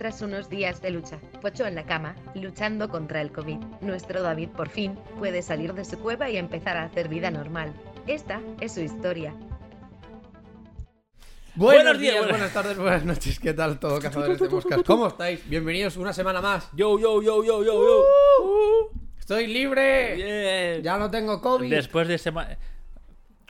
Tras unos días de lucha, Pocho en la cama, luchando contra el COVID, nuestro David por fin puede salir de su cueva y empezar a hacer vida normal. Esta es su historia. Buenos, días, buenas tardes, buenas noches. ¿Qué tal todo, cazadores de moscas? ¿Cómo estáis? Bienvenidos una semana más. Yo, yo, yo, yo, yo, yo. ¡Estoy libre! Bien. Ya no tengo COVID. Después de semana.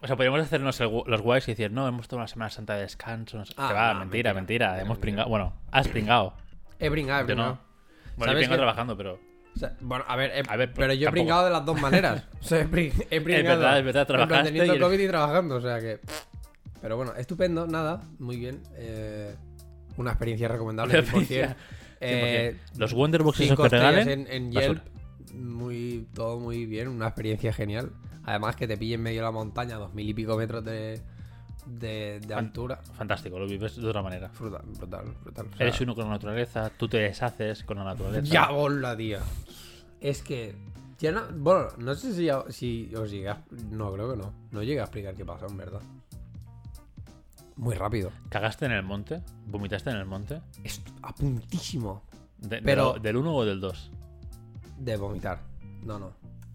O sea, podríamos hacernos el- los guays y decir, no, hemos tomado una Semana Santa de descanso. No sé. Ah, que va, no, mentira, mentira. mentira. Hemos pringado. Bueno, has pringado. He bringado, he Yo bringado. no. Bueno, yo ¿Sabes vengo que- trabajando, pero. O sea, bueno, a ver, he- A ver, pero yo he tampoco. bringado de las dos maneras. O sea, he, he bringado. verdad, es verdad, trabajaste teniendo y COVID y trabajando, o sea que. Pero bueno, estupendo, nada, muy bien. eh, una experiencia recomendable, Una 100%. experiencia, Eh, 100%. Los Wonderbox esos cinco que regalen. en, en. Yelp, muy, todo muy bien, una experiencia genial. Además que te pille en medio de la montaña, dos mil y pico metros de, de, altura. Fantástico, lo vives de otra manera. Brutal, brutal, brutal. O sea, Eres uno con la naturaleza, tú te deshaces con la naturaleza. Ya bola, tío. Es que. Ya no, bueno, no sé si, si os llegué a- No, creo que no. No llegué a explicar qué pasó, en verdad. Muy rápido. ¿Cagaste en el monte? ¿Vomitaste en el monte? Es a puntísimo De- Pero- ¿Del 1 o del 2? de vomitar. No, no.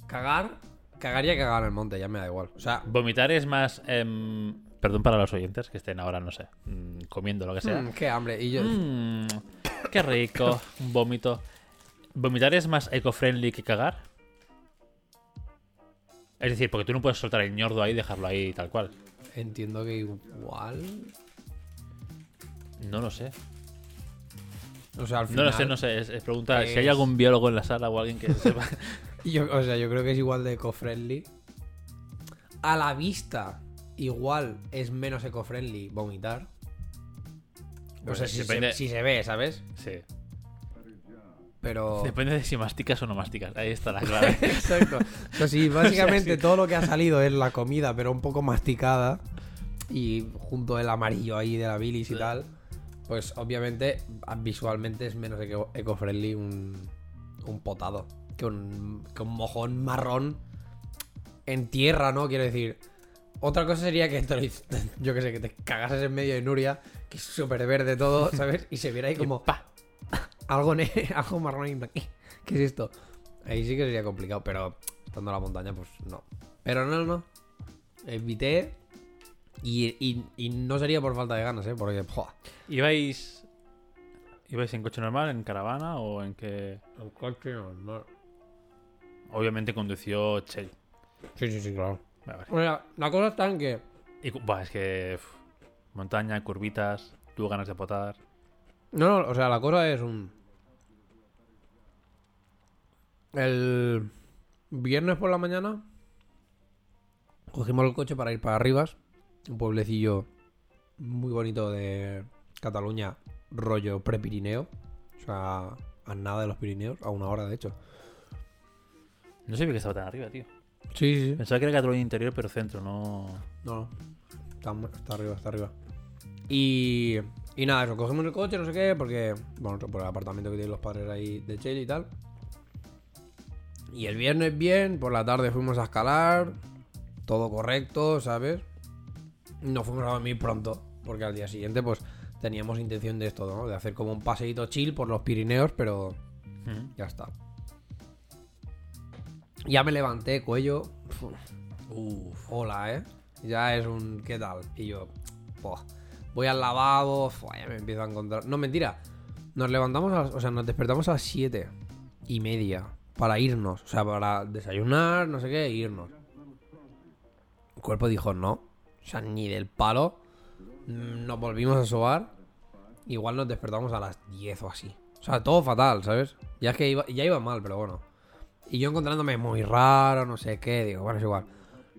Cagar. Cagaría cagar en el monte, ya me da igual. O sea, Vomitar es más. em, perdón para los oyentes que estén ahora, no sé, mm, comiendo lo que sea. mm, qué hambre. Y yo. Mm, qué rico, un vómito. ¿Vomitar es más eco-friendly que cagar? Es decir, porque tú no puedes soltar el ñordo ahí y dejarlo ahí tal cual. Entiendo que igual. No lo sé. O sea, al No lo sé, no sé. Es, es pregunta si hay algún biólogo en la sala o alguien que sepa. Yo, o sea, yo creo que es igual de eco-friendly. A la vista, igual es menos eco-friendly vomitar. O Bueno, sea, si, se, si se ve, ¿sabes? Sí. Pero. Depende de si masticas o no masticas. Ahí está la clave. Exacto. O sea, si básicamente sí. todo lo que ha salido es la comida, pero un poco masticada, y junto el amarillo ahí de la bilis y tal, pues obviamente visualmente es menos eco- eco-friendly un, un potado que un, que un mojón marrón en tierra, ¿no? Quiero decir. Otra cosa sería que te yo que sé, que te cagases en medio de Nuria, que es súper verde todo, ¿sabes? Y se viera ahí como pa. algo, ne- algo marrón y en ¿qué? ¿Qué es esto? Ahí sí que sería complicado, pero estando en la montaña, pues no. Pero no, no. Evité. Y, y- y no sería por falta de ganas, ¿eh? Porque. ¿Ibais. ¿Ibais en coche normal, en caravana o en que.? El coche normal. Obviamente condució Chell. Sí, sí, sí, claro. Vale, vale. Bueno, la cosa está en que. Y, buah, es que. uf, montaña, curvitas, tuvo ganas de potar. No, no, o sea, la cosa es un. El viernes por la mañana cogimos el coche para ir para Rivas, un pueblecillo muy bonito de Cataluña, rollo prepirineo. O sea, a nada de los Pirineos, a una hora de hecho. No sabía que estaba tan arriba, tío. Sí, sí. Pensaba que era Cataluña interior, pero centro, no. No, no. Está, está arriba, está arriba. Y, y nada, eso, cogemos el coche, no sé qué, porque, bueno, por el apartamento que tienen los padres ahí de Chile y tal. Y el viernes bien, por la tarde fuimos a escalar, todo correcto, ¿sabes? Nos fuimos a dormir pronto, porque al día siguiente, pues, teníamos intención de esto, ¿no? De hacer como un paseíto chill por los Pirineos, pero ya está. Ya me levanté, cuello. Uf, hola, ¿eh? Ya es un ¿qué tal? Y yo, voy al lavabo, ya me empiezo a encontrar. No, mentira. Nos levantamos, a las- o sea, nos despertamos a las 7 y media para irnos. O sea, para desayunar, no sé qué, e irnos. El cuerpo dijo no. O sea, ni del palo. Mm, Nos volvimos a sobar. Igual nos despertamos a las 10 o así. O sea, todo fatal, ¿sabes? Ya es que iba, ya iba mal, pero bueno. Y yo encontrándome muy raro, no sé qué, digo, bueno, es igual.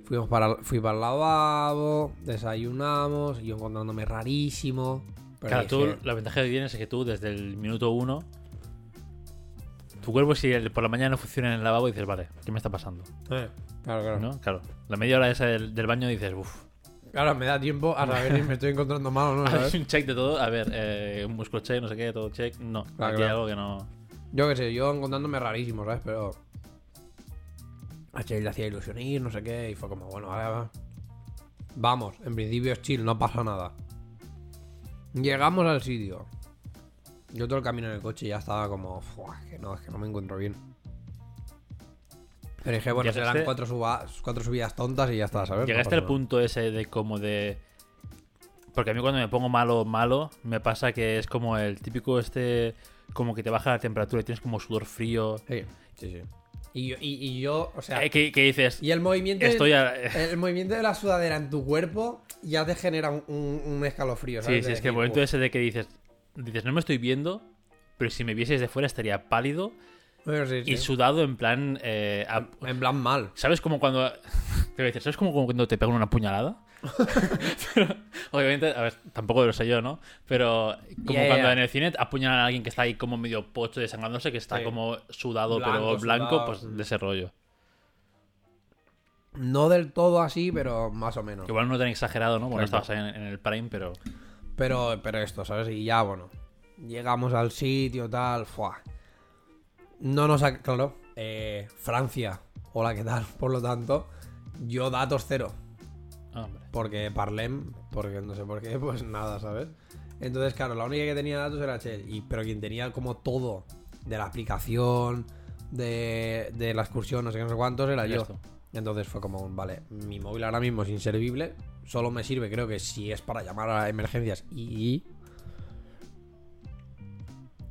Fuimos para, fui para el lavabo, desayunamos, y yo encontrándome rarísimo. Pero Claro, tú, la ventaja que tienes es que tú, desde el minuto uno, tu cuerpo, si el- por la mañana no funciona en el lavabo, dices, vale, ¿qué me está pasando? eh, claro, claro. ¿No? Claro. La media hora esa del, del baño dices, uff. Claro, me da tiempo a saber si me estoy encontrando mal o no, Haces ¿sabes? un check de todo. A ver, eh, un músculo check, no sé qué, todo check. No, Claro, aquí hay claro. algo que no. Yo qué sé, yo encontrándome rarísimo, ¿sabes? Pero. A Chile le hacía ilusión ir, no sé qué, y fue como, bueno, vale, va. Vamos, en principio es chill, no pasa nada. Llegamos al sitio. Yo todo el camino en el coche ya estaba como, "Fua, que no, es que no me encuentro bien. Pero dije, bueno, serán cuatro, suba- cuatro subidas tontas y ya está, ¿sabes? No Llegaste pasa al punto ese de como de. Porque a mí cuando me pongo malo, malo, me pasa que es como el típico este. Como que te baja la temperatura y tienes como sudor frío. Sí, sí, sí. Y yo, y, y yo, o sea, Eh, que dices. y el movimiento, Estoy a- el movimiento de la sudadera en tu cuerpo ya te genera un, un- un escalofrío, Sí, ¿sabes? sí, De es que el momento ese de que dices. Dices, no me estoy viendo, pero si me vieses de fuera estaría pálido Bueno, sí, y sí. sudado en plan. eh, a- En plan mal. ¿Sabes como cuando. Te voy a decir, ¿sabes como cuando te pegan una puñalada? Pero, obviamente, a ver, tampoco lo sé yo, ¿no? Pero como cuando en el cine apuñalan a alguien que está ahí como medio pocho desangrándose, que está Sí. como sudado Blanco, pero blanco, sudado. pues de ese rollo. No del todo así, pero más o menos. Que igual no tan exagerado, ¿no? Bueno, estabas en, en el Prime, pero. Pero, pero esto, ¿sabes? Y ya, bueno. Llegamos al sitio, tal. Fuah. No nos ha. Claro. eh, Francia. Hola, ¿qué tal? Por lo tanto, yo datos cero. Porque Parlem, porque no sé por qué, pues nada, ¿sabes? Entonces, claro, la única que tenía datos era Chel. Y, pero quien tenía como todo de la aplicación, de, de la excursión, no sé qué, no sé cuántos, era yo. Entonces fue como, vale, mi móvil ahora mismo es inservible. Solo me sirve, creo que si es para llamar a emergencias y.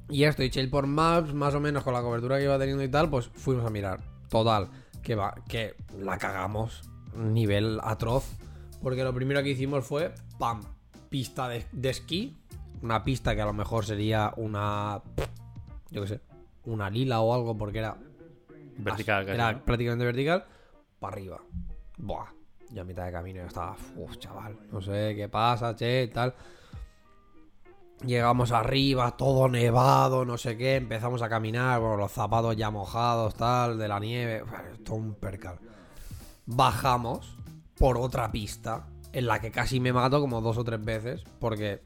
Y ya estoy chill por Maps, más o menos con la cobertura que iba teniendo y tal, pues fuimos a mirar. Total, que va, que la cagamos. Nivel atroz. Porque lo primero que hicimos fue, pam, pista de, de esquí. Una pista que a lo mejor sería una. Yo qué sé. Una lila o algo, porque era Vertical, casi, era ¿no? prácticamente vertical. Para arriba. Buah. Yo a mitad de camino ya estaba. Uf, chaval. No sé qué pasa, che, tal. Llegamos arriba, todo nevado, no sé qué. Empezamos a caminar, bueno, los zapatos ya mojados, tal, de la nieve. Todo un percal. Bajamos por otra pista en la que casi me mato como dos o tres veces. Porque.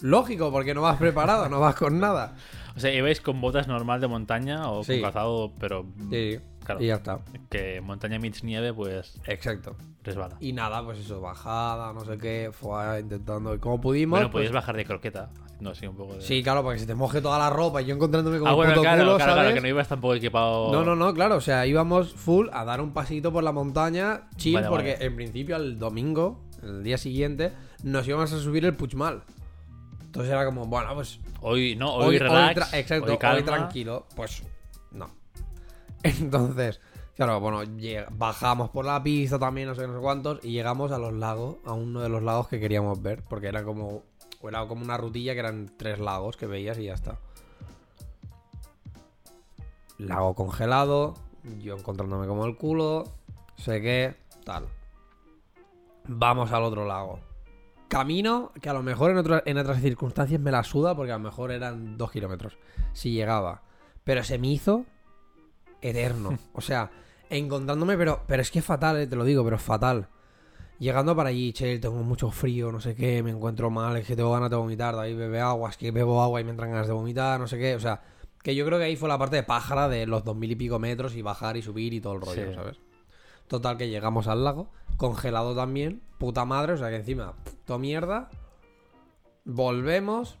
Lógico, porque no vas preparado, no vas con nada. O sea, ibais con botas normal de montaña o Sí. con calzado, pero. Sí, Claro. y ya está. Que montaña meets nieve, pues Exacto. resbala. Y nada, pues eso, bajada, no sé qué, fue intentando. Como pudimos. Bueno, pues- podías bajar de croqueta, haciendo así un poco de. Sí, claro, para que se te moje toda la ropa y yo encontrándome como Ah, un bueno, puto claro, culo, claro, claro, que no ibas tampoco equipado. No, no, no, claro, o sea, íbamos full a dar un pasito por la montaña, chill, Vale, porque vale. en principio al domingo, el día siguiente, nos íbamos a subir el Puchmal. Entonces era como, bueno, pues Hoy, no, hoy, relax. tra- exacto, hoy hoy, tranquilo. Pues no. Entonces, claro, bueno, bajamos por la pista también, no sé, no sé cuántos, y llegamos a los lagos, a uno de los lagos que queríamos ver, porque era como, era como una rutilla que eran tres lagos que veías y ya está. Lago congelado, yo encontrándome como el culo, sé qué, tal. Vamos al otro lago. Camino que a lo mejor en, otra- en otras circunstancias me la suda porque a lo mejor eran dos kilómetros. Si llegaba. Pero se me hizo eterno. O sea, encontrándome, pero, pero es que es fatal, eh, te lo digo, pero es fatal. Llegando para allí, che, tengo mucho frío, no sé qué, me encuentro mal, es que tengo ganas de vomitar, David bebe agua, es que bebo agua y me entran ganas de vomitar, no sé qué. O sea, que yo creo que ahí fue la parte de pájara de los dos mil y pico metros y bajar y subir y todo el rollo, Sí. ¿sabes? Total que llegamos al lago, congelado también, puta madre, o sea que encima, todo mierda. Volvemos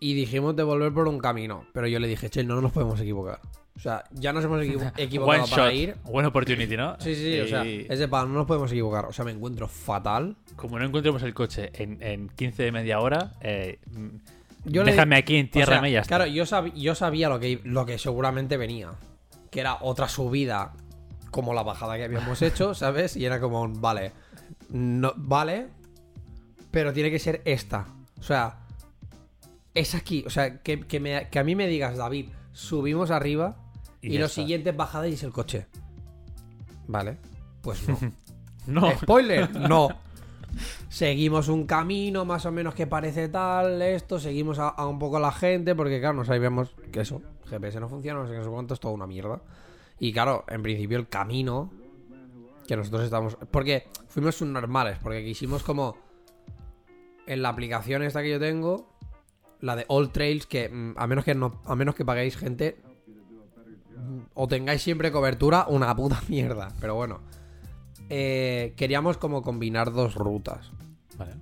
y dijimos de volver por un camino. Pero yo le dije, che, no nos podemos equivocar. O sea, ya nos hemos equivo- equivocado One para shot. ir. One opportunity, ¿no? Sí, sí, sí, o sea, Y es de pan, no nos podemos equivocar. O sea, me encuentro fatal. Como no encontremos el coche en, en 15 de media hora, eh, mm, Yo le- déjame aquí, O sea, entiérrame y ya está. Claro, yo, sab- yo sabía lo que, lo que seguramente venía. Que era otra subida como la bajada que habíamos hecho, ¿sabes? Y era como, un, vale, no, vale, pero tiene que ser esta. O sea, es aquí. O sea, que, que me- que a mí me digas, David, subimos arriba Y y, lo está. siguiente es bajada y es el coche. Vale, pues no. no, Spoiler, no. Seguimos un camino más o menos que parece tal, esto, seguimos a, a un poco la gente, porque claro, no sabíamos que eso, GPS no funciona, no sé qué, no sé cuánto, es toda una mierda. Y claro, en principio el camino que nosotros estamos... Porque fuimos subnormales, porque quisimos como... En la aplicación esta que yo tengo, la de All Trails, que mm, a menos que no, a menos que paguéis gente, mm, o tengáis siempre cobertura, una puta mierda. Pero bueno. Eh, queríamos como combinar dos rutas. Vale.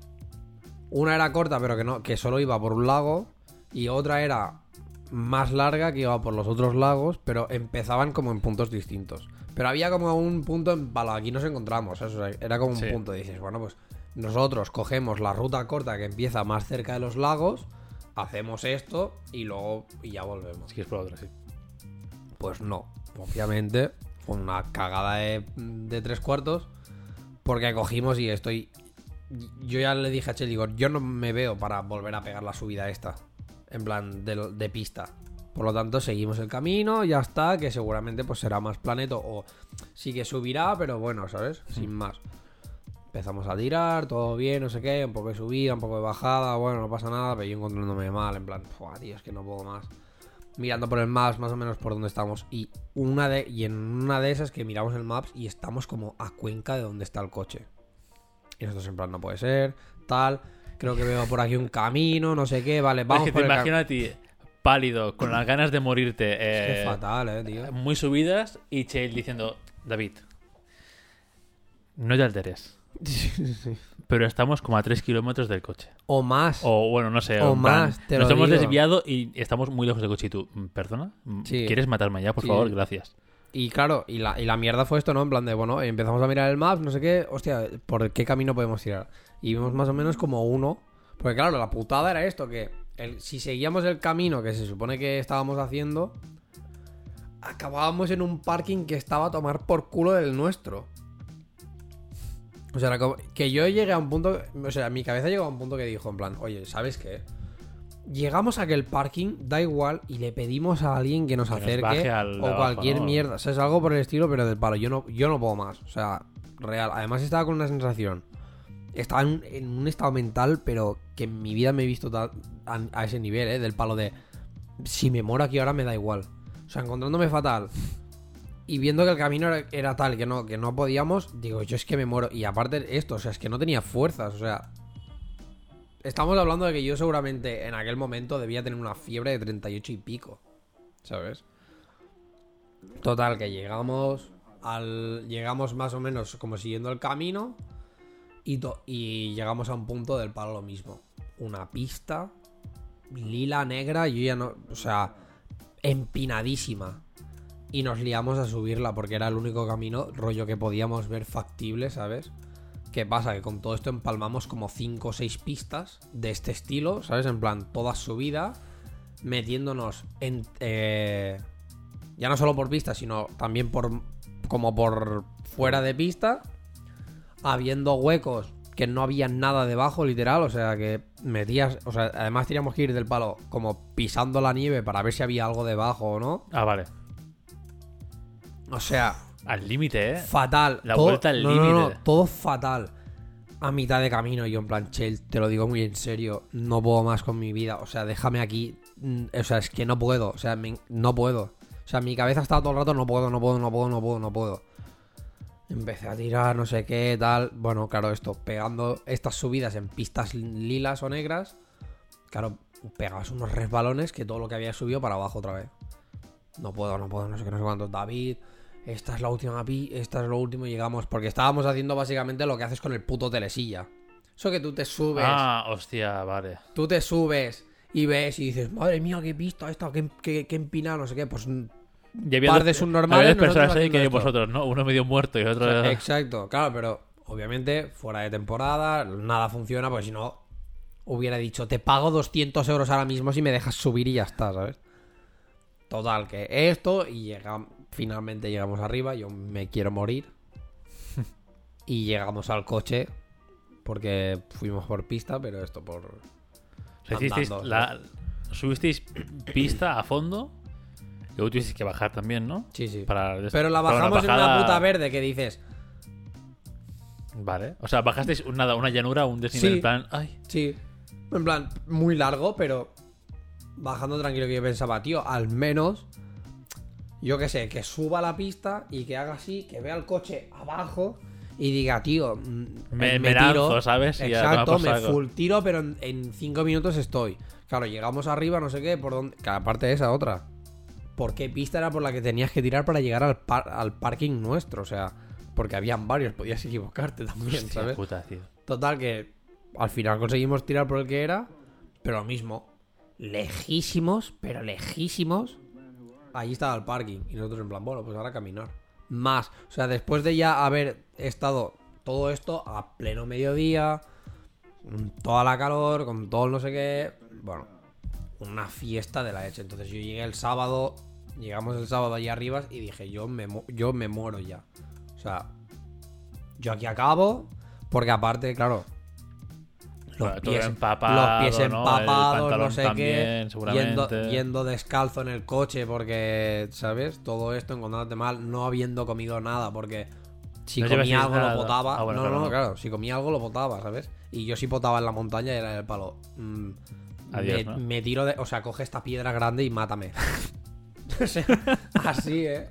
Una era corta, pero que no, que solo iba por un lago. Y otra era más larga que iba por los otros lagos, pero empezaban como en puntos distintos. Pero había como un punto en palo, aquí nos encontramos, ¿sabes? O sea, era como un Sí. punto, dices, bueno, pues nosotros cogemos la ruta corta que empieza más cerca de los lagos, hacemos esto y luego y ya volvemos. Si quieres por otra, sí. Pues no, obviamente fue una cagada de, de tres cuartos porque cogimos y estoy... Yo ya le dije a digo, yo no me veo para volver a pegar la subida esta, en plan de, de pista. Por lo tanto, seguimos el camino, ya está, que seguramente pues será más planeto o sí que subirá, pero bueno, ¿sabes? Sin más. Empezamos a tirar, todo bien, no sé qué, un poco de subida, un poco de bajada, bueno, no pasa nada, pero yo encontrándome mal, en plan, "Fua, tío, es que no puedo más mirando por el maps más o menos por donde estamos y una de y en una de esas que miramos el maps y estamos como a cuenca de donde está el coche y nosotros en plan no puede ser tal creo que veo por aquí un camino no sé qué vale Es vamos que por te el cam- imagino a ti pálido, con las ganas de morirte. Es que eh, fatal eh tío muy subidas y Chale diciendo, David, no te alteres. Pero estamos como a 3 kilómetros del coche. o más O bueno, no sé. O plan, más, te nos lo hemos digo. desviado y estamos muy lejos del coche. Y tú, "Mm, ¿perdona? Mm, Sí. ¿Quieres matarme ya? Por favor, gracias. Y claro y la, y la mierda fue esto no en plan de bueno empezamos a mirar el map no sé qué hostia por qué camino podemos tirar y vimos más o menos como uno porque claro la putada era esto que si seguíamos el camino que se supone que estábamos haciendo acabábamos en un parking que estaba a tomar por culo del nuestro. O sea, que yo llegué a un punto, o sea, mi cabeza llegó a un punto que dijo en plan, oye, ¿sabes qué? Llegamos a aquel parking, da igual, y le pedimos a alguien que nos Que acerque o abajo, cualquier ¿no? mierda. O sea, es algo por el estilo, pero del palo. Yo no, yo no puedo más. O sea, real. Además estaba con una sensación. Estaba en un, en un estado mental, pero que en mi vida me he visto a, a ese nivel, ¿eh? Del palo de... Si me muero aquí ahora me da igual. O sea, encontrándome fatal. Y viendo que el camino era, era tal que no, que no podíamos, digo, yo es que me muero. Y aparte esto, o sea, es que no tenía fuerzas. O sea, estamos hablando de que yo seguramente en aquel momento debía tener una fiebre de 38 y pico. ¿Sabes? Total, que llegamos al. Llegamos más o menos como siguiendo el camino. Y, y llegamos a un punto del palo lo mismo. Una pista. Lila, negra, yo ya no. O sea. Empinadísima. Y nos liamos a subirla porque era el único camino, rollo que podíamos ver factible, ¿sabes? ¿Qué pasa? Que con todo esto empalmamos como 5 o 6 pistas de este estilo, ¿sabes? En plan, toda subida, metiéndonos en... eh, ya no solo por pista, sino también por como por fuera de pista, habiendo huecos que no había nada debajo, literal, o sea que metías, o sea, además teníamos que ir del palo como pisando la nieve para ver si había algo debajo o no. Ah, vale. O sea, Al límite, ¿eh? fatal. La Todo- vuelta al no, no, no, límite. todo fatal. A mitad de camino, yo en plan, Chel, te lo digo muy en serio, no puedo más con mi vida. O sea, déjame aquí. Mm, O sea, es que no puedo. O sea, me- no puedo. O sea, mi cabeza estaba todo el rato, no puedo, no puedo, no puedo, no puedo, no puedo. Empecé a tirar, no sé qué, tal. Bueno, claro, esto, pegando estas subidas en pistas lilas o negras. Claro, pegabas unos resbalones que todo lo que había subido para abajo otra vez. No puedo, no puedo, no sé qué, no sé cuánto. David, esta es la última pi, esta es lo último y llegamos. Porque estábamos haciendo básicamente lo que haces con el puto telesilla. Eso que tú te subes, Ah, hostia, vale. tú te subes y ves y dices, madre mía, qué pista esta, qué, qué, qué empinada, no sé qué. Pues había Par dos- de subnormales, personas ahí que esto. vosotros, ¿no? Uno medio muerto y otro... Exacto, claro, pero obviamente fuera de temporada, nada funciona, porque si no, hubiera dicho, te pago 200 euros ahora mismo si me dejas subir y ya está, ¿sabes? Total, que esto, y llega, finalmente llegamos arriba, yo me quiero morir. y llegamos al coche, porque fuimos por pista, pero esto por... Andando, la- subisteis pista a fondo luego tuvisteis que bajar también, ¿no? Sí, sí. Para, Pero la para bajamos en una puta verde que dices, Vale. O sea, bajasteis una, una llanura, un desnivel Sí. en plan... Ay, Sí. En plan, muy largo, pero bajando tranquilo que yo pensaba, tío, al menos, yo qué sé, que suba la pista y que haga así, que vea el coche abajo y diga, tío, mm, Me- me lanzo, ¿sabes? Exacto, me full tiro, pero en, en cinco minutos estoy. Claro, llegamos arriba, no sé qué, por dónde. Que aparte de esa otra. ¿Por qué pista era por la que tenías que tirar para llegar al, par- al parking nuestro? O sea, porque habían varios, podías equivocarte también, hostia ¿sabes? puta, tío. Total, que al final conseguimos tirar por el que era, pero lo mismo. lejísimos, pero lejísimos. Ahí estaba el parking. Y nosotros en plan, bueno, pues ahora caminar. Más. O sea, después de ya haber estado todo esto a pleno mediodía, con toda la calor, con todo no sé qué. Bueno, una fiesta de la leche. Entonces yo llegué el sábado, llegamos el sábado allí arriba y dije, yo me, yo me muero ya. O sea, yo aquí acabo, porque aparte, claro, los pies, empapado, los pies ¿no? El empapados, no sé también, qué, seguramente. yendo, yendo descalzo en el coche porque, ¿sabes? Todo esto encontrándote mal, no habiendo comido nada porque si No comía algo nada. lo potaba. Ah, bueno, no, claro, no, no. claro, si comía algo lo potaba, ¿sabes? Y yo si potaba en la montaña era en el palo. mm, Adiós, me, tiro de, o sea, coge esta piedra grande y mátame. o sea, así, ¿eh?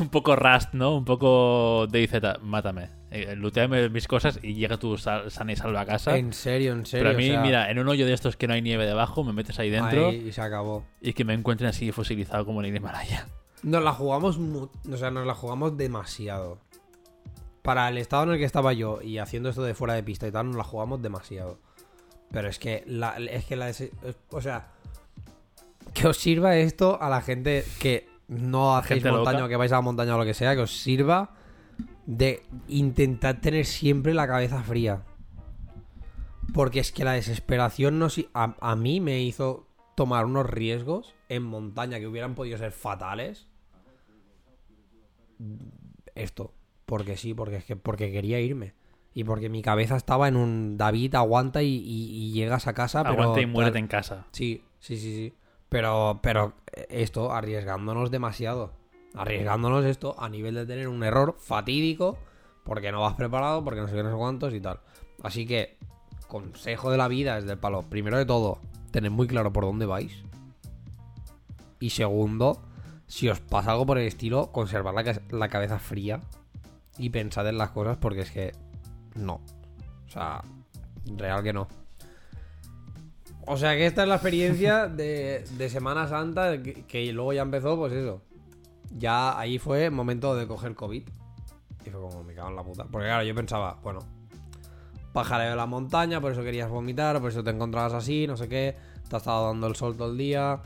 Un poco Rust, ¿no? Un poco DayZ, mátame. Eh, looteame mis cosas y llega tú sal- sana y salva a casa. En serio, en serio. Pero a mí, o sea, mira, en un hoyo de estos que no hay nieve debajo, me metes ahí dentro ahí y se acabó. y que me encuentren así fosilizado como en el Himalaya. Nos la jugamos, o sea, nos la jugamos demasiado. Para el estado en el que estaba yo y haciendo esto de fuera de pista y tal, nos la jugamos demasiado. Pero es que la, es que la, o sea, que os sirva esto a la gente que no hacéis Gente montaña loca. o que vais a la montaña o lo que sea, que os sirva de intentar tener siempre la cabeza fría. Porque es que la desesperación no a, a mí me hizo tomar unos riesgos en montaña que hubieran podido ser fatales. Esto. Porque sí, porque es que porque quería irme. Y porque mi cabeza estaba en un David, aguanta y, y- y llegas a casa. Pero Aguanta y muérete en casa. Sí, sí, sí, sí. Pero, pero esto, arriesgándonos demasiado. Arriesgándonos esto a nivel de tener un error fatídico. Porque no vas preparado, porque no sé qué, no sé cuántos y tal. Así que, consejo de la vida es del palo. Primero de todo, tened muy claro por dónde vais. Y segundo, si os pasa algo por el estilo, conservar la, la cabeza fría. Y pensad en las cosas porque es que no. O sea, real que no. O sea que esta es la experiencia de, de Semana Santa, que, que luego ya empezó, pues eso. Ya ahí fue momento de coger COVID. Y fue como, me cago en la puta. Porque claro, yo pensaba, bueno, pajareo de la montaña, por eso querías vomitar, por eso te encontrabas así, no sé qué. Te ha estado dando el sol todo el día.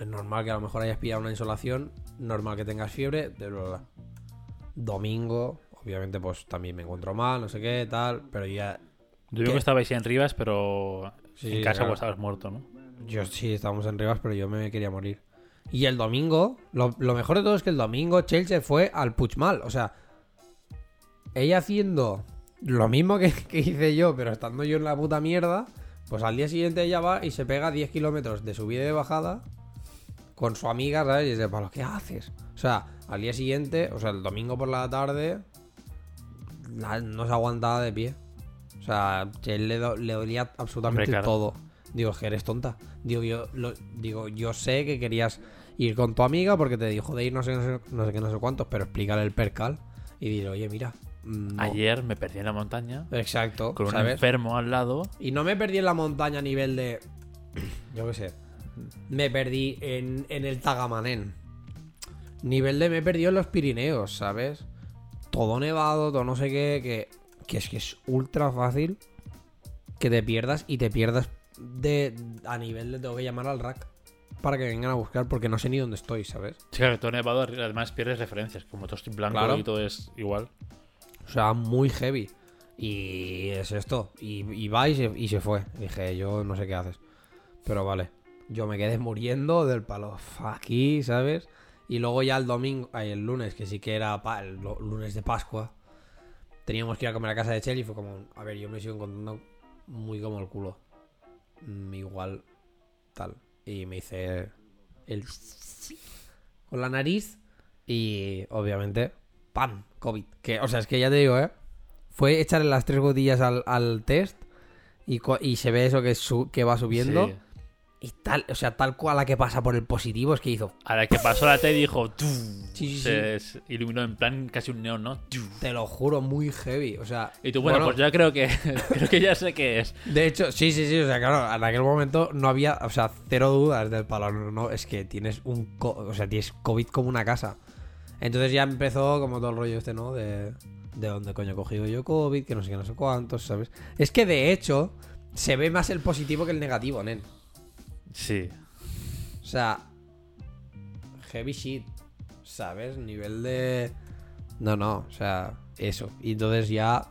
Es normal que a lo mejor hayas pillado una insolación. Normal que tengas fiebre. De bla, bla. Domingo, obviamente, pues también me encuentro mal, no sé qué, tal. Pero ya Yo creo que estabais en Rivas, pero Sí, en casa claro. pues estabas muerto, ¿no? Yo sí, estábamos en Rivas, pero yo me quería morir. Y el domingo, lo, lo mejor de todo es que el domingo Chelsea fue al Puigmal. O sea, ella haciendo lo mismo que, que hice yo, pero estando yo en la puta mierda, pues al día siguiente ella va y se pega 10 kilómetros de subida y de bajada con su amiga, ¿sabes? Y dice, ¿para qué haces? O sea, al día siguiente, o sea, el domingo por la tarde, la- no se aguantaba de pie. O sea, le, do- le dolía absolutamente Hombre, claro. todo. Digo, es que eres tonta. Digo yo, lo- digo, yo sé que querías ir con tu amiga porque te dijo de ir no sé, no sé, no sé qué, no sé cuántos, pero explícale el percal y dile, oye, mira. mm, no". Ayer me perdí en la montaña Exacto, con un ¿sabes? enfermo al lado. Y no me perdí en la montaña a nivel de. Yo qué sé. Me perdí en, en el Tagamanén. Nivel de me he perdido en los Pirineos, ¿sabes? Todo nevado, todo no sé qué. Que, que es que es ultra fácil que te pierdas y te pierdas de a nivel de tengo que llamar al rack para que vengan a buscar porque no sé ni dónde estoy, ¿sabes? Sí, claro, todo nevado, además pierdes referencias. Como todo es blanco Claro. y todo es igual. O sea, muy heavy. Y es esto. Y, y va y se, y se fue. Dije, yo no sé qué haces. Pero vale. Yo me quedé muriendo del palo aquí, ¿sabes? Y luego ya el domingo, ay, el lunes, que sí que era pa- el lunes de Pascua, teníamos que ir a comer a casa de Chel y fue como, a ver, yo me sigo encontrando muy como el culo. Mm, igual, tal. Y me hice el con la nariz y obviamente, ¡pam! COVID. Que, o sea, es que ya te digo, ¿eh? Fue echarle las tres gotillas al, al test y, y se ve eso que, su- que va subiendo. Sí. Y tal, o sea, tal cual la que pasa por el positivo es que hizo. A la que pasó la T dijo. Sí, sí, se, iluminó en plan casi un neón, ¿no? Te lo juro, muy heavy. O sea. Y tú, bueno, pues yo creo que creo que ya sé qué es. De hecho, sí, sí, sí. O sea, claro, en aquel momento no había, o sea, cero dudas del palo. No, no, es que tienes un, o sea, tienes COVID como una casa. Entonces ya empezó como todo el rollo este, ¿no? De, de dónde coño he cogido yo COVID, que no sé qué, no sé cuántos, ¿sabes? Es que de hecho se ve más el positivo que el negativo, nen. Sí. O sea, heavy shit, ¿sabes? Nivel de... No, no, o sea, eso. Y entonces ya...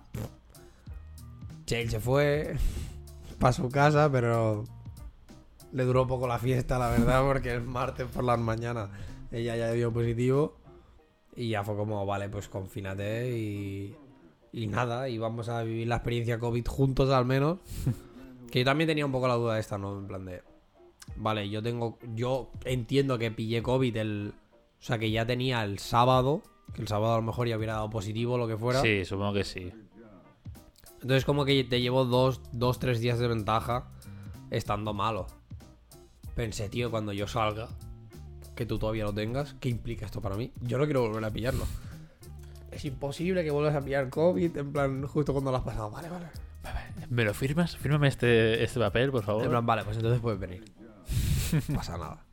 Chale se fue para su casa, pero le duró poco la fiesta, la verdad, porque el martes por las mañanas ella ya dio positivo y ya fue como, vale, pues confínate y, y nada, y vamos a vivir la experiencia COVID juntos al menos. Que yo también tenía un poco la duda de esta, ¿no? En plan de, vale, yo tengo, yo entiendo que pillé COVID el, o sea, que ya tenía el sábado, que el sábado a lo mejor ya hubiera dado positivo o lo que fuera. Sí, supongo que sí. Entonces como que te llevo dos, dos, tres días de ventaja estando malo. Pensé, tío, cuando yo salga, que tú todavía lo tengas, ¿qué implica esto para mí? Yo no quiero volver a pillarlo. Es imposible que vuelvas a pillar COVID, en plan, justo cuando lo has pasado. Vale, vale. ¿Me lo firmas? Fírmame este, este papel, por favor. En plan, vale, pues entonces puedes venir. No pasa nada.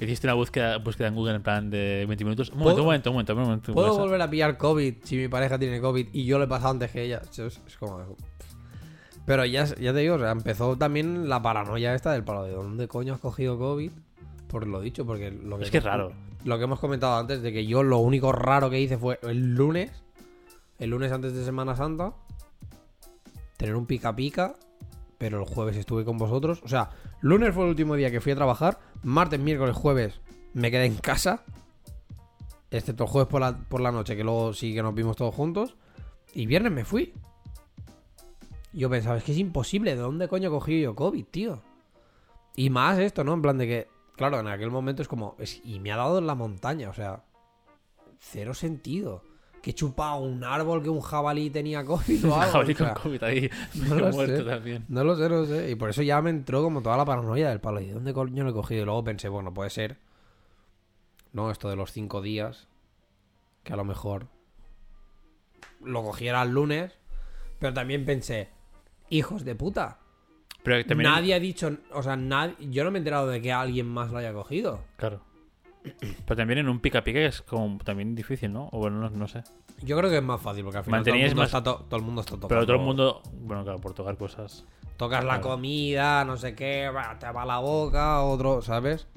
Hiciste una búsqueda, búsqueda en Google en plan de 20 minutos. Un ¿Puedo- momento, un momento, un momento. un momento. ¿Puedo volver a pillar COVID si mi pareja tiene COVID y yo lo he pasado antes que ella? Es, es como... Pero ya, ya te digo, o sea, empezó también la paranoia esta del palo de dónde coño has cogido COVID. Por lo dicho, porque lo que... Es que es raro. Lo que hemos comentado antes de que yo lo único raro que hice fue el lunes, el lunes antes de Semana Santa, tener un pica pica, pero el jueves estuve con vosotros. O sea, lunes fue el último día que fui a trabajar, martes, miércoles, jueves me quedé en casa, excepto el jueves por la, por la noche, que luego sí que nos vimos todos juntos, y viernes me fui. Yo pensaba, es que es imposible, ¿de dónde coño cogido yo COVID, tío? Y más esto, ¿no? En plan de que, claro, en aquel momento es como, y me ha dado en la montaña, o sea, cero sentido. Que he chupado un árbol que un jabalí tenía COVID o algo. Jabalí o sea, con COVID ahí. no lo muerto sé. también. No lo sé, no lo sé. Y por eso ya me entró como toda la paranoia del palo. ¿Y de dónde coño lo he cogido? Y luego pensé, bueno, puede ser. No, esto de los cinco días. Que a lo mejor lo cogiera el lunes. Pero también pensé, hijos de puta. Pero también. Nadie ha dicho, o sea, nadie, yo no me he enterado de que alguien más lo haya cogido. Claro. Pero también en un pica pica es como también difícil, ¿no? O bueno, no, no sé. Yo creo que es más fácil porque al final todo el, mundo más- está to- todo el mundo está tocando. Pero todo el mundo. Bueno, claro, por tocar cosas. Tocas la comida, no sé qué, te va la boca, otro, ¿sabes?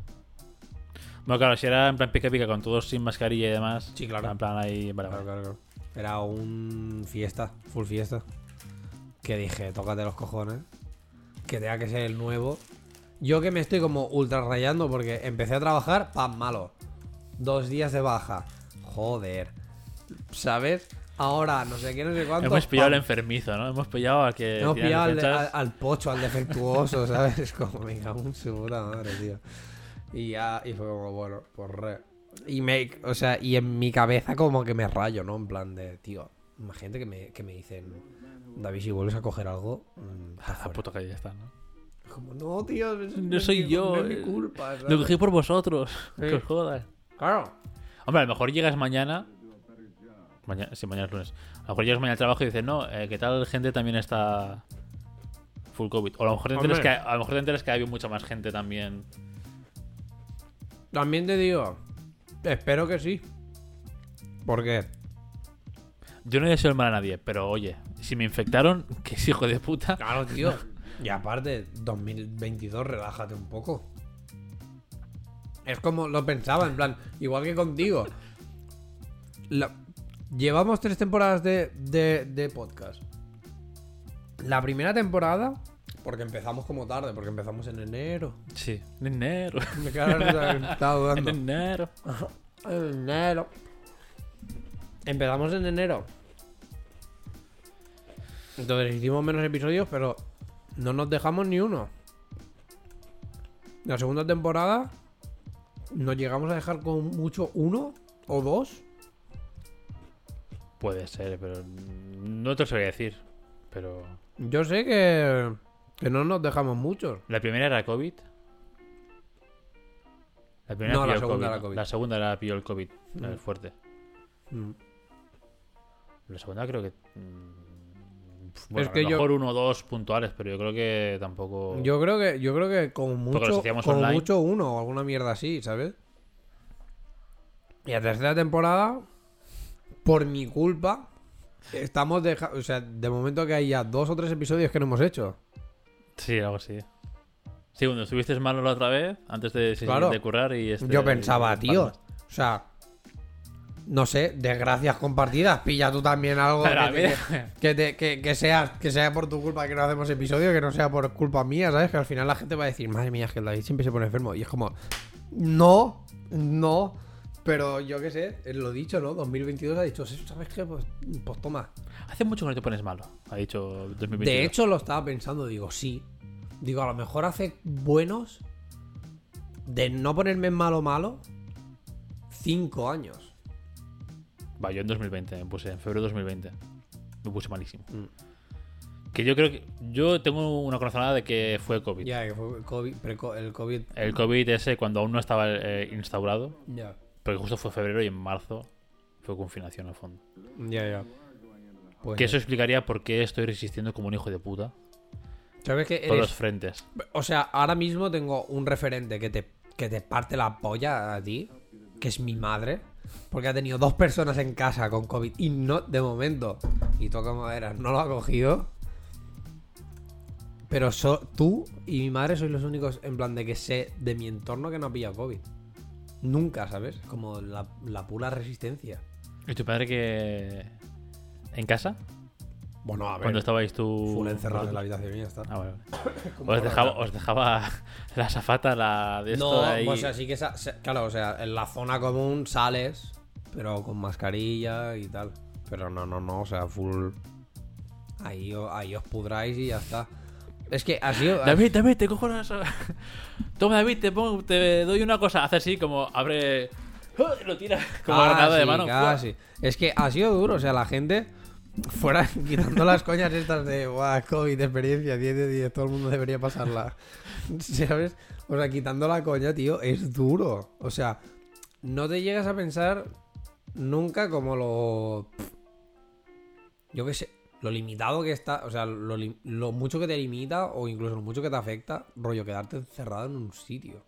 Bueno, claro, si era en plan pica pica con todos sin mascarilla y demás. Sí, claro. En plan ahí. Claro, claro. Era un fiesta, full fiesta. Que dije, tócate los cojones. Que tenga que ser el nuevo. Yo que me estoy como ultra rayando porque empecé a trabajar, pan malo. Dos días de baja. Joder. ¿Sabes? Ahora, no sé qué, no sé cuánto. Hemos pillado al pam. enfermizo, ¿no? Hemos pillado al que. Hemos pillado al, al- al pocho, al defectuoso, ¿sabes? Es como, me cago en su puta madre, tío. Y ya, y fue como, bueno, pues re. Y me, o sea, y en mi cabeza como que me rayo, ¿no? En plan de, tío, imagínate que me, que me dicen, David, si vuelves a coger algo, mm, fuera". puto que ya está, ¿no? Como, no, tío, es- No soy mi- yo, No es mi eh, culpa, Lo cogí por vosotros. Sí. Que os jodas. Claro. Hombre, a lo mejor llegas mañana. Mañana, sí, mañana es lunes. A lo mejor llegas mañana al trabajo y dices, no, eh, ¿qué tal gente también está full COVID? O a lo mejor te enteras, que, a lo mejor te enteras que hay mucha más gente también. También te digo, espero que sí. ¿Por qué? Yo no deseo el mal a nadie, pero oye, si me infectaron, que es hijo de puta. Claro, tío. Y aparte, 2022, relájate un poco. Es como lo pensaba, en plan, igual que contigo. La- Llevamos tres temporadas de, de, de podcast. La primera temporada, porque empezamos como tarde, porque empezamos en enero. Sí, en enero. Me quedaron estaba En enero. En enero. Empezamos en enero. Entonces hicimos menos episodios, pero no nos dejamos ni uno. La segunda temporada nos llegamos a dejar con mucho uno o dos. Puede ser, pero no te lo sabría decir. Pero. Yo sé que, que no nos dejamos muchos. La primera era COVID. La primera No, la segunda era COVID. La segunda era pilló el COVID, Mm. el fuerte. Mm. La segunda creo que. mm, Bueno, Es que a lo yo- mejor uno o dos puntuales, pero yo creo que tampoco. Yo creo que, yo creo que los mucho, online. mucho uno o alguna mierda así, ¿sabes? Y la tercera temporada, por mi culpa, estamos dejando. O sea, de momento que hay ya dos o tres episodios que no hemos hecho. Sí, algo así. Sí, cuando estuviste malo la otra vez, antes de, Claro. de currar y este- Yo pensaba, y- tío, o sea, no sé, desgracias compartidas, pilla tú también algo Pero que, te- que, te- que- que sea, que sea por tu culpa que no hacemos episodio, que no sea por culpa mía, ¿sabes? Que al final la gente va a decir, madre mía, es que el David siempre se pone enfermo. Y es como, no, no, pero yo qué sé, lo dicho, ¿no? 2022 ha dicho, ¿sabes qué? Pues, pues toma. Hace mucho que no te pones malo, ha dicho 2022. De hecho, lo estaba pensando, digo, sí. Digo, a lo mejor hace buenos de no ponerme malo malo cinco años. Va, yo en 2020 me puse, en febrero de 2020. Me puse malísimo. Mm. Que yo creo que. Yo tengo una corazonada de que fue COVID. Ya, que fue COVID, el COVID. El COVID ese cuando aún no estaba eh, instaurado. Ya, Porque justo fue febrero y en marzo fue confinación al fondo. ya, ya. Pues, Que eso explicaría por qué estoy resistiendo como un hijo de puta. ¿Sabes que Todos los eres? frentes. O sea, ahora mismo tengo un referente que te, que te parte la polla a ti, que es mi madre. Porque ha tenido dos personas en casa con COVID y no, de momento, y toca madera, no lo ha cogido. Pero tú y mi madre sois los únicos, en plan, de que sé de mi entorno que no ha pillado COVID. Nunca, ¿sabes? Como la, la pura resistencia. ¿Y tu padre que. en casa? Bueno, a ver. Cuando estabais tú. full encerrado en la habitación y ya está. Ah, Os dejaba, os dejaba la zafata, la de esto No, ahí. o sea, sí que claro, o sea, en la zona común sales, pero con mascarilla y tal. Pero no, no, no, o sea, full. Ahí, ahí os pudráis y ya está. Es que ha sido. David, David, te cojo las. Toma, David, te, pongo, te doy una cosa. Hace así como abre. Lo tira como Ah, granada de mano. casi. Es que ha sido duro, o sea, la gente. Fuera, quitando las coñas estas de Buah, COVID, experiencia, 10 de 10, todo el mundo debería pasarla. ¿Sabes? O sea, quitando la coña, tío, es duro. O sea, no te llegas a pensar nunca como lo. Yo qué sé, lo limitado que está, o sea, lo, lo mucho que te limita o incluso lo mucho que te afecta, rollo, quedarte encerrado en un sitio.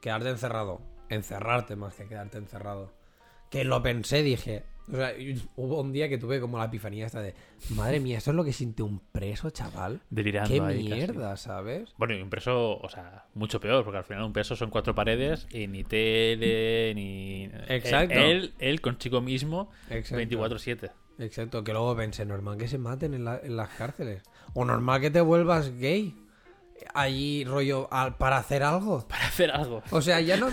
Quedarte encerrado, encerrarte más que quedarte encerrado. Que lo pensé, dije. O sea, hubo un día que tuve como la epifanía esta de, madre mía, esto es lo que siente un preso, chaval. Delirando Qué ahí casi. mierda, ¿sabes? Bueno, y un preso, o sea, mucho peor, porque al final un preso son cuatro paredes y ni tele, ni. Exacto. Él, él consigo mismo, Exacto. 24-7. Exacto, que luego pensé, normal que se maten en, la- en las cárceles. O normal que te vuelvas gay. Allí, rollo, al- para hacer algo. Para hacer algo. O sea, ya no.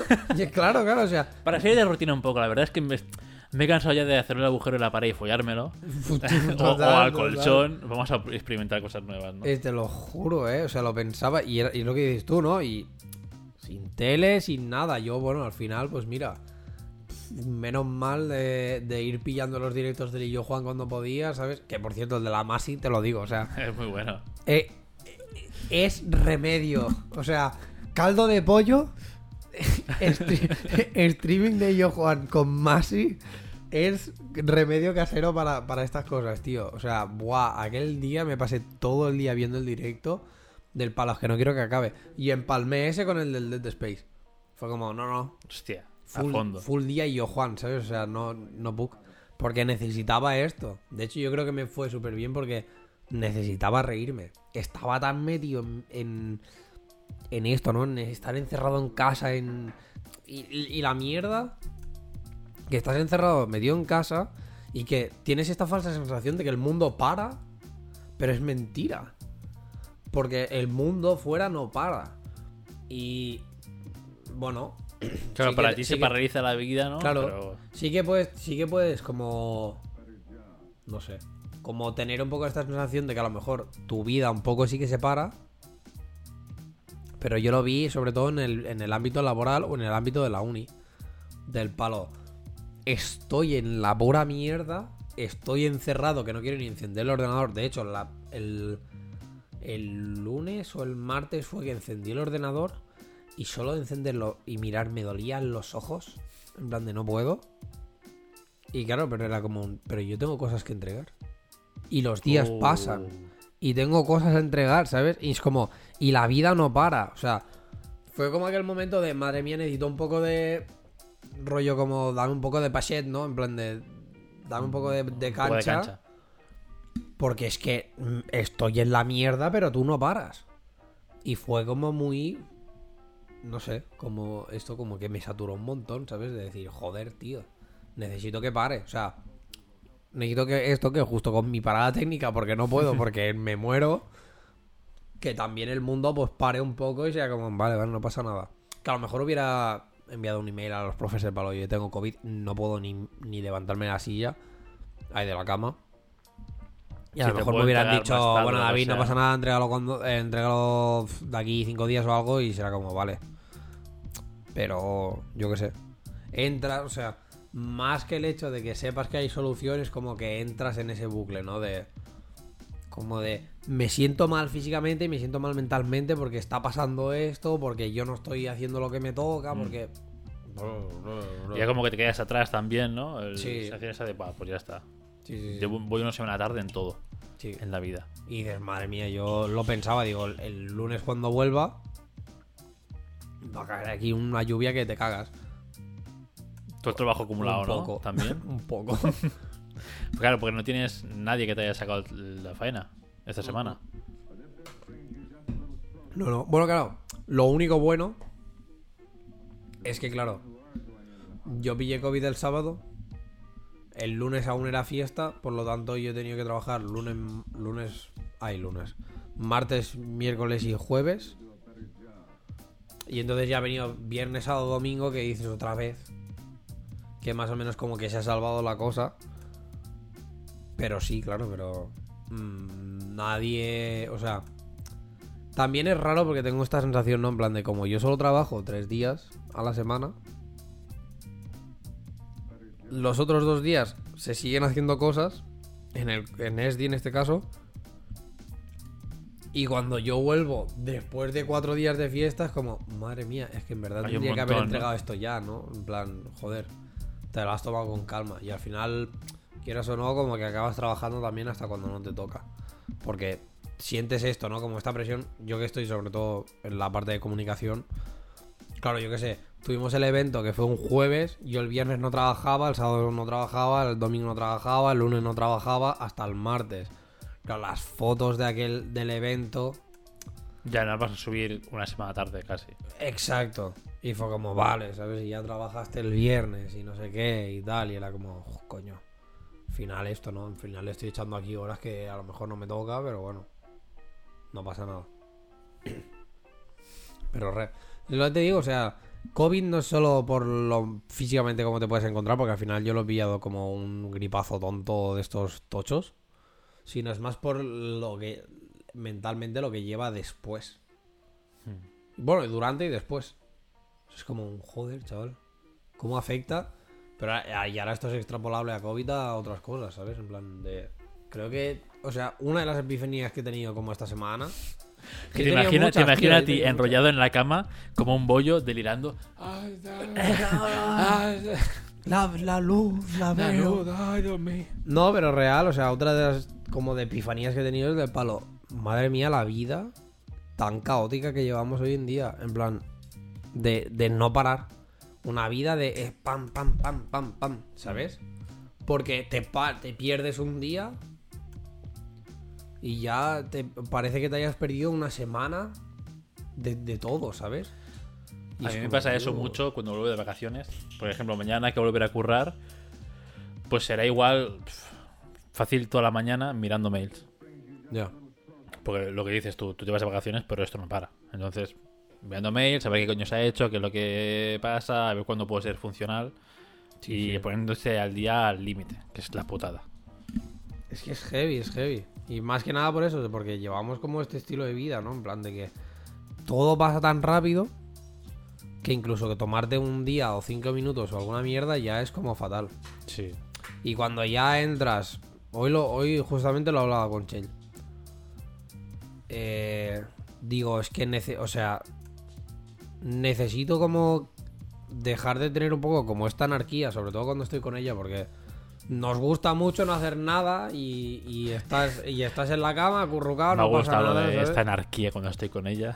claro, claro, o sea. Para salir de rutina un poco, la verdad es que me, me he cansado ya de hacer el agujero en la pared y follármelo. o, o total, al total. colchón. Vamos a experimentar cosas nuevas, ¿no? Eh, te lo juro, ¿eh? O sea, lo pensaba y, y es lo que dices tú, ¿no? Y sin tele, sin nada. Yo, bueno, al final, pues mira, menos mal de, de ir pillando los directos del Illo Juan cuando podía, ¿sabes? Que por cierto, el de la Masi, te lo digo, o sea, Es muy bueno. eh, es remedio. O sea, caldo de pollo, streaming de Illo Juan con Masi. Es remedio casero para, para estas cosas, tío. O sea, buah, aquel día me pasé todo el día viendo el directo del Palos, que no quiero que acabe. Y empalmé ese con el del Dead Space. Fue como, no, no, Hostia, a full, fondo. full día y yo Juan, ¿sabes? O sea, no, no book. Porque necesitaba esto. De hecho, yo creo que me fue súper bien porque necesitaba reírme. Estaba tan metido en, en, en esto, ¿no? En estar encerrado en casa, en... Y, y- y la mierda que estás encerrado, metido en casa y que tienes esta falsa sensación de que el mundo para, pero es mentira. Porque el mundo fuera no para. Y... Bueno, Claro, sí para que- ti sí se que- paraliza la vida, ¿no? Claro. Pero Sí que puedes, sí que puedes como. No sé. Como tener un poco esta sensación de que a lo mejor tu vida un poco sí que se para. Pero yo lo vi sobre todo en el, en el ámbito laboral o en el ámbito de la uni. Del palo. Estoy en la pura mierda. Estoy encerrado que no quiero ni encender el ordenador. De hecho, la- el, el lunes o el martes fue que encendí el ordenador. Y solo de encenderlo y mirar me dolían los ojos. En plan de no puedo. Y claro, pero era como un. Pero yo tengo cosas que entregar. Y los días Oh. pasan. Y tengo cosas a entregar, ¿sabes? Y es como. Y la vida no para. O sea. Fue como aquel momento de madre mía, necesito un poco de. Rollo como dame un poco de pachet, ¿no? En plan de. Dame un poco de, de Un poco cancha. de cancha. Porque es que mm, estoy en la mierda, pero tú no paras. Y fue como muy. No sé, como esto como que me saturó un montón, ¿sabes? De decir, joder, tío, necesito que pare. O sea, necesito que esto que justo con mi parada técnica, porque no puedo, porque me muero, que también el mundo pues pare un poco y sea como, vale, vale, no pasa nada. Que a lo mejor hubiera enviado un email a los profes del palo, yo tengo COVID, no puedo ni, ni levantarme de la silla, ahí de la cama. Y a lo mejor me hubieran dicho, tarde, bueno, lo David, no pasa nada, entrégalo, cuando, eh, entrégalo de aquí cinco días o algo y será como, vale. Pero, yo qué sé. Entra, o sea, más que el hecho de que sepas que hay soluciones, como que entras en ese bucle, ¿no? De. Como de. Me siento mal físicamente y me siento mal mentalmente porque está pasando esto, porque yo no estoy haciendo lo que me toca, porque. Ya como que te quedas atrás también, ¿no? El, Sí. sensación esa de, "Buah, pues ya está. Sí, sí, sí. Yo voy una semana tarde en todo, Sí. en la vida. Y dices, madre mía, yo lo pensaba, digo, el, el lunes cuando vuelva. Va a caer aquí una lluvia que te cagas. Todo el trabajo acumulado, un ¿no? poco. También. un poco. Claro, porque no tienes nadie que te haya sacado la faena esta semana. No, no. Bueno, claro. Lo único bueno es que, claro, yo pillé COVID el sábado. El lunes aún era fiesta, por lo tanto yo he tenido que trabajar lunes, lunes, ay, lunes, martes, miércoles y jueves. Y entonces ya ha venido viernes, sábado, domingo, que dices otra vez. Que más o menos como que se ha salvado la cosa. Pero sí, claro, pero... mm, nadie... O sea... También es raro porque tengo esta sensación, ¿no? En plan de como yo solo trabajo tres días a la semana. Los otros dos días se siguen haciendo cosas. En el en ESDI en este caso. Y cuando yo vuelvo después de cuatro días de fiesta es como, madre mía, es que en verdad Hay tendría que haber entregado esto ya, ¿no? En plan, joder, te lo has tomado con calma. Y al final, quieras o no, como que acabas trabajando también hasta cuando no te toca. Porque sientes esto, ¿no? Como esta presión, yo que estoy sobre todo en la parte de comunicación. Claro, yo qué sé, tuvimos el evento que fue un jueves, yo el viernes no trabajaba, el sábado no trabajaba, el domingo no trabajaba, el lunes no trabajaba, hasta el martes. Claro, las fotos de aquel del evento. Ya no vas a subir una semana tarde casi. Exacto. Y fue como, vale, ¿sabes? Y ya trabajaste el viernes y no sé qué y tal. Y era como, "Oh, coño. Al final esto, ¿no? Al final le estoy echando aquí horas que a lo mejor no me toca, pero bueno. No pasa nada. Pero re. Lo que te digo, o sea, COVID no es solo por lo físicamente como te puedes encontrar, porque al final yo lo he pillado como un gripazo tonto de estos tochos. Sino es más por lo que. mentalmente lo que lleva después. Bueno, durante y después. Es como un joder, chaval. ¿Cómo afecta? Pero y ahora esto es extrapolable a COVID a otras cosas, ¿sabes? En plan de. Creo que. O sea, una de las epifanías que he tenido como esta semana. Que te tenido imaginas te muchas, tío, he a ti enrollado en la cama como un bollo delirando. La, la luz, la veo. No, pero real, o sea, otra de las como de epifanías que he tenido es del palo. Madre mía, la vida tan caótica que llevamos hoy en día. En plan, de, de no parar. Una vida de eh, pam, pam, pam, pam, pam, ¿sabes? Porque te, te pierdes un día y ya te parece que te hayas perdido una semana de, de todo, ¿sabes? Y A mí me pasa eso mucho cuando vuelvo de vacaciones. Por ejemplo, mañana que volver a currar, pues será igual pf, fácil toda la mañana mirando mails. Ya. Porque lo que dices tú, tú te vas de vacaciones, pero esto no para. Entonces, mirando mails, a ver qué coño se ha hecho, qué es lo que pasa, a ver cuándo puede ser funcional. y sí. poniéndose al día al límite, que es la putada. Es que es heavy, es heavy. Y más que nada por eso, porque llevamos como este estilo de vida, ¿no? En plan de que todo pasa tan rápido que incluso que tomarte un día o cinco minutos o alguna mierda ya es como fatal. Sí. Y cuando ya entras, hoy lo, hoy justamente lo hablaba con Chell. Eh, digo, es que o sea, necesito como dejar de tener un poco como esta anarquía, sobre todo cuando estoy con ella, porque nos gusta mucho no hacer nada y, y estás y estás en la cama acurrucado, Me no gusta pasa lo de ¿sabes? esta anarquía cuando estoy con ella.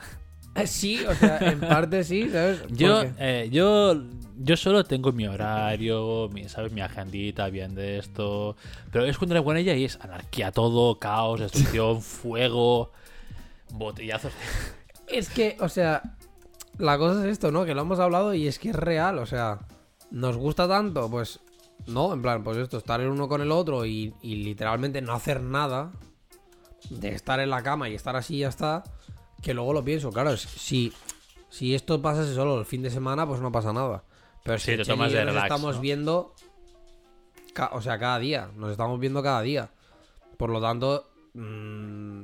Eh, Sí, o sea, en parte sí, ¿sabes? Yo, eh, yo, yo solo tengo mi horario, mi, ¿sabes? Mi agendita bien de esto. Pero es cuando con ella y es anarquía todo, caos, destrucción, fuego, botellazos. Es que, o sea, la cosa es esto, ¿no? Que lo hemos hablado y es que es real, o sea, nos gusta tanto, pues, no, en plan, pues esto, estar el uno con el otro y, y literalmente no hacer nada, de estar en la cama y estar así y ya está, que luego lo pienso, claro, si, si esto pasase solo el fin de semana, pues no pasa nada. Pero Sí, si te Cheli tomas de nos relax, estamos ¿no? viendo, o sea, cada día, nos estamos viendo cada día. Por lo tanto, mm,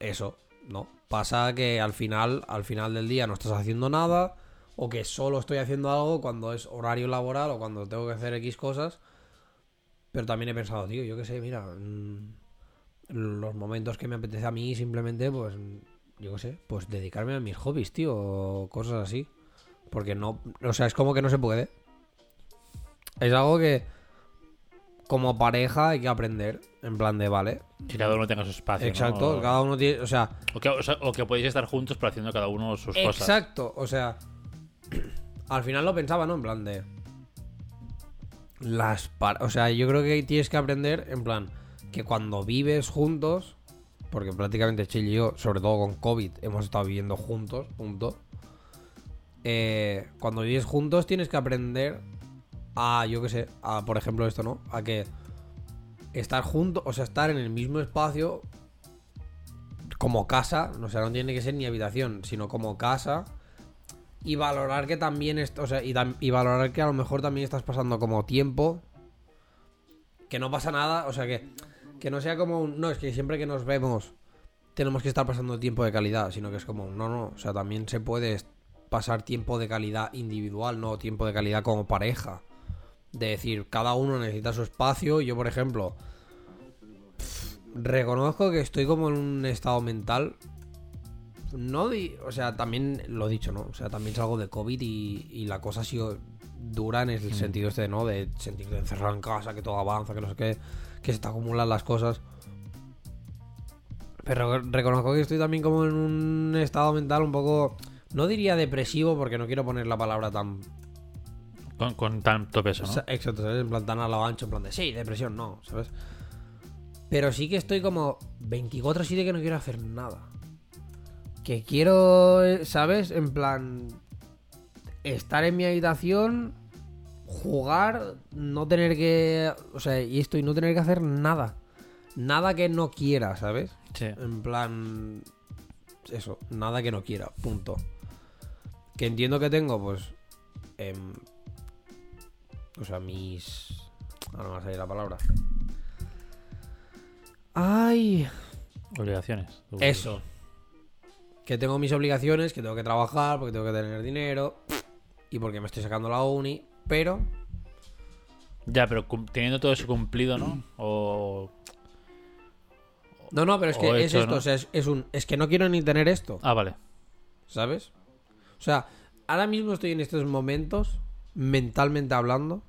eso, ¿no? Pasa que al final, al final del día no estás haciendo nada, o que solo estoy haciendo algo cuando es horario laboral o cuando tengo que hacer X cosas. Pero también he pensado, tío, yo qué sé, mira, mm, los momentos que me apetece a mí simplemente, pues, yo qué sé, pues dedicarme a mis hobbies, tío, cosas así. Porque no, o sea, es como que no se puede. Es algo que como pareja hay que aprender, en plan de, vale. Que cada uno tenga su espacio. Exacto, cada uno tiene, o sea, O que, o sea, o que podéis estar juntos, pero haciendo cada uno sus cosas. Exacto, o sea, al final lo pensaba, ¿no? En plan de las o sea, yo creo que tienes que aprender en plan que cuando vives juntos, porque prácticamente Chile y yo, sobre todo con COVID, hemos estado viviendo juntos, punto. Eh, cuando vives juntos tienes que aprender a, yo qué sé, a por ejemplo esto, ¿no? A que estar juntos, o sea, estar en el mismo espacio como casa, o sea, no tiene que ser ni habitación, sino como casa. Y valorar que también, o sea, y, valorar que a lo mejor también estás pasando como tiempo. Que no pasa nada, o sea, que, que no sea como un, no, es que siempre que nos vemos tenemos que estar pasando tiempo de calidad, sino que es como, no, no, o sea, también se puede pasar tiempo de calidad individual, no tiempo de calidad como pareja. De decir, cada uno necesita su espacio. Yo, por ejemplo, reconozco que estoy como en un estado mental. No, di- o sea, también lo he dicho, ¿no? O sea, también salgo de COVID y, y la cosa ha sido dura en el sentido este, ¿no? De sentirte encerrado en casa, que todo avanza, que no sé qué, que se te acumulan las cosas. Pero reconozco que estoy también como en un estado mental un poco, no diría depresivo porque no quiero poner la palabra tan Con, con tanto peso, o ¿no? sea, exacto, ¿sabes? En plan tan a lo ancho, en plan de sí, depresión, no, ¿sabes? Pero sí que estoy como 24-7 que no quiero hacer nada. Que quiero, eh, ¿sabes? En plan, estar en mi habitación, jugar, no tener que. O sea, y esto, y no tener que hacer nada. Nada que no quiera, ¿sabes? Sí. En plan. Eso, nada que no quiera, punto. Que entiendo que tengo, pues. em, o sea, mis. Ahora no me va a salir la palabra. ¡Ay! Obligaciones. Eso. Que tengo mis obligaciones, que tengo que trabajar, porque tengo que tener dinero. Y porque me estoy sacando la uni. Pero. Ya, pero teniendo todo eso cumplido, ¿no? O. No, no, pero es que es esto. ¿no? O sea, es, es un. Es que no quiero ni tener esto. Ah, vale. ¿Sabes? O sea, ahora mismo estoy en estos momentos, mentalmente hablando,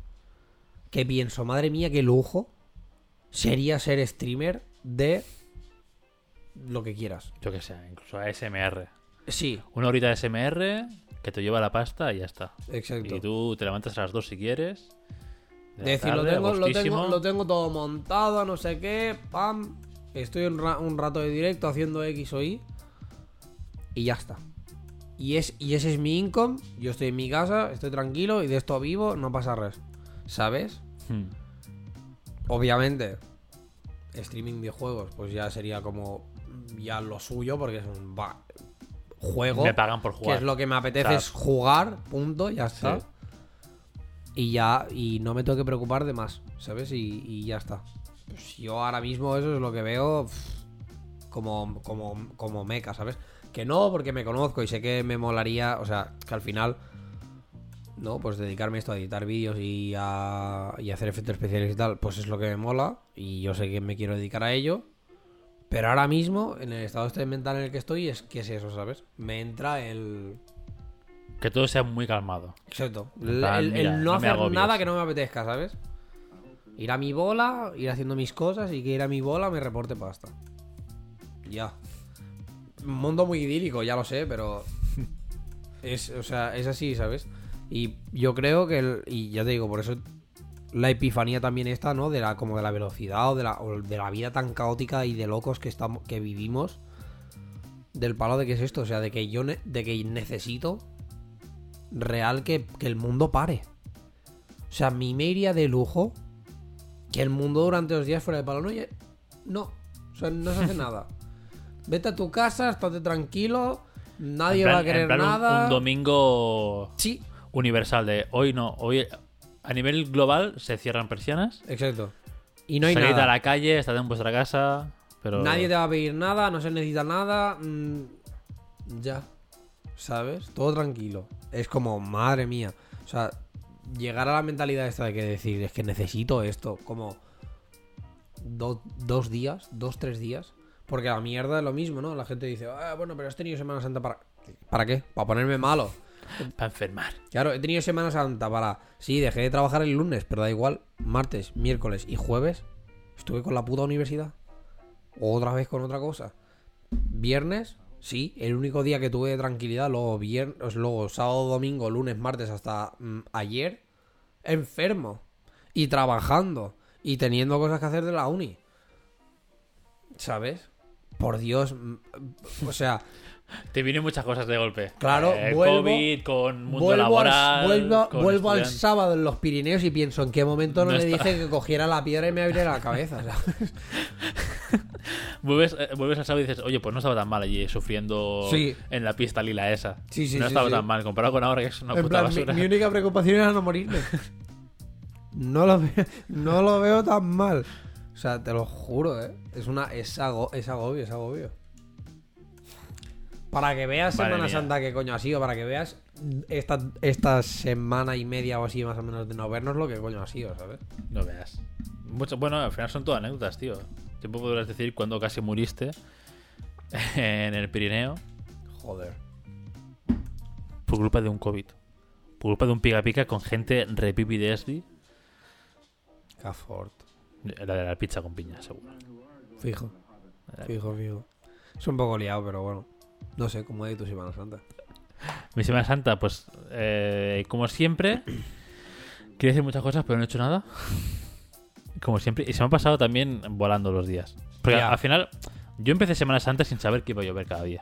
que pienso, madre mía, qué lujo sería ser streamer de lo que quieras. Yo que sé, incluso ASMR. Sí, Una horita de SMR que te lleva la pasta y ya está. exacto. Y tú te levantas a las dos si quieres. de decir, lo tengo, lo, tengo, lo tengo todo montado, no sé qué, pam. Estoy un, ra- un rato de directo haciendo X o Y. Y ya está. Y, es, y ese es mi income. Yo estoy en mi casa, estoy tranquilo y de esto vivo, no pasa res. ¿Sabes? Hmm. Obviamente, streaming de juegos, pues ya sería como ya lo suyo, porque es un va, juego. Me pagan por que jugar. es lo que me apetece O sea, es jugar, punto, ya está. Sí. Y ya, y no me tengo que preocupar de más, ¿sabes? Y, y ya está. Pues yo ahora mismo eso es lo que veo pff, como, como, como meca, ¿sabes? Que no, porque me conozco y sé que me molaría, o sea, que al final, ¿no? Pues dedicarme a esto, a editar vídeos y a, y hacer efectos especiales y tal, pues es lo que me mola y yo sé que me quiero dedicar a ello. Pero ahora mismo, en el estado este mental en el que estoy, es que es eso, ¿sabes? Me entra el... Que todo sea muy calmado. Exacto. El, plan, el- el mira, no, no hacer nada que no me apetezca, ¿sabes? Ir a mi bola, ir haciendo mis cosas y que ir a mi bola me reporte pasta. Ya. Un mundo muy idílico, ya lo sé, pero. Es, o sea, es así, ¿sabes? Y yo creo que. el- y ya te digo, por eso. La epifanía también está, ¿no? De la, como de la velocidad o de la, o de la vida tan caótica y de locos que estamos, que vivimos. del palo de que es esto. O sea, de que yo ne- de que necesito real que, que el mundo pare. O sea, a mí me iría de lujo que el mundo durante los días fuera de palo. No, no. O sea, no se hace nada. Vete a tu casa, estate tranquilo. Nadie En plan- va a querer en plan un- nada. Un, domingo Sí, universal de hoy no, hoy a nivel global se cierran persianas. exacto. Y no hay Salid nada. a la calle, estad en vuestra casa, pero Nadie te va a pedir nada, no se necesita nada. mm, ya. ¿Sabes? Todo tranquilo. Es como, madre mía. O sea, llegar a la mentalidad esta de que decir, es que necesito esto. Como do- dos días, dos, tres días. Porque la mierda es lo mismo, ¿no? La gente dice, ah, bueno, pero has tenido Semana Santa para. ¿Para qué? Para ponerme malo. para enfermar. Claro, he tenido Semana Santa para. Sí, dejé de trabajar el lunes, pero da igual. Martes, miércoles y jueves estuve con la puta universidad. Otra vez con otra cosa. Viernes, sí, el único día que tuve de tranquilidad. Luego, viernes, luego sábado, domingo, lunes, martes, hasta mm, ayer, enfermo. Y trabajando. Y teniendo cosas que hacer de la uni. ¿Sabes? Por Dios. O sea, Te vienen muchas cosas de golpe. Claro, Eh, vuelvo- COVID, con mundo vuelvo, laboral. al, vuelvo, con vuelvo al sábado en los Pirineos y pienso en qué momento no, No le está- dije que cogiera la piedra y me abriera la cabeza. ¿sabes? Vuelves, eh, vuelves al sábado y dices, oye, pues no estaba tan mal allí sufriendo Sí. en la pista lila esa. Sí, sí, no estaba tan mal, comparado con ahora que es una en puta plan, mi, basura. mi única preocupación era no morirme. No lo, veo, no lo veo tan mal. O sea, te lo juro, ¿eh? Es, una, es, ago- es agobio, es agobio. Para que veas Madre Semana mía. Santa que coño ha sido, para que veas esta, esta semana y media o así más o menos de no vernos lo que coño ha sido, ¿sabes? No veas. Mucho, bueno, al final son todas anécdotas, tío. Tiempo podrás decir cuando casi muriste en el Pirineo Joder. por culpa de un COVID. Por culpa de un pica pica con gente repipi de Esdi. Cafort. La de la pizza con piña, seguro. Fijo. Fijo, fijo. Es un poco liado, pero bueno. No sé, ¿cómo de tu Semana Santa? Mi Semana Santa, pues, eh, como siempre, quería decir muchas cosas, pero no he hecho nada. Como siempre. Y se me han pasado también volando los días. Porque al final, yo empecé Semana Santa sin saber que iba a llover cada día.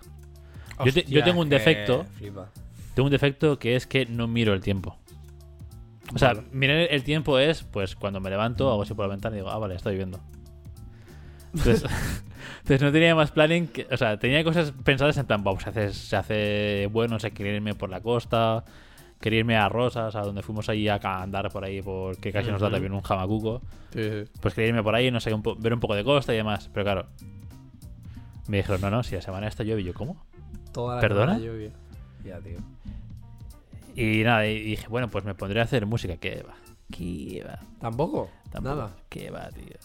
Yo te- yo tengo un defecto. Flipa. Tengo un defecto que es que no miro el tiempo. O sea, Vale. mirar el tiempo es, pues, cuando me levanto, hago así por la ventana y digo, ah, vale, está lloviendo. Entonces, entonces no tenía más planning. que- o sea, tenía cosas pensadas en plan, vamos, se hace, se hace bueno, o sea, quería irme por la costa, quería irme a Rosas, a donde fuimos ahí a andar por ahí, porque casi nos da también un jamacuco. Sí, sí. Pues quería irme por ahí, no sé, un ver un poco de costa y demás. Pero claro, me dijeron, no, no, si la semana esta llueve, y yo, ¿cómo? Toda la ¿Perdona? semana lluvia. Ya, tío. Y nada, y dije, bueno, pues me pondré a hacer música. ¿Qué va? ¿Qué va? ¿Tampoco? Tampoco. Nada. ¿Qué va, tío?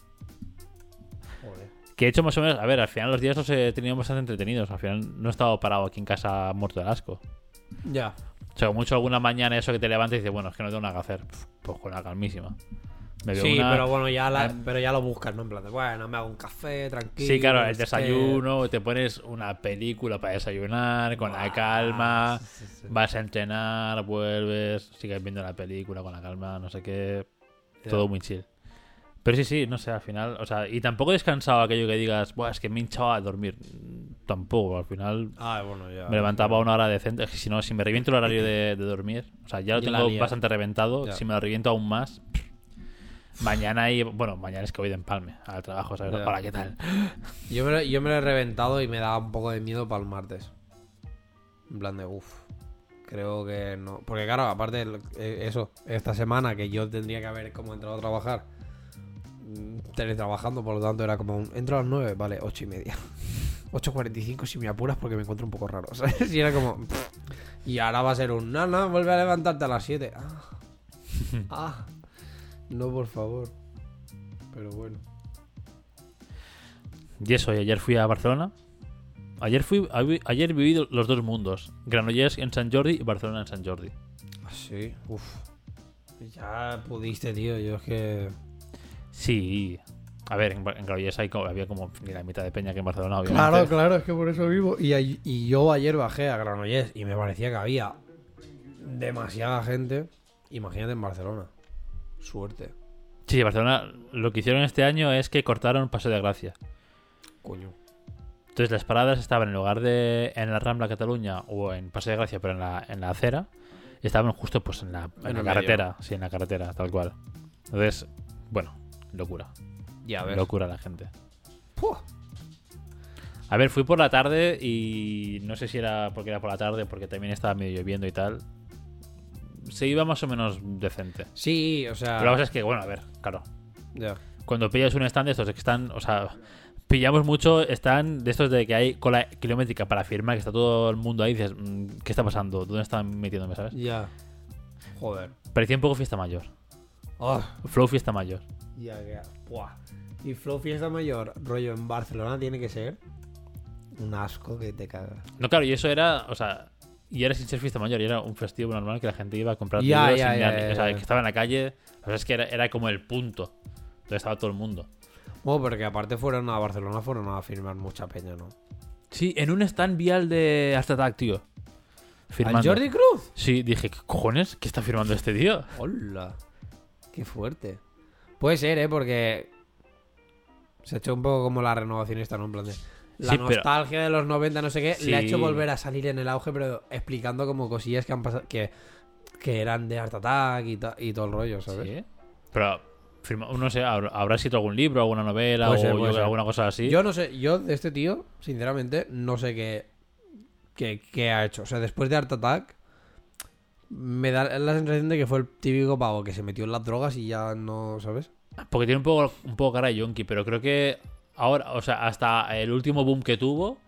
Joder. Que he hecho más o menos, a ver, al final los días los he tenido bastante entretenidos. Al final no he estado parado aquí en casa muerto de asco. Ya. O sea, mucho alguna mañana eso que te levantas y dices, bueno, es que no tengo nada que hacer. Pues con la calmísima. Me veo Sí, una- pero bueno, ya, la- Ah. pero ya lo buscas, ¿no? En plan de, bueno, me hago un café, tranquilo. Sí, claro, el qué. desayuno, te pones una película para desayunar con la calma, sí, sí, sí. vas a entrenar, vuelves, sigues viendo la película con la calma, no sé qué, todo muy chill. Pero sí, sí, no sé, al final, o sea, y tampoco he descansado aquello que digas, Buah, es que me he hinchado a dormir. Mm, Tampoco, al final Ah, bueno, ya. me levantaba una hora decente. Es que si no, si me reviento el horario de, de dormir, o sea, ya lo Ya tengo bastante reventado, Ya. si me lo reviento aún más, mañana y, bueno, mañana es que voy de empalme al trabajo, ¿sabes? Hola, ¿qué tal? Yo me, lo- yo me lo he reventado y me da un poco de miedo para el martes. En plan de, uff. Creo que no. Porque claro, aparte, eh, eso, esta semana que yo tendría que haber como entrado a trabajar, mm, teletrabajando, por lo tanto era como un, entro a las 9, vale, 8 y media. 8.45 si me apuras porque me encuentro un poco raro, ¿sabes? Y era como... pff. Y ahora va a ser un, nana, vuelve a levantarte a las 7. Ah. ah. No, por favor. Pero bueno. Y eso, y ayer fui a Barcelona. Ayer fui, ayer viví los dos mundos. Granollers en San Jordi y Barcelona en San Jordi. Ah, sí, uff. Ya pudiste, tío. Yo es que. Sí. A ver, en, Granollers hay había como ni la mitad de peña que en Barcelona, obviamente. Claro, claro, es que por eso vivo. Y, y yo ayer bajé a Granollers y me parecía que había demasiada gente. Imagínate en Barcelona. Suerte. Sí, Barcelona lo que hicieron este año es que cortaron Paseo de Gracia. Coño. Entonces las paradas estaban en lugar de en la Rambla Cataluña o en Paseo de Gracia, pero en la, en la acera, estaban justo pues en la, en En la carretera, sí, en la carretera, tal cual. Entonces, bueno, locura. Ya ves. Locura la gente. Puh. A ver, fui por la tarde y no sé si era porque era por la tarde, porque también estaba medio lloviendo y tal. Se iba más o menos decente. Sí, o sea. Pero la cosa es que, bueno, a ver, claro. ya. Cuando pillas un stand de estos que están, o sea, pillamos mucho, están de estos de que hay cola kilométrica para firmar, que está todo el mundo ahí y dices, mm, ¿qué está pasando? ¿Dónde están metiéndome, sabes? Ya. Joder. Parecía un poco fiesta mayor. Oh, Flow fiesta mayor. ya, ya. Buah. Y Flow Fiesta Mayor, rollo en Barcelona, tiene que ser un asco que te cagas. No, claro, y eso era, o sea, y era sin ser fiesta mayor, y era un festivo normal que la gente iba a comprar Ya, libros nada, ya, o sea, que estaba en la calle, o sea, es que era, era como el punto. Entonces estaba todo el mundo. Bueno, porque aparte fueron a Barcelona, fueron a firmar mucha peña, ¿no? Sí, en un stand vial de Art Attack, tío. ¿Al Firmando. Jordi Cruz? Sí, dije, ¿qué cojones? ¿Qué está firmando este tío? Hola. Qué fuerte. Puede ser, ¿eh? Porque se ha hecho un poco como la renovación esta, ¿no? En plan de... La Sí, pero- nostalgia de los 90, no sé qué, le ha hecho volver a salir en el auge, pero explicando como cosillas que han pasado, que, que eran de Art Attack y, todo el rollo, ¿sabes? Sí. Pero, firma- no sé, habrá escrito algún libro, alguna novela Puede o ser, yo puede creo ser. alguna cosa así. Yo no sé, yo de este tío, sinceramente, no sé qué, qué, qué ha hecho. O sea, después de Art Attack, me da la sensación de que fue el típico pavo que se metió en las drogas y ya no, ¿sabes? Porque tiene un poco, un poco cara de yonki, pero creo que ahora, o sea, hasta el último boom que tuvo,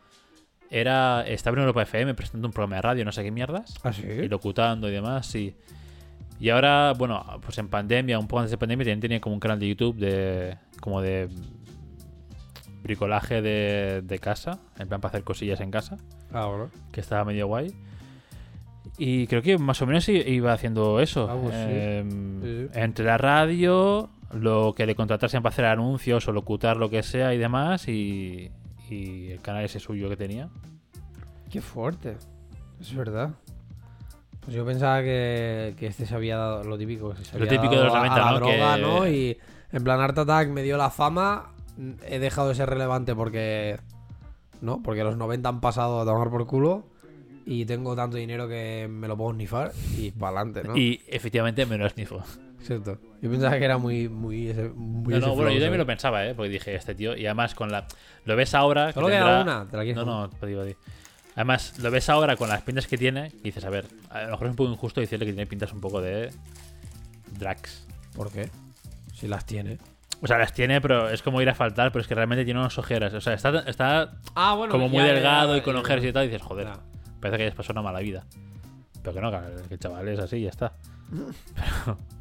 era estaba en Europa FM presentando un programa de radio, no sé qué mierdas, ¿Ah, sí? y locutando y demás, sí. Y ahora, bueno, pues en pandemia, un poco antes de pandemia, también tenía como un canal de YouTube de como de bricolaje de, de casa, en plan para hacer cosillas en casa. Ah, bueno. que estaba medio guay. Y creo que más o menos iba haciendo eso. Ah, pues sí. Entre la radio, lo que le contratasen para hacer anuncios o locutar lo que sea y demás, y, y el canal ese suyo que tenía. Qué fuerte. Es verdad. Pues yo pensaba que, que este se había dado lo típico. Lo típico de los a- 90, a la ¿no? droga, Que- ¿no? Y en plan Art Attack me dio la fama. He dejado de ser relevante porque. ¿No? Porque los 90 han pasado a tomar por culo. Y tengo tanto dinero que me lo puedo snifar. Y para adelante, ¿no? Y efectivamente me lo snifo. Cierto. Yo pensaba que era muy. muy, ese, muy No, no, bueno, flow, yo también lo pensaba, ¿eh? Porque dije, este tío, y además con la. Lo ves ahora. que Solo queda tendrá- una, ¿te la quieres No, no, te digo. Además, lo ves ahora con las pintas que tiene y dices, a ver, a lo mejor es un poco injusto decirle que tiene pintas un poco de. Drax. ¿Por qué? Si las tiene. O sea, las tiene, pero es como ir a faltar, pero es que realmente tiene unas ojeras. O sea, está, está Ah, bueno. como muy ya, delgado ya, y con ojeras y tal, y dices, joder, parece que hayas pasado una mala vida. Pero que no, que el chaval es así y ya está.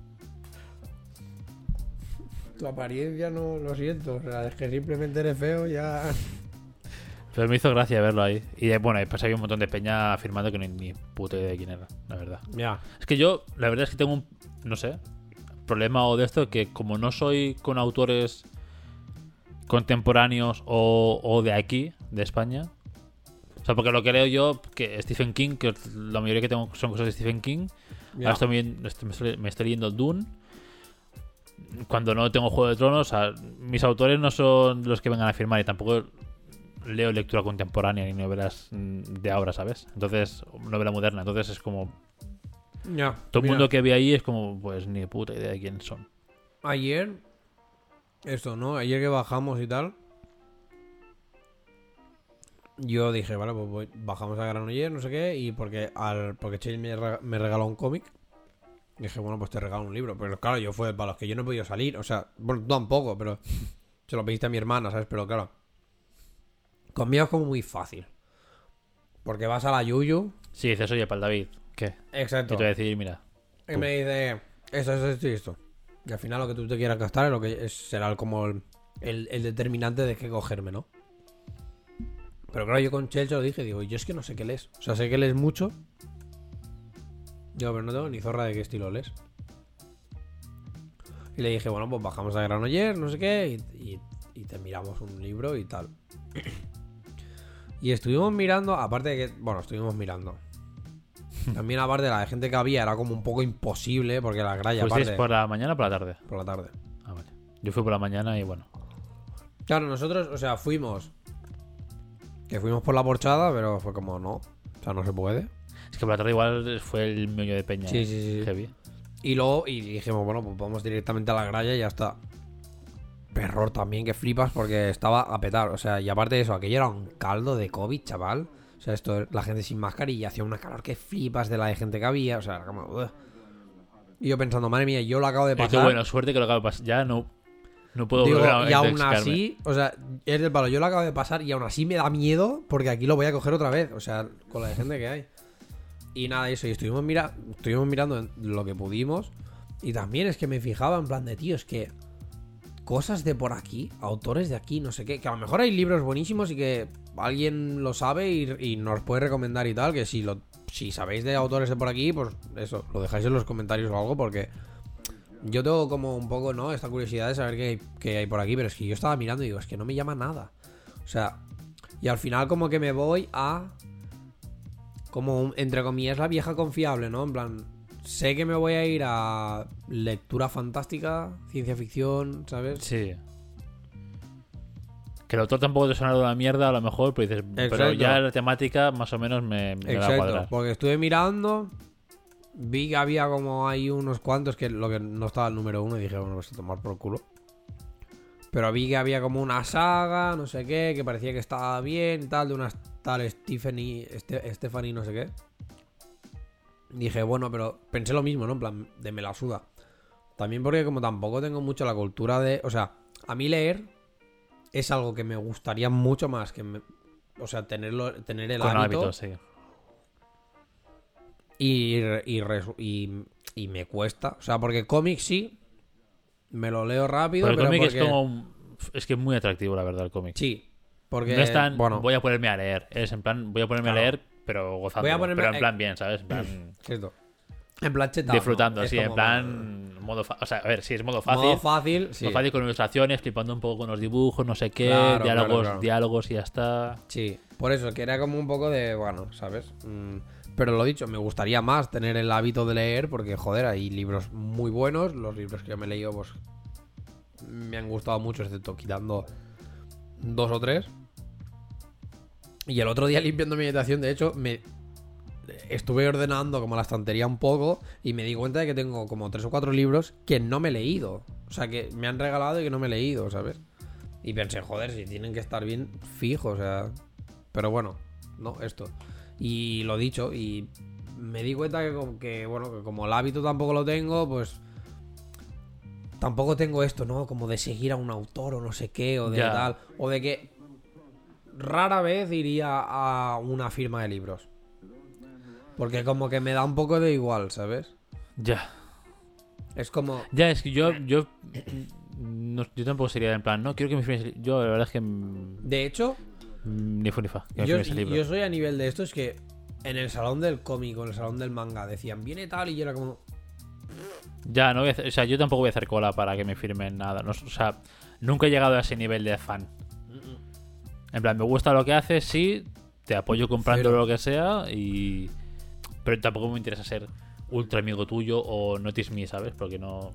Tu apariencia no lo siento. O sea, es que simplemente eres feo ya. Pero me hizo gracia verlo ahí. Y eh, bueno, después había un montón de peña afirmando que ni, ni puta idea de quién era, la verdad. Ya. Es que yo, la verdad es que tengo un, no sé, problema o de esto, que como no soy con autores contemporáneos o, o de aquí, de España, o sea, porque lo que leo yo, que Stephen King, que la mayoría que tengo son cosas de Stephen King, ahora estoy- me, estoy, me estoy leyendo Dune, cuando no tengo Juego de Tronos, o sea, mis autores no son los que vengan a firmar y tampoco leo lectura contemporánea ni novelas mm, de ahora, ¿sabes? Entonces, novela moderna, entonces es como Ya. todo el mundo que ve ahí es como, pues ni puta idea de quién son. Ayer. Esto, ¿no? Ayer que bajamos y tal. Yo dije, vale, pues voy- bajamos a Granollers, no sé qué. Y porque al porque rega- me regaló un cómic. Dije, bueno, pues te regalo un libro. Pero claro, yo fue para los que yo no he podido salir. O sea, bueno, tampoco, pero se lo pediste a mi hermana, ¿sabes? Pero claro. Conmigo es como muy fácil. Porque vas a la Yuyu. Sí, dices, oye, para el David, ¿qué? Y Exacto. te voy a decir, mira, Y me dice, esto, esto, esto y esto. Y al final lo que tú te quieras gastar es lo que será como el, el- el determinante de qué cogerme, ¿no? Pero claro, yo con Chelsea lo dije, digo, yo es que no sé qué lees. O sea, sé que lees mucho. Digo, pero no tengo ni zorra de qué estilo lees. Y le dije, bueno, pues bajamos a Granollers, no sé qué, y, y- y te miramos un libro y tal. Y estuvimos mirando, aparte de que, bueno, estuvimos mirando. También aparte de la gente que había era como un poco imposible porque la gralla ¿fuisteis aparte por la mañana o por la tarde? por la tarde. Ah, vale. Yo fui por la mañana y bueno. Claro, nosotros, o sea, fuimos Que fuimos por la porchada, pero fue como, no. O sea, no se puede. Es que por la tarde igual fue el medio de peña. Sí, ¿eh? sí, sí. Heavy. Y luego, y dijimos, bueno, pues vamos directamente a la gralla y ya está. Perror también, que flipas porque estaba a petar. O sea, y aparte de eso, aquello era un caldo de COVID, chaval. O sea, esto, la gente sin mascarilla, hacía una calor que flipas de la de gente que había. O sea, era como. "Ugh". Y yo pensando, madre mía, yo lo acabo de pasar. bueno, suerte que lo acabo de pasar. Ya no, no puedo Digo, volver a y aún así, o sea, es del palo, yo lo acabo de pasar y aún así me da miedo porque aquí lo voy a coger otra vez, o sea, con la de gente que hay. Y nada, eso, y estuvimos, mira, estuvimos mirando lo que pudimos y también es que me fijaba en plan de, tío, es que cosas de por aquí, autores de aquí, no sé qué, que a lo mejor hay libros buenísimos y que alguien lo sabe y, nos puede recomendar y tal, que si lo si sabéis de autores de por aquí, pues eso, lo dejáis en los comentarios o algo porque yo tengo como un poco, ¿no? Esta curiosidad de saber qué qué hay por aquí, pero es que yo estaba mirando y digo, es que no me llama nada. O sea, y al final como que me voy a... Como, un- entre comillas, la vieja confiable, ¿no? En plan, sé que me voy a ir a lectura fantástica, ciencia ficción, ¿sabes? Sí. Que el autor tampoco te suena de una mierda, a lo mejor, pero dices, pero ya la temática más o menos me, me va a Exacto, cuadrar. porque estuve mirando, vi que había como hay unos cuantos que lo que no estaba el número uno y dije, bueno, pues a tomar por culo. Pero vi que había como una saga, no sé qué, que parecía que estaba bien tal, de una tal Stephanie, Ste- Stephanie no sé qué. Dije, bueno, pero pensé lo mismo, ¿no? En plan, de me la suda. También porque como tampoco tengo mucho la cultura de... O sea, a mí leer es algo que me gustaría mucho más que... me- o sea, tenerlo, tener el Con hábito. sí. Y, y, y, y me cuesta. O sea, porque cómic sí. Me lo leo rápido. Pero el cómic porque- es como. un- Es que es muy atractivo, la verdad, el cómic. Sí. Porque. no es tan. Bueno, Voy a ponerme a leer. Es en plan, voy a ponerme Claro. a leer, pero gozando. Voy a ponerme- pero en plan bien, ¿sabes? En plan. cierto. En plan chetado, disfrutando, sí, en plan. Modo fa- o sea, a ver, sí, es modo fácil. Modo fácil. Sí. Modo fácil con ilustraciones, flipando un poco con los dibujos, no sé qué, Claro, diálogos, claro. diálogos y ya está. Sí, por eso, que era como un poco de, bueno, ¿sabes? Mm, pero lo dicho, me gustaría más tener el hábito de leer porque, joder, hay libros muy buenos. Los libros que yo me he leído, pues, me han gustado mucho, excepto quitando dos o tres. Y el otro día limpiando mi habitación, de hecho, me estuve ordenando como la estantería un poco y me di cuenta de que tengo como tres o cuatro libros que no me he leído. O sea, que me han regalado y que no me he leído, ¿sabes? Y pensé, joder, si tienen que estar bien fijos, o sea. Pero bueno, no, esto. Y lo dicho, y me di cuenta que, como- que, bueno, que como el hábito tampoco lo tengo, pues. Tampoco tengo esto, ¿no? Como de seguir a un autor o no sé qué, o de tal. O de que rara vez iría a una firma de libros. Porque como que me da un poco de igual, ¿sabes? Ya. Es como. Ya, es que yo. Yo, no- yo tampoco sería en plan, no quiero que me firmes. Yo, la verdad es que. De hecho, Ni fu ni fa. Me yo, soy a nivel de esto, es que en el salón del cómic o en el salón del manga decían, viene tal, y yo era como. Ya, no voy a hacer- o sea, yo tampoco voy a hacer cola para que me firmen nada. No, o sea, nunca he llegado a ese nivel de fan. En plan, me gusta lo que haces, sí, te apoyo comprando Cero. lo que sea y... Pero tampoco me interesa ser ultra amigo tuyo o notice me, ¿sabes? Porque no...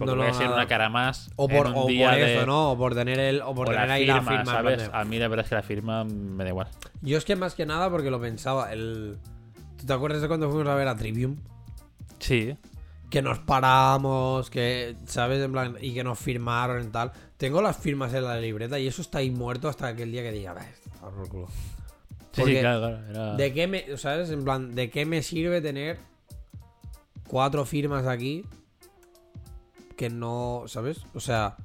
Porque No, no, voy a ser nada. una cara más O por, en un o por de- eso, ¿no? O por tener el. O por o tener la ahí firma, la firma. ¿sabes? A mí la verdad es que la firma me da igual. Yo es que más que nada porque lo pensaba. El... ¿Tú te acuerdas de cuando fuimos a ver a Trivium? Sí. Que nos paramos, que, ¿sabes? En plan, y que nos firmaron y tal. Tengo las firmas en la libreta y eso está ahí muerto hasta aquel día que diga, "Bah, a por culo". Sí, claro, claro. Era... ¿De qué me, ¿sabes? En plan, ¿de qué me sirve tener cuatro firmas aquí que no, ¿sabes? O sea,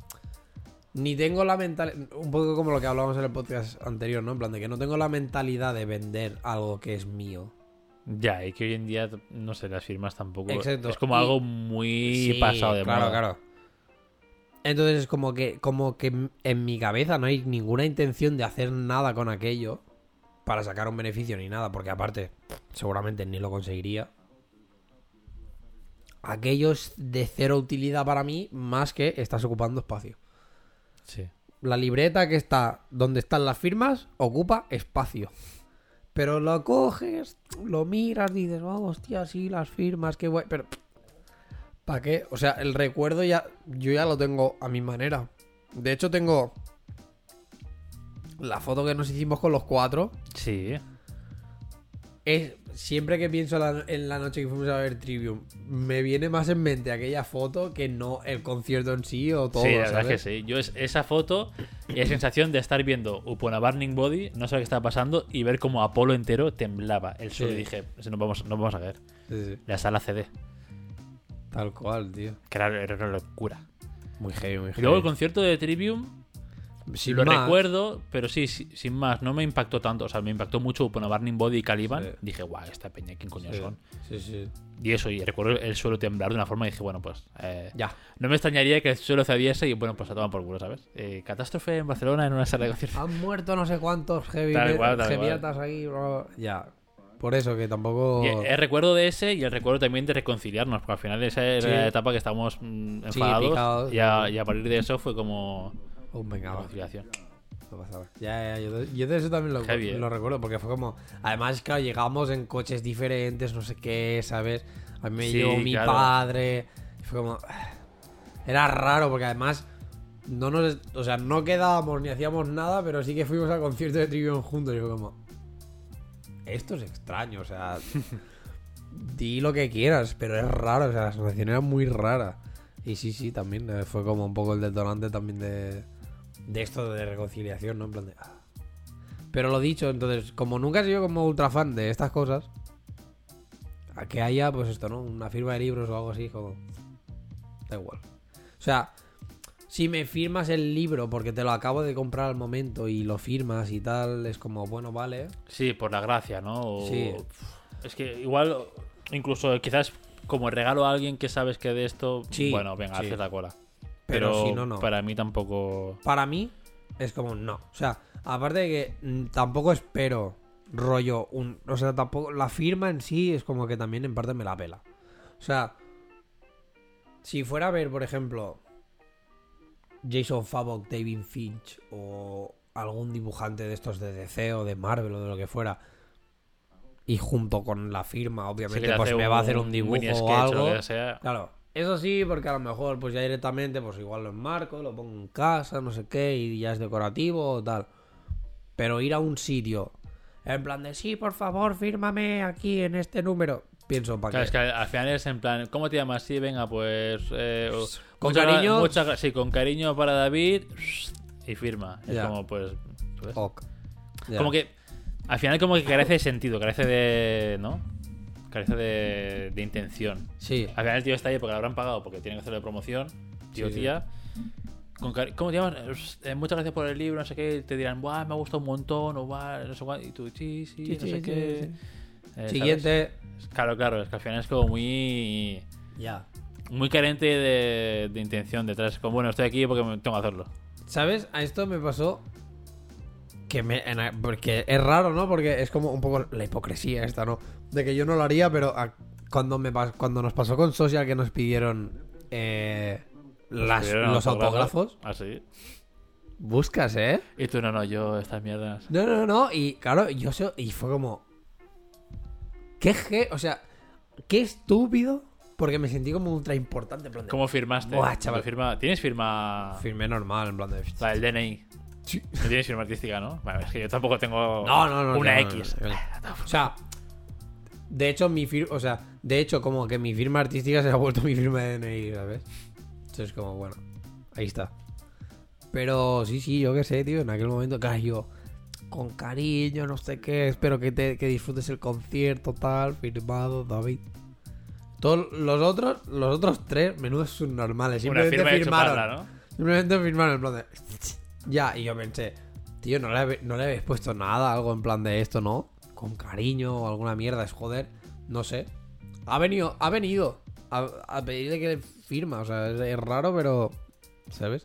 ni tengo la mentalidad, un poco como lo que hablábamos en el podcast anterior, ¿no? En plan, de que no tengo la mentalidad de vender algo que es mío. Ya, y que hoy en día, no sé, las firmas tampoco... Exacto. Es como Y- algo muy Sí, pasado de claro, moda. claro. Entonces es como que, como que en mi cabeza no hay ninguna intención de hacer nada con aquello para sacar un beneficio ni nada, porque aparte seguramente ni lo conseguiría. Aquello es de cero utilidad para mí, más que estás ocupando espacio. Sí. La libreta que está donde están las firmas ocupa espacio. Pero lo coges, lo miras, dices, oh, hostia, sí, las firmas, qué guay. Pero, ¿para qué? O sea, el recuerdo ya, yo ya lo tengo a mi manera. De hecho, tengo la foto que nos hicimos con los cuatro, Sí. Es siempre que pienso la- en la noche que fuimos a ver Trivium, me viene más en mente aquella foto que no el concierto en sí o todo. sí, la verdad es que sí. Yo es, esa foto y la sensación de estar viendo Upon a Burning Body, no sé qué estaba pasando, y ver como Apolo entero temblaba el suelo. Sí. Y dije, "Eso no vamos, no vamos a caer. Sí, sí. La sala CD, Tal cual, tío. que era, era una locura. Muy heavy, muy Y heavy. luego el concierto de Trivium, Sin lo más, recuerdo, pero sí, sí, sin más, no me impactó tanto. O sea, me impactó mucho a Burning Body y Caliban. Sí. Dije, guau, esta peña, ¿quién coño Sí, son? sí, sí. Y eso, y recuerdo el suelo temblar de una forma y dije, bueno, pues. eh, Ya. No me extrañaría que el suelo cediese y bueno, pues a tomar por culo, ¿sabes? Eh, catástrofe en Barcelona en una sala de conciertos. Han muerto no sé cuántos heavy Tal tal heavyatas aquí, bro. Ya. Por eso que tampoco. Y el recuerdo de ese y el recuerdo también de reconciliarnos, porque al final esa era Sí. la etapa que estábamos mm, enfadados picados. y, a, y a partir de eso fue como Oh, venga, va. No nada. Ya, ya, yo, de- yo de eso también lo, Heavy, eh. recuerdo, porque fue como. Además, claro, llegamos en coches diferentes, no sé qué, ¿sabes? A mí me Sí, llevó mi claro. padre. Fue como. Era raro, porque además. No nos. O sea, no quedábamos ni hacíamos nada, pero sí que fuimos al concierto de Trivium juntos. Y fue como. Esto es extraño, o sea. di lo que quieras, pero es raro, o sea, la sensación era muy rara. Y sí, sí, también eh, fue como un poco el detonante también de, de esto de reconciliación, ¿no? En plan de. ah. Pero lo dicho, entonces, como nunca he sido como ultra fan de estas cosas, a que haya, pues esto, ¿no? Una firma de libros o algo así, como. Da igual. O sea, si me firmas el libro porque te lo acabo de comprar al momento y lo firmas y tal, es como, bueno, vale. Sí, por la gracia, ¿no? O- Sí. Es que igual, incluso quizás como regalo a alguien que sabes que de esto, Sí, bueno, venga, sí. haces la cola. Pero Pero, si no, no. para mí tampoco... Para mí, es como, no. O sea, aparte de que mm, tampoco espero rollo un. O sea, tampoco. La firma en sí es como que también en parte me la pela. O sea, si fuera a ver, por ejemplo, Jason Favok, David Finch o algún dibujante de estos de DC o de Marvel o de lo que fuera. Y junto con la firma, obviamente, pues me va a hacer un dibujo o sketch algo. sea. Claro, eso sí, porque a lo mejor, pues ya directamente, pues igual lo enmarco, lo pongo en casa, no sé qué, y ya es decorativo o tal. Pero ir a un sitio, en plan de, sí, por favor, fírmame aquí en este número. Pienso, ¿para Claro, qué? es que al final es en plan, ¿cómo te llamas? Sí, venga, pues... eh, Con mucha gra- cariño. mucha sí, con cariño para David y firma. Es como, pues... Ok. Como que al final como que carece de sentido, carece de... ¿No? Carece de, de intención. Sí, Al final el tío está ahí porque lo habrán pagado, porque tienen que hacerle promoción. Tío, Sí, tía. Con ¿Cómo te llamas? Eh, muchas gracias por el libro, no sé qué. Te dirán, Buah, me ha gustado un montón, o Buah, no sé cuánto. Y tú, sí, sí, Sí, no sí, sé qué. Eh, ¿sabes? siguiente. Claro, claro, es que al final es como muy. Ya. Muy carente de, de intención detrás. Como, bueno, estoy aquí porque tengo que hacerlo. ¿Sabes? A esto me pasó que me... Porque es raro, ¿no? Porque es como un poco la hipocresía esta, ¿no? De que yo no lo haría, pero a- cuando, me cuando nos pasó con Social que nos pidieron eh, las- Pidieron los autógrafos, Ah, sí. buscas, ¿eh? Y tú, no, no, yo estas mierdas. No, no, no. Y claro, yo sé... Y fue como... Qué ge... O sea, qué estúpido. Porque me sentí como ultra importante. En plan de, ¿Cómo firmaste? Buah, chaval. Firma... ¿Tienes firma...? Firmé normal, en plan de... La del DNI. No tienes firma artística, ¿no? Bueno, es que yo tampoco tengo No, no, no. una X. no. O sea, de hecho, mi firma, o sea, de hecho, como que mi firma artística se ha vuelto mi firma de DNI, ¿sabes? Entonces, como, bueno, ahí está. Pero sí, sí, yo qué sé, tío, en aquel momento, yo, con cariño, no sé qué, espero que, te, que disfrutes el concierto, tal, firmado, David. Todos los otros, los otros tres, menudos subnormales, simplemente firma firmaron. chuparla, ¿no? Simplemente firmaron en plan de. Ya, y yo pensé, tío, no le, no le habéis puesto nada, algo en plan de esto, ¿no? Con cariño o alguna mierda, es joder, no sé. Ha venido, ha venido a, a pedirle que le firma, o sea, es, es raro, pero. ¿Sabes?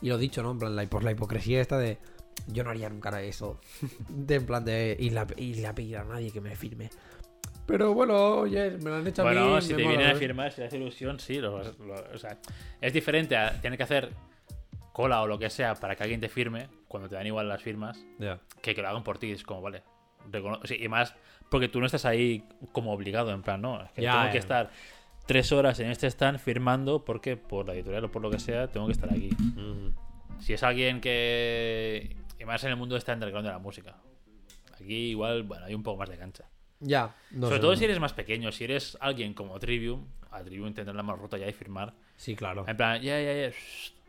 Y lo dicho, ¿no? En plan, la, por la hipocresía esta de. Yo no haría nunca eso. De en plan de. Y le pedir a nadie que me firme. Pero bueno, oye, me lo han hecho a Bueno, mí. si me te vienen a firmar, si te hace ilusión, sí. lo- lo- o sea, es diferente a tener que hacer cola o lo que sea para que alguien te firme, cuando te dan igual las firmas, Ya. que que lo hagan por ti. Es como, vale. Recono- o sea, y más porque tú no estás ahí como obligado, en plan, no. Es que Ya, tengo ya. que estar tres horas en este stand firmando porque por la editorial o por lo que sea, tengo que estar aquí. Si es alguien que Y más en el mundo este underground de la música. Aquí igual, bueno, hay un poco más de cancha. Ya. no Sobre sé, todo no. si eres más pequeño, si eres alguien como Trivium, a Trivium tendrán la mano rota ya y firmar. Sí, claro. En plan, ya, ya, ya,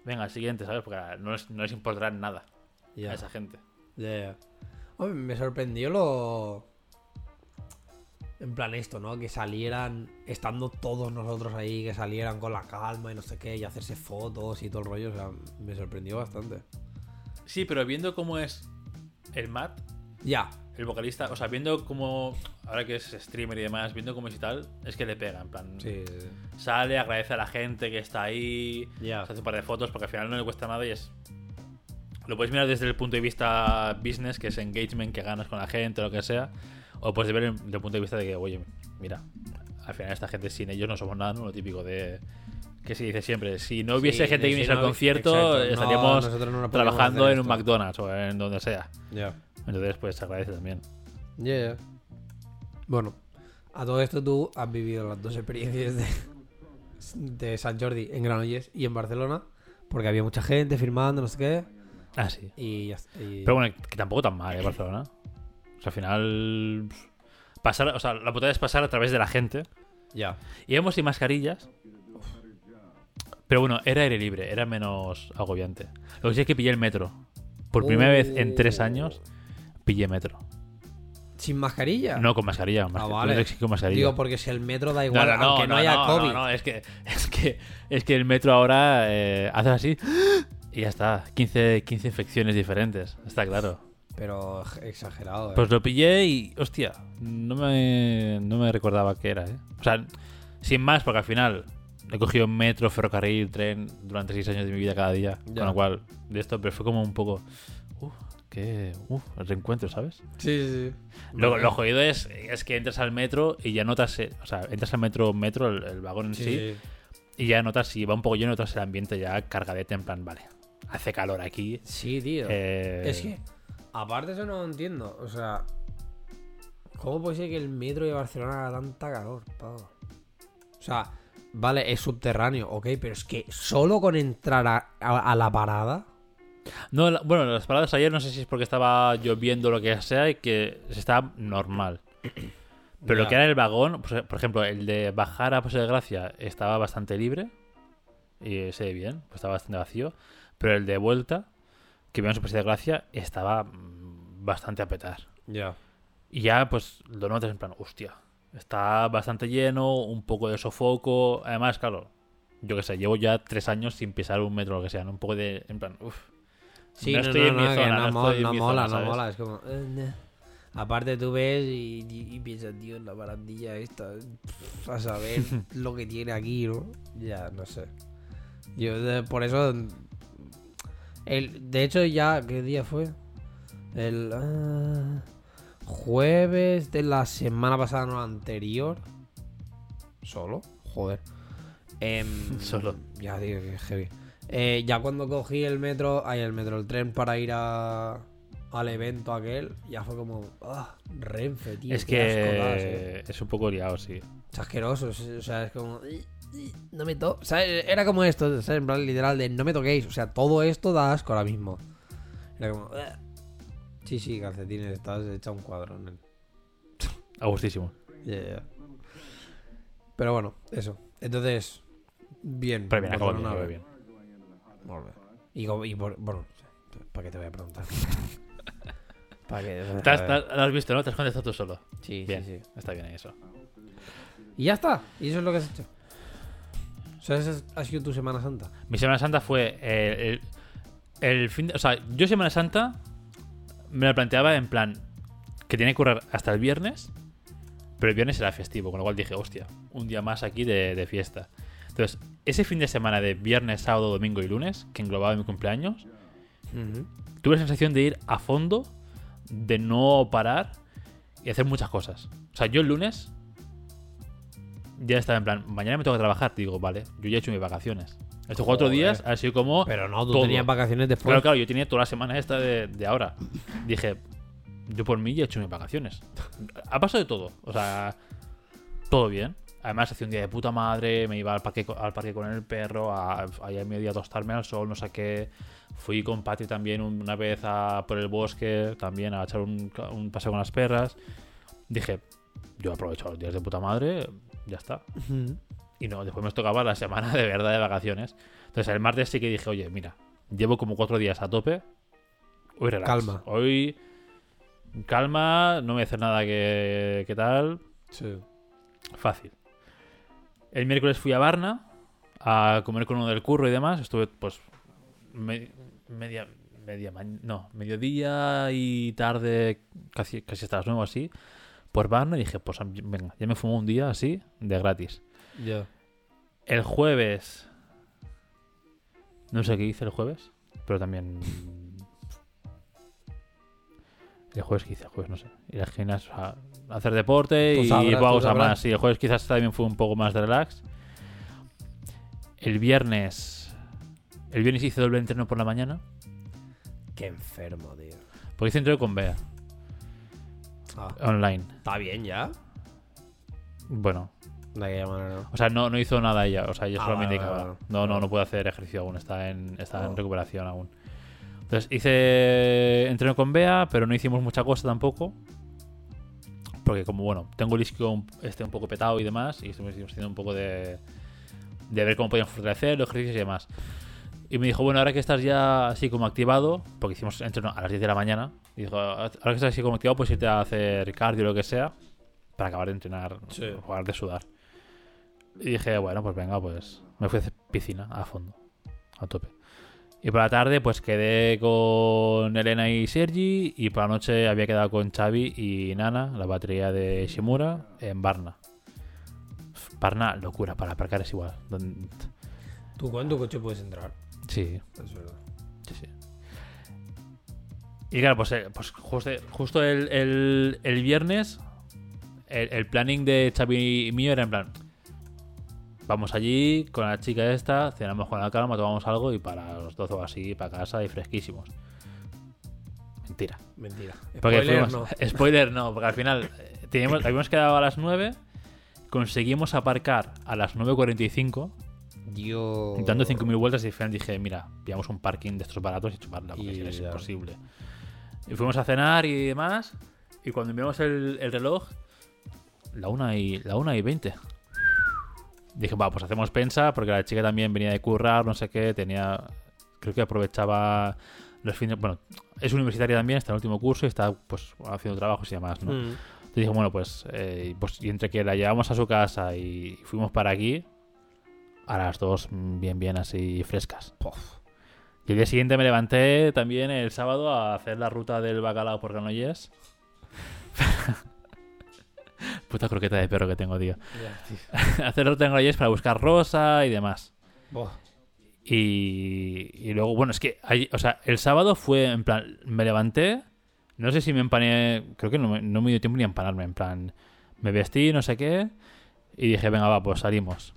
venga, siguiente, ¿sabes? Porque no les, no les importará nada Ya. a esa gente. Ya, ya. Hombre, me sorprendió lo. En plan, esto, ¿no? Que salieran, estando todos nosotros ahí, que salieran con la calma y no sé qué, y hacerse fotos y todo el rollo. O sea, me sorprendió bastante. Sí, pero viendo cómo es el Matt, Ya. el vocalista, o sea, viendo cómo, ahora que es streamer y demás, viendo cómo es y tal, es que le pega, en plan, Sí. sale, agradece a la gente que está ahí, Ya. se hace un par de fotos porque al final no le cuesta nada y es... Lo puedes mirar desde el punto de vista business, que es engagement, que ganas con la gente, lo que sea, o puedes ver desde el punto de vista de que, oye, mira, al final esta gente sin ellos no somos nada, ¿no? Lo típico de... Que se dice siempre, si no hubiese Sí, gente que si viniese no- al concierto, exacto, estaríamos no trabajando en un. McDonald's o en donde sea. Ya. Entonces, pues se agradece también. Ya, ya. Bueno, a todo esto tú has vivido las dos experiencias de, de San Jordi en Granollers y en Barcelona, porque había mucha gente firmando, no sé qué, Ah, sí. y y- Pero bueno, que tampoco tan mal, ¿eh? Barcelona. O sea, al final. Pasar, o sea, la putada es pasar a través de la gente. Ya. Íbamos sin mascarillas. Pero bueno, era aire libre, era menos agobiante. Lo que sí es que pillé el metro. Por primera vez en tres Oh. años, pillé metro. ¿Sin mascarilla? No con mascarilla, mas- Ah, vale. con mascarilla. Digo, porque si el metro da igual, no, no, aunque no, no, haya COVID. no, no, es que, es que, es que el metro ahora eh, hace así y ya está. 15, 15 infecciones diferentes, está claro. Pero exagerado, eh. Pues lo pillé y, hostia, no me, no me recordaba qué era, ¿eh? O sea, sin más, porque al final he cogido metro, ferrocarril, tren durante seis años de mi vida cada día. Ya. Con lo cual, de esto, pero fue como un poco, uff, qué, uff, el reencuentro, ¿sabes? Sí, sí, sí. Lo, jodido es, es que entras al metro y ya notas, eh, o sea, entras al metro, metro, el, el vagón en sí. y ya notas si va un poco lleno, notas el ambiente ya cargadete, en plan, vale, hace calor aquí. Sí, tío. eh, Es que, aparte eso no entiendo. O sea, ¿cómo puede ser que el metro de Barcelona haga tanta calor, pavo? O sea, vale, es subterráneo, ok, pero es que solo con entrar a, a- a la parada. No, la- bueno, las paradas ayer no sé si es porque estaba lloviendo o lo que sea y que se estaba normal. Pero lo que era el vagón, pues, por ejemplo, el de bajar a Paseo de Gracia estaba bastante libre y se ve bien, pues estaba bastante vacío. Pero el de vuelta, que vimos a Paseo de Gracia, estaba mm, bastante a petar. Ya. Y ya, pues lo notas en plan, hostia, está bastante lleno, un poco de sofoco. Además, claro, yo qué sé, llevo ya tres años sin pisar un metro o lo que sea, ¿no? Un poco de, en plan, uff. Sí, No no, estoy no, en mi que zona, no, no mo- estoy en no mola, zona, no mola. Es como. eh. Aparte tú ves y, y- y piensas, tío, la barandilla esta, a saber lo que tiene aquí, ¿no? Ya, no sé. Yo de- por eso... El, de hecho ya, ¿qué día fue? El ah, jueves de la semana pasada, no anterior. ¿Solo? Joder. Em, Solo. Ya, tío, que heavy. Eh, ya cuando cogí el metro, ay, el metro, el tren para ir a, al evento aquel, ya fue como, ah, Renfe, tío. es eh". que es un poco liado, sí. Es asqueroso, o sea, es como, "Ih, ih, no me to. Era como esto, ¿sabes? En plan, literal, de no me toquéis, o sea, todo esto da asco ahora mismo. Era como, sí, sí, calcetines, estás hecha un cuadro. nen. A gustísimo. Ya, ya. Pero bueno, eso. Entonces, bien. Pero bien, acabo bien, bien. Y, y por, bueno, ¿para qué te voy a preguntar? ¿Para qué? Te has- te has- lo has visto, ¿no? Te has contestado tú solo. Sí, Bien, sí, sí. está bien eso. Y ya está. Y eso es lo que has hecho. O sea, esa ha sido tu Semana Santa. Mi Semana Santa fue eh, el, el fin de, O sea, yo Semana Santa me la planteaba en plan que tiene que correr hasta el viernes, pero el viernes era festivo, con lo cual dije, hostia, un día más aquí de, de fiesta. Entonces, ese fin de semana de viernes, sábado, domingo y lunes, que englobaba mi cumpleaños, tuve la sensación de ir a fondo, de no parar y hacer muchas cosas. O sea, yo el lunes ya estaba en plan, mañana me tengo que trabajar. Digo, vale, yo ya he hecho mis vacaciones. Estos cuatro Joder. días ha sido como. Pero no, tú todo. tenías vacaciones después. Claro, claro, yo tenía toda la semana esta de, de ahora. Dije, yo por mí ya he hecho mis vacaciones. Ha pasado de todo. O sea, todo bien. Además, hacía un día de puta madre, me iba al parque, al parque con el perro, a, ahí a mediodía a tostarme al sol, no sé qué. Fui con Patty también una vez a, por el bosque, también a echar un, un paseo con las perras. Dije, yo aprovecho los días de puta madre, ya está. Y no, después me tocaba la semana de verdad de vacaciones. Entonces el martes sí que dije, oye, mira, llevo como cuatro días a tope. Hoy relax. Calma. Hoy calma, no me voy a hacer nada que, que tal. Sí. Fácil. El miércoles fui a Varna a comer con uno del curro y demás. Estuve, pues, me- media, media, no, mediodía y tarde, casi, casi hasta las nueve así, por Varna. Y dije, pues, venga, ya me fumo un día así, de gratis. Ya. El jueves. No sé qué hice el jueves, pero también. El jueves que hice, el jueves no sé. Ir al gimnasio a hacer deporte y sabrás, sabrás. más. Sí, el jueves quizás también fue un poco más de relax. El viernes. El viernes hice doble entreno por la mañana. Qué enfermo, tío. Porque hice entreno con Bea, Ah, online. ¿Está bien ya? Bueno, De aquella manera, ¿no? O sea, no, no hizo nada ella. O sea, ella Ah, solo me vale, indicaba. vale, vale. No, no, no puede hacer ejercicio aún. Está en, está Oh. en recuperación aún. Entonces hice entreno con Bea, pero no hicimos mucha cosa tampoco. Porque como, bueno, tengo el isquio un- este un poco petado y demás. Y estuvimos haciendo un poco de, de ver cómo podíamos fortalecer los ejercicios y demás. Y me dijo, bueno, ahora que estás ya así como activado, porque hicimos entreno a las 10 de la mañana, dijo, ahora que estás así como activado, pues irte a hacer cardio o lo que sea, para acabar de entrenar, Sí. acabar de sudar. Y dije, bueno, pues venga, pues me fui a hacer piscina a fondo, a tope. Y por la tarde, pues quedé con Elena y Sergi, y por la noche había quedado con Xavi y Nana, la batería de Shimura, en Varna. Varna, locura, para aparcar es igual. ¿Tú cuánto coche puedes entrar? Sí, Es verdad. Sí, sí. Y claro, pues, eh, pues justo, justo el, el- el viernes, el, el planning de Xavi y mío era en plan: vamos allí con la chica esta, cenamos con la calma, tomamos algo y para los 12 o así, para casa y fresquísimos. Mentira. Mentira. Porque Spoiler, fuimos- no. spoiler no, porque al final eh, teníamos, habíamos quedado a las 9, conseguimos aparcar a las 9.45. Yo. Dando 5.000 vueltas y al final dije, mira, pillamos un parking de estos baratos y chuparla, porque Y si no es ya. imposible. Y fuimos a cenar y demás, y cuando miramos el, el reloj, la 1 y, la una y 20. Dije, va, pues hacemos pensa, porque la chica también venía de currar, no sé qué, tenía... Creo que aprovechaba los fines... Bueno, es universitaria también, está en el último curso y está pues haciendo trabajos y demás, ¿no? Mm. Entonces dije, bueno, pues, eh, pues y entre que la llevamos a su casa y fuimos para aquí, a las dos bien, bien así frescas. Y el día siguiente me levanté también el sábado a hacer la ruta del bacalao por Granollers. Puta croqueta de perro que tengo, tío. Hacer la ruta de Granollers para buscar rosa y demás. Buah. Y, y luego, bueno, es que, o sea, el sábado fue en plan, me levanté, no sé si me empané, creo que no no me dio tiempo ni a empanarme, en plan, me vestí, no sé qué, y dije, venga, va, pues salimos.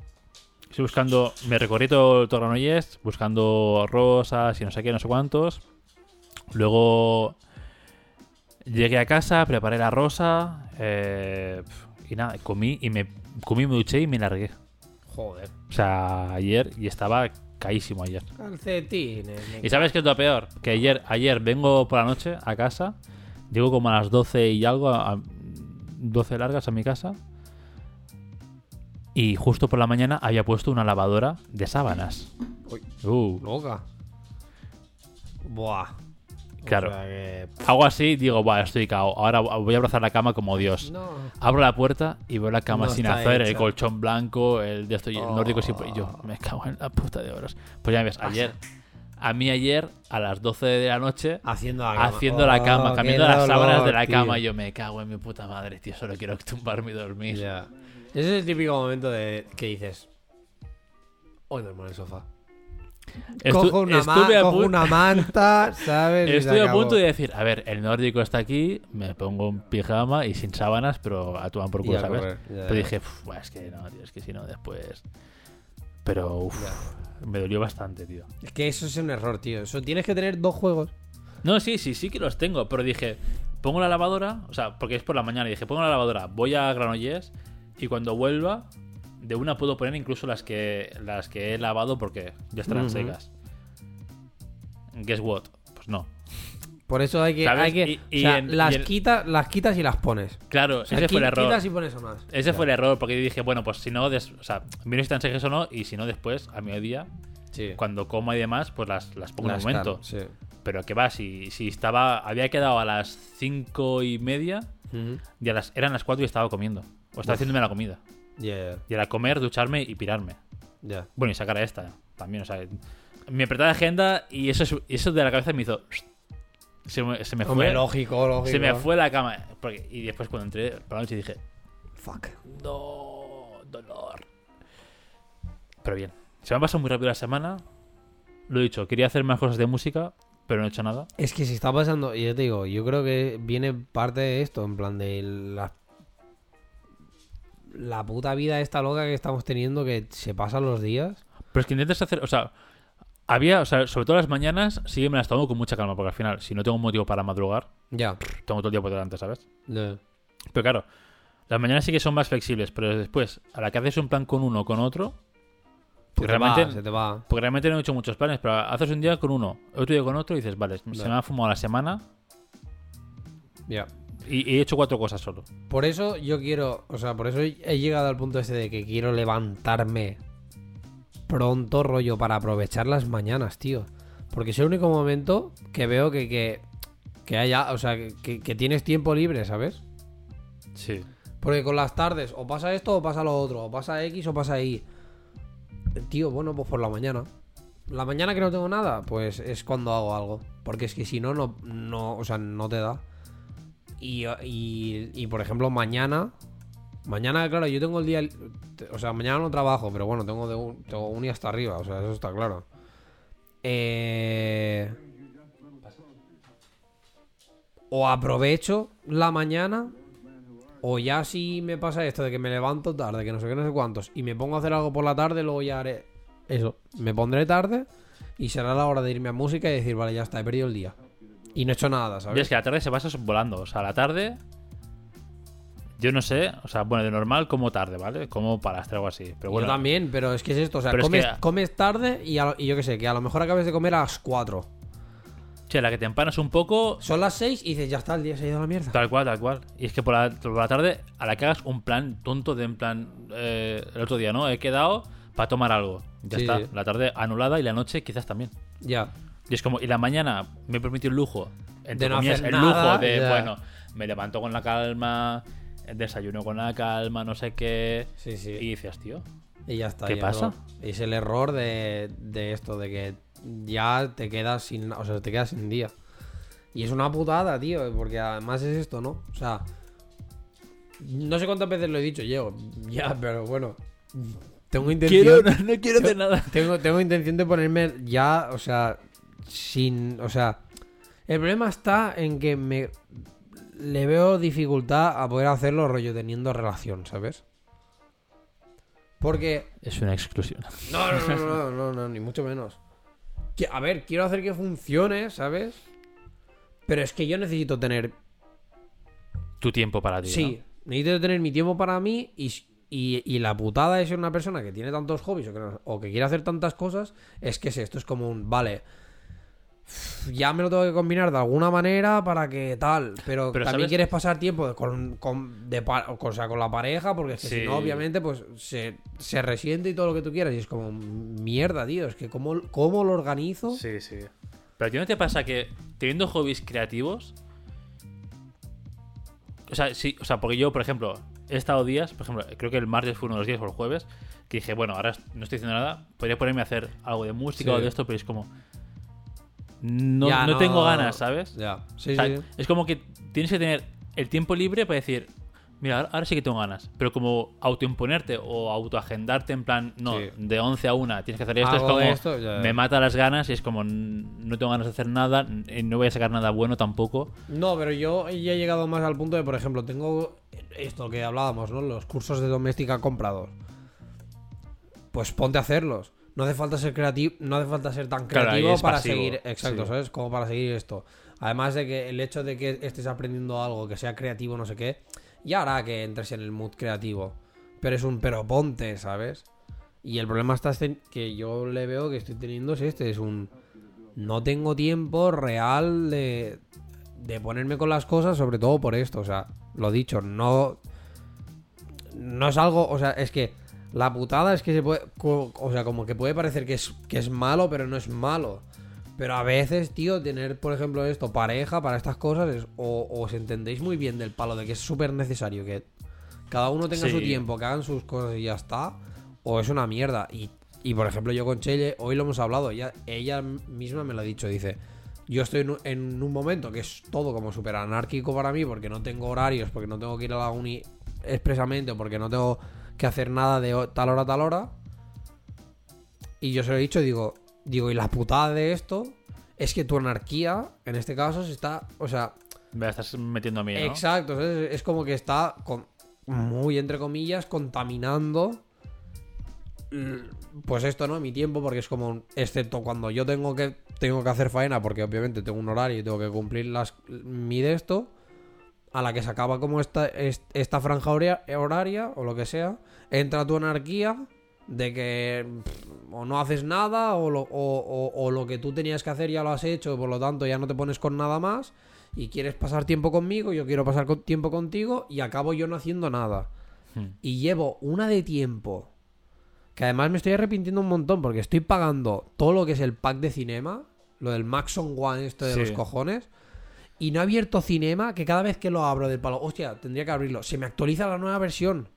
Estoy buscando, me recorrí todo, todo Granollers, buscando rosas y no sé qué, no sé cuántos. Luego llegué a casa, preparé la rosa, eh, y nada, comí y me comí, me duché y me largué. Joder. O sea, ayer y estaba caísimo ayer. Calcetines. ¿Y sabes qué es lo peor? Que ayer, ayer vengo por la noche a casa, llego como a las 12 y algo, a, a 12 largas a mi casa, y justo por la mañana había puesto una lavadora de sábanas. Uy. Uh, Loca. Buah. Claro. O sea que- hago así, digo, Buah, estoy cao. Ahora voy a abrazar la cama como Dios. No. Abro la puerta y veo la cama No sin hacer, el colchón blanco, el de esto y el nórdico y yo Oh. me cago en la puta de horas. Pues ya ves, ayer, a mí ayer a las 12 de la noche Haciendo la cama. haciendo la cama, Oh, cambiando qué las sábanas de la tío. cama y yo me cago en mi puta madre, tío, solo quiero tumbarme y dormir. Ya. Ese es el típico momento de que dices. Hoy duermo en el sofá. Estu- cojo una, ma- cojo una manta, ¿sabes? Y se estuve a punto de decir, a ver, el nórdico está aquí, me pongo un pijama y sin sábanas, pero a tomar por culo, ¿sabes? correr, ya, Pero ya. dije, "Uf, es que no, tío, es que si no después... Pero, uff, me dolió bastante, tío. Es que eso es un error, tío. Eso tienes que tener dos juegos. No, sí, sí, sí que los tengo, pero dije, pongo la lavadora, o sea, porque es por la mañana, y dije, pongo la lavadora, voy a Granollers y cuando vuelva de una puedo poner incluso las que las que he lavado porque ya estarán secas. Guess what? Pues no. Por eso hay que. ¿Sabes? Hay que Y- y o sea, en- las, y en- quitas, las quitas y las pones. Claro, O sea, ese fue el error. Quitas y pones unas. Ese fue el error porque yo dije, bueno, pues si no, des- o sea, miro si están secas o no y si no después, a mediodía, Sí. cuando coma y demás, pues las, las pongo en un momento. sí. Pero que va, si, si estaba, había quedado a las cinco y media y a las, eran las cuatro y estaba comiendo. O estaba Uf. haciéndome la comida. Yeah, Y era comer, ducharme y pirarme. ya. Bueno, y sacar a esta también, o sea, me apreté la agenda y eso, es- eso de la cabeza me hizo... Se me, se me Hombre, fue, lógico, lógico. se me fue la cama. Porque- y después cuando entré por la noche dije, Fuck. no, dolor. Pero bien, se me ha pasado muy rápido la semana. Lo he dicho, quería hacer más cosas de música, pero no he hecho nada. Es que se está pasando, y yo te digo, yo creo que viene parte de esto, en plan de la, la puta vida esta loca que estamos teniendo que se pasan los días. Pero es que intentas hacer, o sea, había, o sea, sobre todo las mañanas, sí que me las tomo con mucha calma, porque al final, si no tengo un motivo para madrugar, Ya. tengo todo el día por delante, ¿sabes? Ya. Pero claro, las mañanas sí que son más flexibles, pero después, a la que haces un plan con uno o con otro, porque va, realmente, se te va. porque realmente no he hecho muchos planes, pero haces un día con uno, otro día con otro y dices, vale, se me ha fumado la semana Ya. Y, y he hecho cuatro cosas solo. Por eso yo quiero, o sea, por eso he llegado al punto este de que quiero levantarme pronto, rollo, para aprovechar las mañanas, tío. Porque es el único momento que veo que, que, que haya, o sea, que, que tienes tiempo libre, ¿sabes? Sí. Porque con las tardes, o pasa esto o pasa lo otro, o pasa X o pasa Y. Tío, bueno, pues por la mañana. La mañana que no tengo nada, pues es cuando hago algo. Porque es que si no, no, no o sea, no te da. Y, por ejemplo, mañana. Mañana, claro, yo tengo el día. O sea, mañana no trabajo, pero bueno, tengo de un, tengo un y hasta arriba, o sea, eso está claro. Eh. O aprovecho la mañana o ya si me pasa esto de que me levanto tarde, que no sé qué, no sé cuántos, y me pongo a hacer algo por la tarde, luego ya haré eso. Me pondré tarde y será la hora de irme a música y decir, vale, ya está, he perdido el día. Y no he hecho nada, Y ¿sabes? es que la tarde se pasa volando. O sea, la tarde. Yo no sé, o sea, bueno, de normal como tarde, ¿vale? Como para o algo así. Pero bueno, Yo también, pero es que es esto, o sea, Pero es comes, que- comes tarde y, a lo- y yo qué sé, que a lo mejor acabes de comer a las 4. che, la que te empanas un poco, Son las 6 y dices, ya está, el día se ha ido a la mierda. tal cual, tal cual. Y es que por la, por la tarde, a la que hagas un plan tonto de en plan. eh, el otro día, ¿no? He quedado para tomar algo. Ya Sí, está. sí. La tarde anulada y la noche quizás también. Ya. Y es como, y la mañana me permite un lujo. Entre De no comillas, hacer el nada, lujo de, ya. bueno, me levanto con la calma, desayuno con la calma, no sé qué. Sí, sí. Y dices, tío, Y ya está. ¿Qué pasa? error. Es el error de, de esto, de que ya te quedas sin. O sea, te quedas sin día. Y es una putada, tío, porque además es esto, ¿no? O sea. No sé cuántas veces lo he dicho yo. Ya, pero bueno. Tengo intención. quiero, no, no quiero hacer nada. Tengo, tengo intención de ponerme ya, o sea, sin. O sea. El problema está en que me. Le veo dificultad a poder hacerlo rollo teniendo relación, ¿sabes? Porque. Es una exclusión. No, no, no, no, no, no, ni mucho menos. Que- a ver, quiero hacer que funcione, ¿sabes? Pero es que yo necesito tener. Tu tiempo para ti. Sí, necesito tener mi tiempo para mí y, y, y la putada de ser una persona que tiene tantos hobbies o que, no- o que quiere hacer tantas cosas es que es esto, es como un. Vale. Ya me lo tengo que combinar de alguna manera para que tal, pero, Pero, también ¿sabes? quieres pasar tiempo con, con, de o sea, con la pareja, porque es que Sí. si no, obviamente, pues se, se resiente y todo lo que tú quieras. Y es como, mierda, tío, es que ¿cómo, cómo lo organizo? Sí, sí. Pero a ti no te pasa que teniendo hobbies creativos. O sea, sí, o sea, porque yo, por ejemplo, he estado días, por ejemplo, creo que el martes fue uno de los días o el jueves, que dije, bueno, ahora no estoy haciendo nada, podría ponerme a hacer algo de música Sí. o de esto, pero es como. No, Ya, no tengo ganas, ¿sabes? Ya, sí, O sea, sí. Es como que tienes que tener el tiempo libre para decir, mira, ahora, ahora sí que tengo ganas. Pero como autoimponerte o autoagendarte en plan, no, Sí. de 11 a 1 tienes que hacer esto, es como, esto, ya, ya. me mata las ganas y es como, n- no tengo ganas de hacer nada, n- no voy a sacar nada bueno tampoco. No, pero yo ya he llegado más al punto de, por ejemplo, tengo esto que hablábamos, ¿no? Los cursos de doméstica comprados. Pues ponte a hacerlos. No hace falta ser creativo, no hace falta ser tan creativo para pasivo, seguir, exacto, sí. ¿sabes? Como para seguir esto. Además de que el hecho de que estés aprendiendo algo, que sea creativo, no sé qué, ya hará que entres en el mood creativo. Pero es un pero ponte, ¿sabes? Y el problema está que yo le veo que estoy teniendo es este, es un no tengo tiempo real de, de ponerme con las cosas, sobre todo por esto, o sea, lo dicho, no no es algo, o sea, es que la putada es que se puede, o sea, como que puede parecer que es que es malo, pero no es malo. Pero a veces, tío, tener, por ejemplo, esto, pareja para estas cosas, es, o, os entendéis muy bien del palo de que es súper necesario que cada uno tenga su tiempo, que hagan sus cosas y ya está, o es una mierda. Y, y, por ejemplo, yo con Chelle, hoy lo hemos hablado, ella, ella misma me lo ha dicho, dice, yo estoy en un, en un momento que es todo como súper anárquico para mí, porque no tengo horarios, porque no tengo que ir a la uni expresamente, o porque no tengo que hacer nada de tal hora a tal hora. Y yo se lo he dicho, digo, digo, y la putada de esto es que tu anarquía, en este caso, se está, o sea, Me la estás metiendo a mí, ¿no? Exacto, es como que está con- muy entre comillas contaminando mm, pues esto, ¿no? Mi tiempo porque es como excepto cuando yo tengo que tengo que hacer faena porque obviamente tengo un horario y tengo que cumplir las mi de esto a la que se acaba como esta es- esta franja horaria o lo que sea, entra tu anarquía de que pff, o no haces nada o lo, o- o- o lo que tú tenías que hacer ya lo has hecho, por lo tanto ya no te pones con nada más y quieres pasar tiempo conmigo, yo quiero pasar con- tiempo contigo y acabo yo no haciendo nada. Hmm. Y llevo una de tiempo que además me estoy arrepintiendo un montón porque estoy pagando todo lo que es el pack de cinema, lo del Maxon One este de Sí. los cojones. Y no he abierto cinema que cada vez que lo abro del palo, hostia, tendría que abrirlo. Se me actualiza la nueva versión.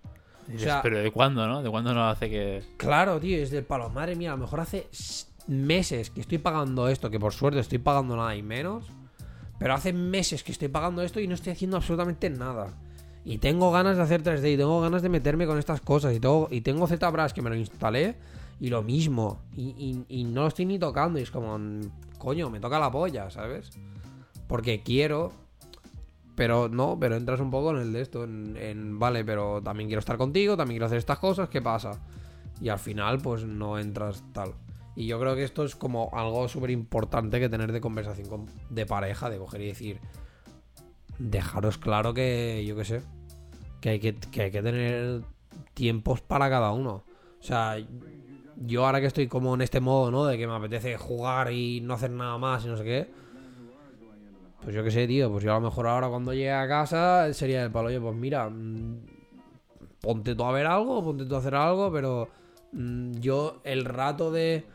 O sea, pero ¿de cuándo, no? ¿De cuándo no hace que...? Claro, tío, es del palo. Madre mía, a lo mejor hace meses que estoy pagando esto, que por suerte estoy pagando nada y menos. Pero hace meses que estoy pagando esto y no estoy haciendo absolutamente nada. Y tengo ganas de hacer 3D y tengo ganas de meterme con estas cosas. Y tengo, y tengo ZBrush que me lo instalé y lo mismo. Y, y- y no lo estoy ni tocando. Y es como, mm, coño, me toca la polla, ¿sabes? Porque quiero. Pero no, pero entras un poco en el de esto. En, vale, pero también quiero estar contigo, también quiero hacer estas cosas. ¿Qué pasa? Y al final, pues no entras tal. Y yo creo que esto es como algo súper importante que tener de conversación con- de pareja, de coger y decir, dejaros claro que, yo qué sé, que hay que, que hay que tener tiempos para cada uno. O sea, yo ahora que estoy como en este modo, ¿no? De que me apetece jugar y no hacer nada más y no sé qué. Pues yo qué sé, tío, pues yo a lo mejor ahora cuando llegue a casa sería el palo, oye, pues mira, mm, ponte tú a ver algo, ponte tú a hacer algo, pero mm, yo el rato de...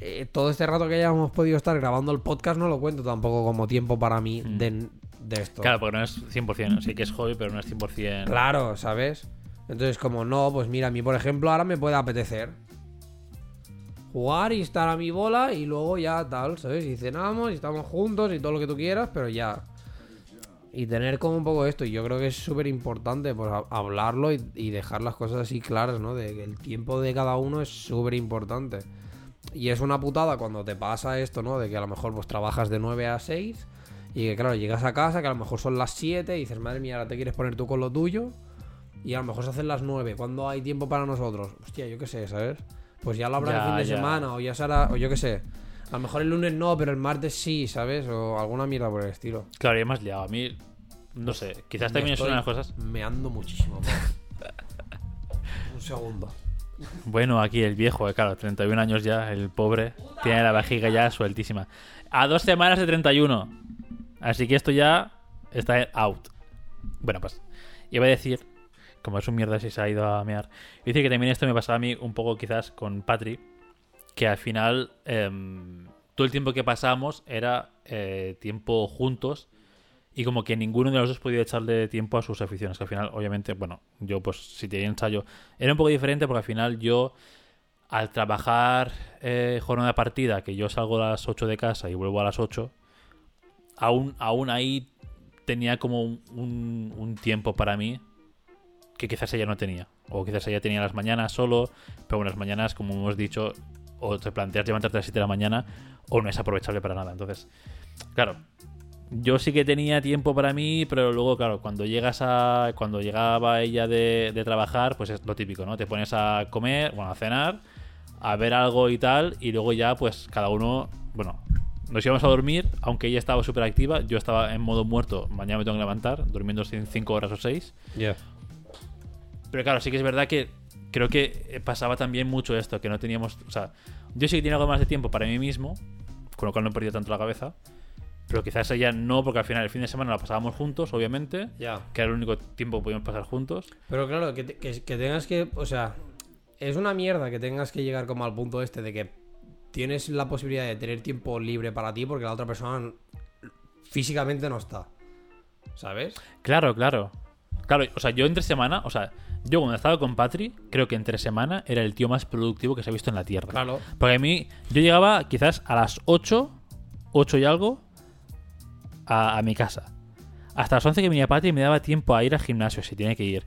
eh, todo este rato que hayamos podido estar grabando el podcast no lo cuento tampoco como tiempo para mí Mm. de, de esto. Claro, porque no es 100%. Sí que es hobby, pero no es 100%. Claro, ¿sabes? Entonces, como no, pues mira, a mí, por ejemplo, ahora me puede apetecer jugar y estar a mi bola y luego ya tal, ¿sabes? Y cenamos y estamos juntos y todo lo que tú quieras, pero ya. Y tener como un poco esto, y yo creo que es súper importante pues, hablarlo y, dejar las cosas así claras, ¿no? De que el tiempo de cada uno es súper importante. Y es una putada cuando te pasa esto, ¿no? De que a lo mejor pues trabajas de 9 a 6 y que claro, llegas a casa, que a lo mejor son las 7 y dices, madre mía, ahora te quieres poner tú con lo tuyo y a lo mejor se hacen las 9. ¿Cuándo hay tiempo para nosotros? Hostia, yo qué sé, ¿sabes? Pues ya lo habrá Ya, el fin de ya. semana o ya será, o yo qué sé. A lo mejor el lunes no, pero el martes sí, ¿sabes? O alguna mierda por el estilo. Claro, y más liado. A mí, no sé. Quizás Me también es una de las cosas. Meando muchísimo. por- Un segundo. Bueno, aquí el viejo, eh, claro, 31 años ya, el pobre, tiene la vejiga ya sueltísima. A dos semanas de 31. Así que esto ya está out. Bueno, pues iba a decir, como es un mierda si se ha ido a mear, a decir que también esto me pasaba a mí un poco quizás con Patri, que al final em, todo el tiempo que pasamos era eh, tiempo juntos y como que ninguno de los dos podía echarle tiempo a sus aficiones. Que al final, obviamente, bueno, yo pues si tenía ensayo era un poco diferente porque al final yo al trabajar eh, jornada partida, que yo salgo a las 8 de casa y vuelvo a las 8, aún, aún ahí tenía como un- un tiempo para mí que quizás ella no tenía. O quizás ella tenía las mañanas solo, pero unas mañanas, como hemos dicho, o te planteas levantarte a las 7 de la mañana o no es aprovechable para nada. Entonces, claro, yo sí que tenía tiempo para mí, pero luego, claro, cuando llegas a. Cuando llegaba ella de, de trabajar, pues es lo típico, ¿no? Te pones a comer, bueno, a cenar, a ver algo y tal, y luego ya, pues cada uno. Bueno, nos íbamos a dormir, aunque ella estaba súper activa, yo estaba en modo muerto, mañana me tengo que levantar, durmiendo 5 horas o 6. Ya. Pero claro, sí que es verdad que creo que pasaba también mucho esto, que no teníamos. O sea, yo sí que tenía algo más de tiempo para mí mismo, con lo cual no he perdido tanto la cabeza. Pero quizás ella no, porque al final el fin de semana la pasábamos juntos, obviamente. Ya. Que era el único tiempo que podíamos pasar juntos. Pero claro, que, te- que- que tengas que. O sea, es una mierda que tengas que llegar como al punto este de que tienes la posibilidad de tener tiempo libre para ti porque la otra persona físicamente no está. ¿Sabes? Claro, claro. Claro, o sea, yo entre semana, o sea, yo cuando estaba con Patri, creo que entre semana era el tío más productivo que se ha visto en la Tierra. Claro. Porque a mí, yo llegaba quizás a las 8, 8 y algo, a, a mi casa. Hasta las 11 que venía Patri me daba tiempo a ir al gimnasio, si tiene que ir.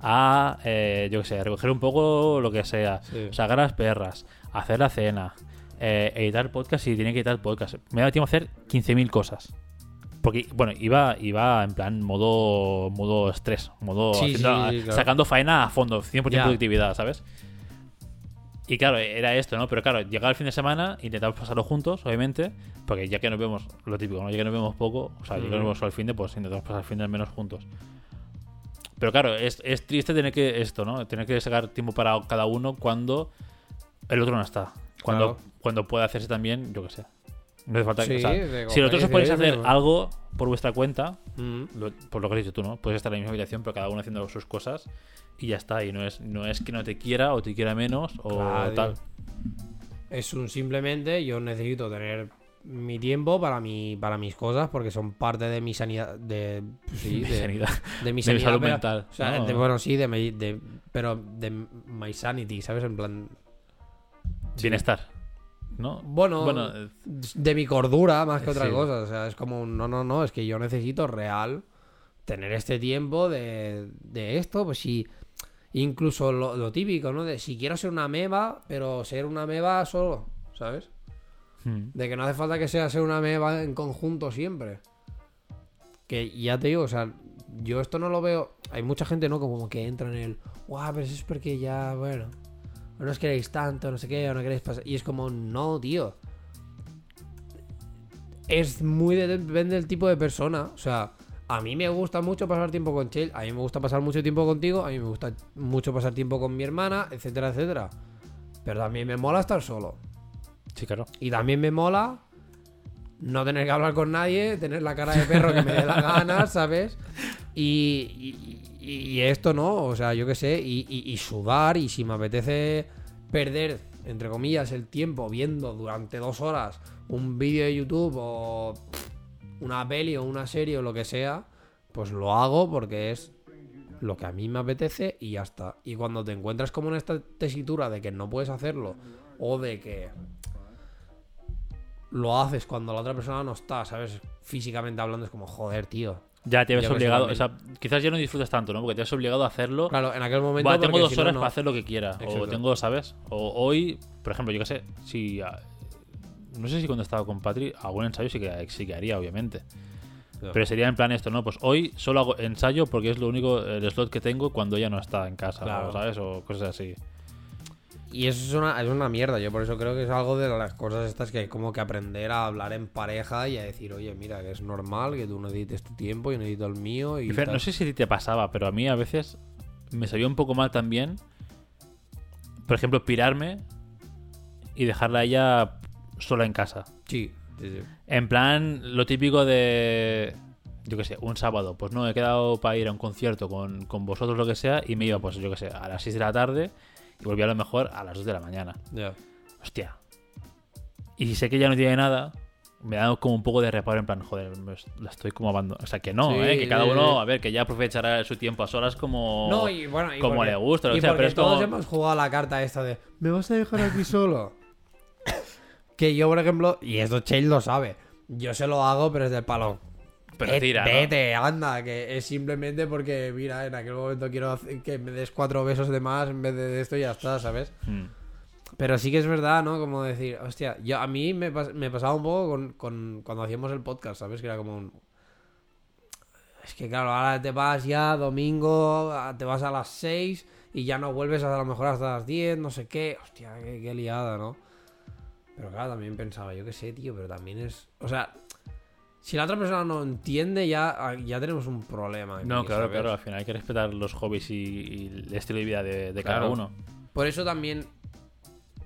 A, eh, yo qué sé, a recoger un poco lo que sea. Sí. Sacar a las perras, hacer la cena, eh, editar podcast si tiene que editar podcast. Me daba tiempo a hacer 15.000 cosas. Porque, bueno, iba, iba en plan modo, modo estrés, modo Sí, haciendo- sí, claro. sacando faena a fondo, 100% Ya. productividad, ¿sabes? Y claro, era esto, ¿no? Pero claro, llegaba el fin de semana, intentamos pasarlo juntos, obviamente, porque ya que nos vemos, lo típico, ¿no? Ya que nos vemos poco, o sea, ya que nos Ujú. vemos al fin de, pues intentamos pasar el fin de al menos juntos. Pero claro, es, es triste tener que esto, ¿no? Tener que sacar tiempo para cada uno cuando el otro no está. Cuando, Claro. cuando puede hacerse también, yo qué sé. No hace falta que. Sí, o sea, de si vosotros os podéis hacer "Oye, algo por vuestra cuenta, Mm. lo- por lo que has dicho tú, ¿no? Puedes estar en la misma habitación, pero cada uno haciendo sus cosas y ya está. Y no es, no es que no te quiera o te quiera menos o Claro, tal. Es un simplemente yo necesito tener mi tiempo para mi para mis cosas porque son parte de mi sanidad de sí, Mi de, sanidad. de mi De mi sanidad salud pero- mental, o sea ¿no? de- bueno sí de, mi- de- pero de my sanity sabes en plan Bienestar. ¿No? bueno, Bueno, eh, de mi cordura más que otra Sí. cosa o sea es como un, no no no es que yo necesito real tener este tiempo de, de esto pues si incluso lo, lo típico no de si quiero ser una meba pero ser una meba solo sabes hmm. De que no hace falta que sea ser una meba en conjunto siempre. Que ya te digo, o sea, yo esto no lo veo. Hay mucha gente, ¿no? Como que entra en el. Guau, pero eso es porque ya, bueno. No os queréis tanto, no sé qué, o no queréis pasar. Y es como, no, tío. Es muy de- depende del tipo de persona. O sea, a mí me gusta mucho pasar tiempo con Chell. A mí me gusta pasar mucho tiempo contigo. A mí me gusta mucho pasar tiempo con mi hermana, etcétera, etcétera. Pero también me mola estar solo. Sí, claro. Y también me mola no tener que hablar con nadie, tener la cara de perro que me dé la gana, ¿sabes? Y, y- esto no, o sea, yo qué sé, y, y- y sudar, y si me apetece perder, entre comillas, el tiempo viendo durante dos horas un vídeo de YouTube o una peli o una serie o lo que sea, pues lo hago porque es lo que a mí me apetece y ya está. Y cuando te encuentras como en esta tesitura de que no puedes hacerlo o de que lo haces cuando la otra persona no está, ¿sabes? Físicamente hablando es como, joder, tío. Ya te ves obligado. O sea, quizás ya no disfrutas tanto, ¿no? Porque te has obligado a hacerlo. Claro, en aquel momento... Vale, tengo dos si horas no. para hacer lo que quiera. O tengo, ¿sabes? O hoy, por ejemplo, yo qué sé, si. ah, No sé si cuando estaba con Patri, algún ensayo sí que, sí que haría, obviamente. Pero sería en plan esto, ¿no? Pues hoy solo hago ensayo porque es lo único, el slot que tengo cuando ella no está en casa, Claro. ¿sabes? O cosas así. Y eso es una, es una mierda. Yo por eso creo que es algo de las cosas estas que hay como que aprender a hablar en pareja y a decir, oye, mira, que es normal que tú necesites tu tiempo, yo necesito el mío. Y Y Fer, tal. no sé si a ti te pasaba, pero a mí a veces me sabía un poco mal también. Por ejemplo, pirarme y dejarla a ella sola en casa. Sí, sí, sí. En plan, lo típico de. Yo qué sé, un sábado. Pues no, he quedado para ir a un concierto con, con vosotros, lo que sea, y me iba, pues yo qué sé, a las 6 de la tarde y volví a lo mejor a las 2 de la mañana. Ya. Hostia. Y si sé que ya no tiene nada, me da como un poco de reparo en plan, joder, la estoy como abandonando. O sea, que no, Sí, ¿eh? Que cada uno, a ver, que ya aprovechará su tiempo a solas como. No, y bueno, y como porque- le gusta, o sea, pero es todos como- hemos jugado la carta esta de ¿me vas a dejar aquí solo? que yo, por ejemplo, y esto Chase lo sabe, yo se lo hago, pero es del palo. Pero tira, ¿no? Vete, anda, que es simplemente porque, mira, en aquel momento quiero hacer- que me des cuatro besos de más en vez de esto y ya está, ¿sabes? Hmm. Pero sí que es verdad, ¿no? Como decir, hostia, yo a mí me, pas- me pasaba un poco con, con- cuando hacíamos el podcast, ¿sabes? Que era como un... Es que claro, ahora te vas ya domingo, a- te vas a las 6 y ya no vuelves a lo mejor hasta las 10, no sé qué. Hostia, qué, qué liada, ¿no? Pero claro, también pensaba, yo qué sé, tío, pero también es... O sea, Si la otra persona no entiende, ya, ya tenemos un problema. No, claro, claro. Al final hay que respetar los hobbies y, y el estilo de vida de, de cada uno. Por eso también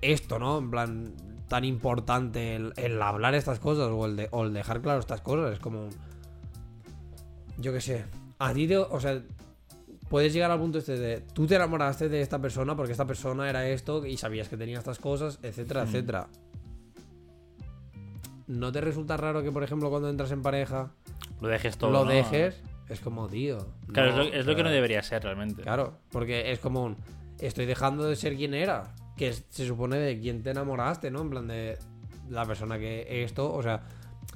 esto, ¿no? En plan, tan importante el, el hablar estas cosas o el, de- o el dejar claro estas cosas. Es como... Yo qué sé. A ti te... O sea, puedes llegar al punto este de... Tú te enamoraste de esta persona porque esta persona era esto y sabías que tenía estas cosas, etcétera, Mm. etcétera. ¿No te resulta raro que, por ejemplo, cuando entras en pareja Lo dejes todo. lo ¿no? dejes? Es como, tío. Claro, no, es, lo, es lo que no debería ser realmente. Claro, porque es como un. Estoy dejando de ser quien era. Que es- se supone de quien te enamoraste, ¿no? En plan de la persona que esto, o sea,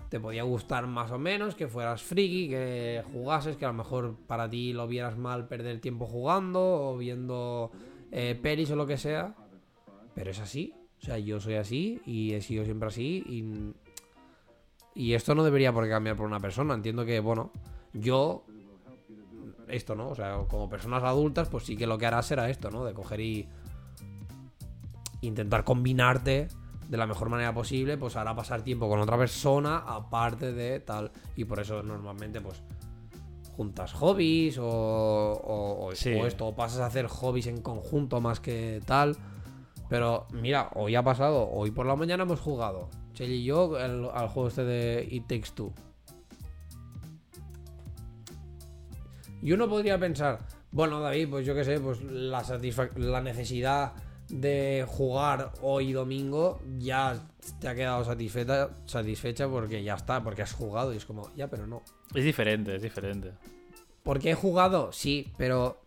te podía gustar más o menos, que fueras friki, que jugases, que a lo mejor para ti lo vieras mal perder tiempo jugando o viendo eh, pelis o lo que sea. Pero es así. O sea, yo soy así y he sido siempre así y. Y esto no debería por qué cambiar por una persona. Entiendo que, bueno, yo esto, ¿no? O sea, como personas adultas, pues sí que lo que harás será esto, ¿no? De coger y intentar combinarte de la mejor manera posible, pues hará pasar tiempo con otra persona aparte de tal. Y por eso normalmente, pues, juntas hobbies o, o, o- Sí. o esto, o pasas a hacer hobbies en conjunto más que tal. Pero mira, hoy ha pasado, hoy por la mañana hemos jugado, Chel y yo, al juego este de It Takes Two. Y uno podría pensar, bueno, David, pues yo qué sé, pues la, la necesidad de jugar hoy domingo ya te ha quedado satisfecha, satisfecha porque ya está, porque has jugado y es como, ya, pero no. Es diferente, es diferente. Porque he jugado, sí, pero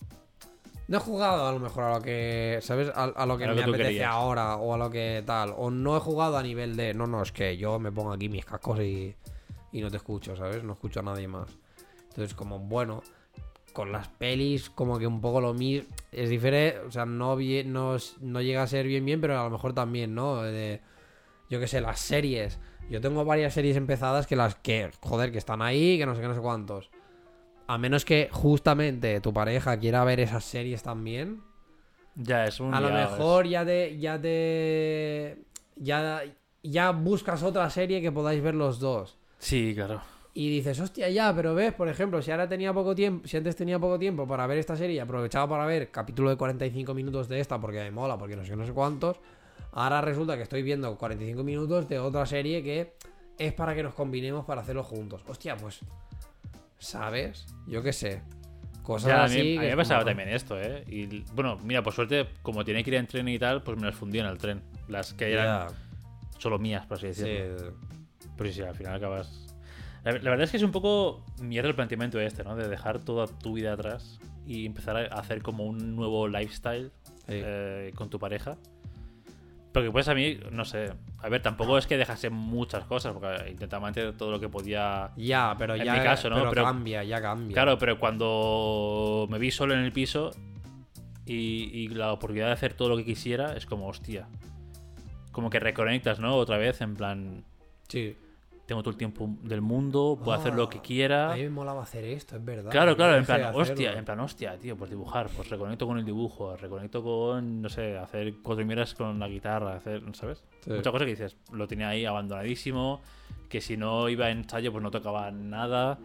no he jugado a lo mejor a lo que, ¿sabes? A, a lo que A lo me que apetece querías. ahora o a lo que tal. O no he jugado a nivel de, no, no, es que yo me pongo aquí mis cascos y, y no te escucho, ¿sabes? No escucho a nadie más. Entonces, como, bueno, con las pelis, como que un poco lo mismo. Es diferente, o sea, no, bien, no, no llega a ser bien, bien, pero a lo mejor también, ¿no? De, yo qué sé, las series. Yo tengo varias series empezadas que las que, joder, que están ahí, que no sé qué, no sé cuántos. A menos que justamente tu pareja quiera ver esas series también. Ya, es un. A lo es- mejor ya te. Ya te. Ya, ya buscas otra serie que podáis ver los dos. Sí, claro. Y dices, hostia, ya, pero ves, por ejemplo, si ahora tenía poco tiempo, si antes tenía poco tiempo para ver esta serie y aprovechaba para ver capítulo de 45 minutos de esta porque me mola, porque no sé, no sé cuántos, ahora resulta que estoy viendo 45 minutos de otra serie que es para que nos combinemos para hacerlo juntos. Hostia, pues, ¿sabes? Yo qué sé. Cosas Ya, a así. mí, a mí me es pasaba como- también esto, ¿eh? Y bueno, mira, por suerte, como tenía que ir en tren y tal, pues me las fundí en el tren. Las que eran solo mías, por así sí. decirlo. Pero sí, sí, al final acabas. La, la verdad es que es un poco mierda el planteamiento este, ¿no? De dejar toda tu vida atrás y empezar a hacer como un nuevo lifestyle Sí. eh, con tu pareja. Porque pues a mí, no sé, a ver, tampoco es que dejase muchas cosas, porque intentaba mantener todo lo que podía. Ya, pero En ya. mi caso, ¿no? Pero, Pero- cambia, ya cambia. Claro, pero cuando me vi solo en el piso y, y la oportunidad de hacer todo lo que quisiera, es como, hostia. Como que reconectas, ¿no? Otra vez, en plan, Sí. Tengo todo el tiempo del mundo, puedo hacer lo que Ah, quiera. A mí me molaba hacer esto, es verdad. Claro, claro, en plan, hostia, en plan, hostia, tío, pues dibujar, pues reconecto con el dibujo, reconecto con, no sé, hacer cuatro miras con la guitarra, hacer, ¿sabes? Sí. Muchas cosas que dices, lo tenía ahí abandonadísimo, que si no iba a ensayo pues no tocaba nada,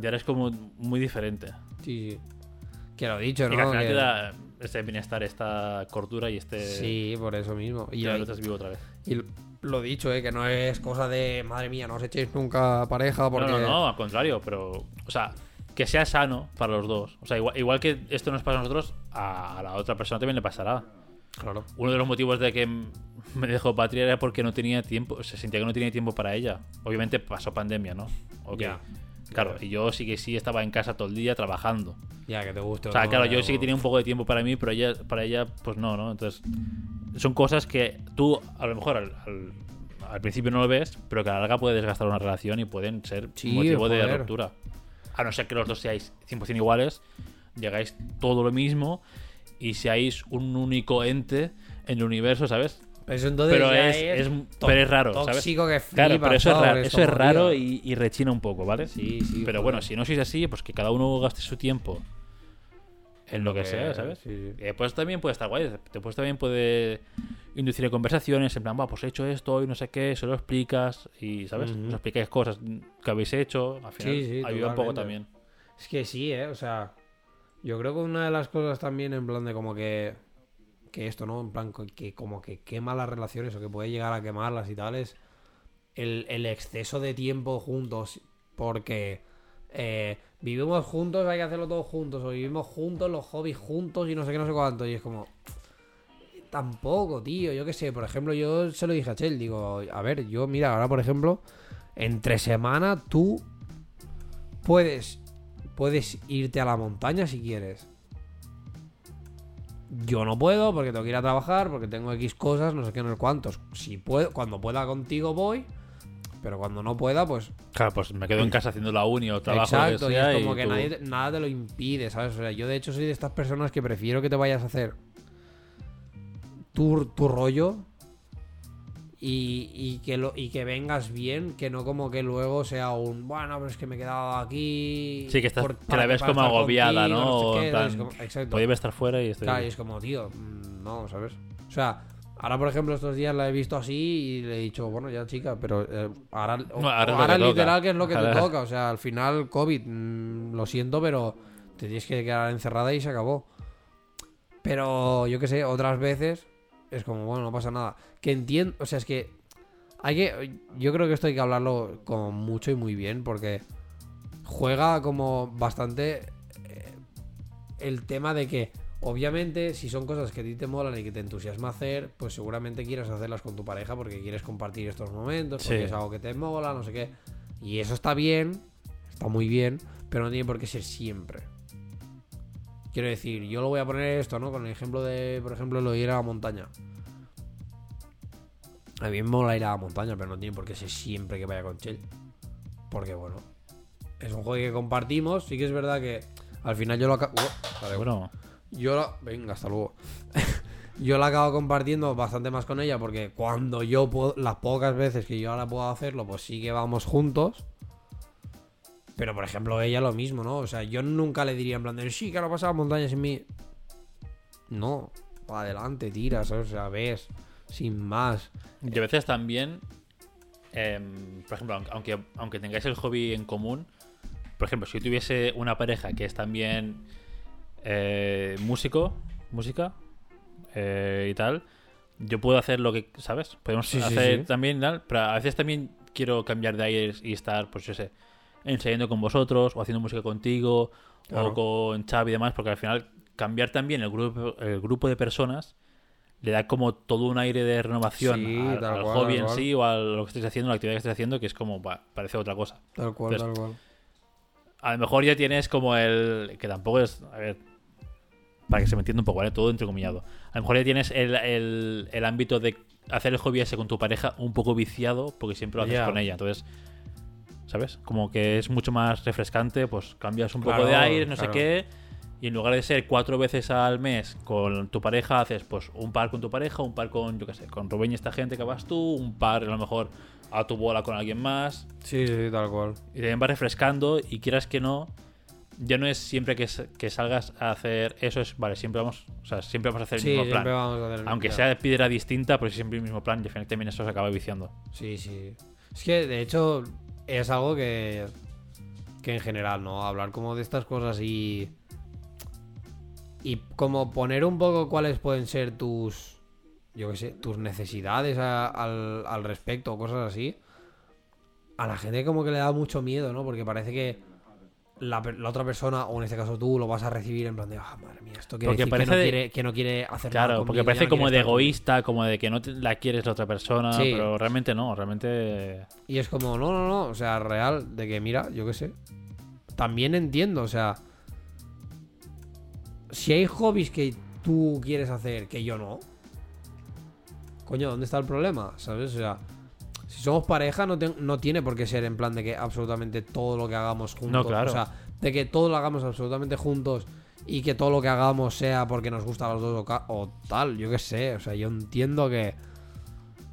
y ahora es como muy diferente. Sí, sí. Que lo he dicho, Y que ¿no? al final Que- te da este bienestar, esta cordura y este... Sí, por eso mismo. Y, Y ahora estás vivo otra vez. y lo dicho, ¿eh? Que no es cosa de, madre mía, no os echéis nunca pareja porque... No, no, no, al contrario, pero, o sea, que sea sano para los dos. O sea, igual, igual que esto nos pasa a nosotros, a, a la otra persona también le pasará. Claro. Uno de los motivos de que me dejó Patria era porque no tenía tiempo, se sentía que no tenía tiempo para ella. Obviamente pasó pandemia, ¿no? Ok. Ya. Claro, y yo sí que sí estaba en casa todo el día trabajando. Ya, que te guste. O sea, claro, yo sí que tenía un poco de tiempo para mí, pero ella, para ella, pues no, ¿no? Entonces, son cosas que tú, a lo mejor, al, al- al principio no lo ves, pero que a la larga puede desgastar una relación y pueden ser Sí, motivo de ruptura. A no ser que los dos seáis 100% iguales, llegáis todo lo mismo y seáis un único ente en el universo, ¿sabes? Eso entonces Pero ya es, es, tó- pero es raro, ¿sabes? tóxico que Claro, pero eso es raro, y, y rechina un poco, ¿vale? Sí, sí. Pero bueno, si no sois así, pues que cada uno gaste su tiempo en lo que sea, ¿sabes? Sí, sí. Y después también puede estar guay. Después también puede inducir conversaciones, en plan, va, pues he hecho esto y no sé qué, se lo explicas y, ¿sabes? Ujú. Nos explicáis cosas que habéis hecho, al final Sí, ayuda un poco también. Es que sí, ¿eh? O sea, yo creo que una de las cosas también en plan de como que... Que esto, ¿no? En plan que como que quema las relaciones o que puede llegar a quemarlas y tal es el, el exceso de tiempo juntos porque eh, vivimos juntos, hay que hacerlo todos juntos o vivimos juntos, los hobbies juntos y no sé qué, no sé cuánto. Y es como... Tampoco, tío, yo qué sé. Por ejemplo, yo se lo dije a Chel, digo, a ver, yo mira, ahora por ejemplo, entre semana tú puedes puedes irte a la montaña si quieres. Yo no puedo porque tengo que ir a trabajar, porque tengo X cosas, no sé qué, no sé cuántos. Si puedo, cuando pueda contigo voy, pero cuando no pueda, pues Claro, pues me quedo en casa haciendo la uni o trabajo. que exacto. Y es como y que tú- nadie, nada te lo impide, ¿sabes? O sea, yo de hecho soy de estas personas que prefiero que te vayas a hacer tu, tu rollo y, y que lo, y que vengas bien, que no como que luego sea un bueno, pero es que me he quedado aquí. Sí, que, estás, por- que la ves como agobiada, contigo, ¿no? sé O qué, en plan, es como- exacto. Podría estar fuera y estoy. Claro, y es como, tío, mm, no, ¿sabes? O sea, ahora por ejemplo estos días la he visto así y le he dicho, bueno, ya chica, pero eh, ahora, o- No, ahora es lo ahora que toca. literal que es lo que te toca. O sea, al final COVID, mm, lo siento, pero te tienes que quedar encerrada y se acabó. Pero yo qué sé, otras veces es como, bueno, no pasa nada. Que entiendo, o sea, es que hay que, yo creo que esto hay que hablarlo como mucho y muy bien porque juega como bastante eh, el tema de que obviamente si son cosas que a ti te molan y que te entusiasma hacer, pues seguramente quieras hacerlas con tu pareja porque quieres compartir estos momentos, porque Sí. es algo que te mola, no sé qué. Y eso está bien, está muy bien, pero no tiene por qué ser siempre. Quiero decir, yo lo voy a poner esto, ¿no? Con el ejemplo de, por ejemplo, lo de ir a la montaña. A mí me mola ir a la montaña, pero no tiene por qué ser siempre que vaya con Chell. Porque, bueno, es un juego que compartimos. Sí que es verdad que al final yo lo acabo. Bueno, Yo la... Venga, hasta luego. yo la acabo compartiendo bastante más con ella porque cuando yo puedo, las pocas veces que yo ahora puedo hacerlo, pues sí que vamos juntos. Pero por ejemplo, ella lo mismo, ¿no? O sea, yo nunca le diría en plan de sí, que ahora pasa la montaña sin mí. No, pa' adelante, tiras, ¿sabes? o sea, ves, sin más. y a veces también, em, por ejemplo, aunque- aunque, tengáis el hobby en común, por ejemplo, si yo tuviese una pareja que es también eh, músico, música eh, y tal, yo puedo hacer lo que, ¿sabes? Podemos Sí, sí, hacer sí. también, tal, pero a veces también quiero cambiar de aires y estar, pues yo sé, ensayando con vosotros o haciendo música contigo Claro. o con Xavi y demás, porque al final cambiar también el grupo, el grupo de personas le da como todo un aire de renovación Sí, al, tal al cual, hobby en sí o a lo que estáis haciendo, la actividad que estáis haciendo, que es como, bah, parece otra cosa. Tal cual, tal cual. A lo mejor ya tienes como el. Que tampoco es. A ver. Para que se me entienda un poco, ¿vale? Todo entrecomillado. A lo mejor ya tienes el, el, el ámbito de hacer el hobby ese con tu pareja un poco viciado porque siempre lo haces con ella. Entonces. ¿Sabes? Como que es mucho más refrescante, pues cambias un poco de aire, no claro. sé qué. Y en lugar de ser cuatro veces al mes con tu pareja, haces pues un par con tu pareja, un par con, yo qué sé, con Rubén y esta gente que vas tú, un par a lo mejor a tu bola con alguien más. Sí, sí, tal cual. Y también va refrescando y quieras que no, ya no es siempre que, salgas a hacer eso, es, vale, siempre vamos, o sea, siempre vamos a hacer el Sí, mismo plan. vamos a hacer Aunque sea de piedra distinta, pero siempre el mismo plan y al final también eso se acaba viciando. Sí, sí. Es que, de hecho, es algo que, que en general, ¿no? Hablar como de estas cosas y... Y como poner un poco cuáles pueden ser tus... Yo qué sé, tus necesidades al, al respecto o cosas así. A la gente como que le da mucho miedo, ¿no? Porque parece que la, otra persona, o en este caso tú, lo vas a recibir en plan de, ah, madre mía, esto quiere Porque decir parece que, no de- quiere, que no quiere hacer nada Claro, conmigo, porque parece no como de estar conmigo". egoísta, como de que no te- la quieres la otra persona, Sí. pero realmente no, realmente... Y es como, no, no, no, o sea, real, de que mira, yo qué sé. También entiendo, o sea, si hay hobbies que tú quieres hacer que yo no, coño, ¿dónde está el problema? ¿Sabes? O sea, si somos pareja, no, te- no tiene por qué ser en plan de que absolutamente todo lo que hagamos juntos. No, claro. O sea, de que todo lo hagamos absolutamente juntos y que todo lo que hagamos sea porque nos gusta a los dos o, tal, yo qué sé. O sea, yo entiendo que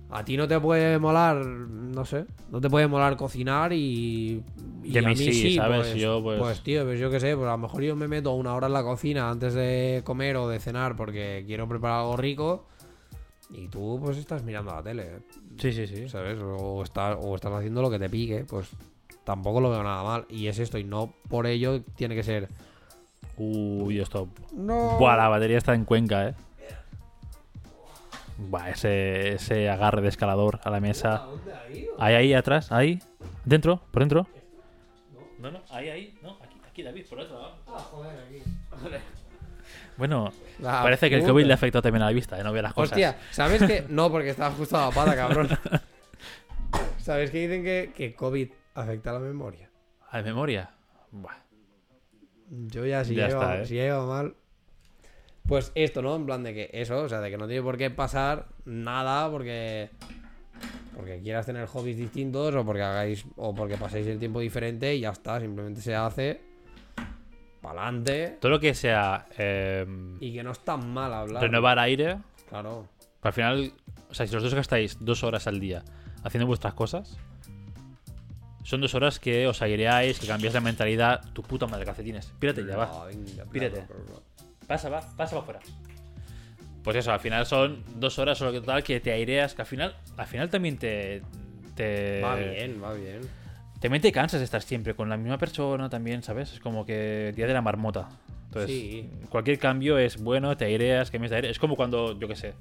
a ti no te puede molar, no sé, no te puede molar cocinar y. Y a mí sí, ¿sabes? Pues, Yo, pues- pues, tío, pues yo qué sé, pues a lo mejor yo me meto una hora en la cocina antes de comer o de cenar porque quiero preparar algo rico. Y tú, pues, estás mirando la tele, Sí, sí, sí. ¿sabes? O estás, o estás haciendo lo que te pique, pues tampoco lo veo nada mal. Y es esto, y no por ello tiene que ser. Uy, esto. No. Buah, la batería está en Cuenca, eh. Buah, ese, ese agarre de escalador a la mesa. Ahí, ahí, atrás, ahí. Dentro, por dentro. No, no, ahí, ahí. No, aquí, aquí David, por otro lado. Bueno, La parece que el. COVID le ha afectado también a la vista, eh, no ve las cosas. Hostia, ¿sabes que No, porque estaba justo a la pata, cabrón. ¿Sabes que dicen que, que COVID afecta a la memoria? ¿A la memoria? Buah. Yo ya, si Ya ya, está, ¿eh? si ya iba mal. Pues esto, ¿no? En plan de que eso, o sea, de que no tiene por qué pasar nada porque. Porque quieras tener hobbies distintos o porque hagáis. o porque paséis el tiempo diferente y ya está. Simplemente se hace. Pa'lante. Todo lo que sea eh, Y que no es tan mal hablar. renovar aire, Claro. al final, o sea, si los dos gastáis dos horas al día haciendo vuestras cosas, son dos horas que os aireáis, que cambiáis la mentalidad. Tu puta madre, calcetines. Pírate ya, va. Venga, Pírate. Pasa, va, pasa para afuera. Pues eso, al final son dos horas o lo que tal que te aireas, que al final, al final también te. te Va bien, va bien. También te cansas de estar siempre con la misma persona también, ¿sabes? Es como que día de la marmota. Entonces, Sí. cualquier cambio es bueno, te aireas, cambias de aire. Es como cuando, yo qué sé,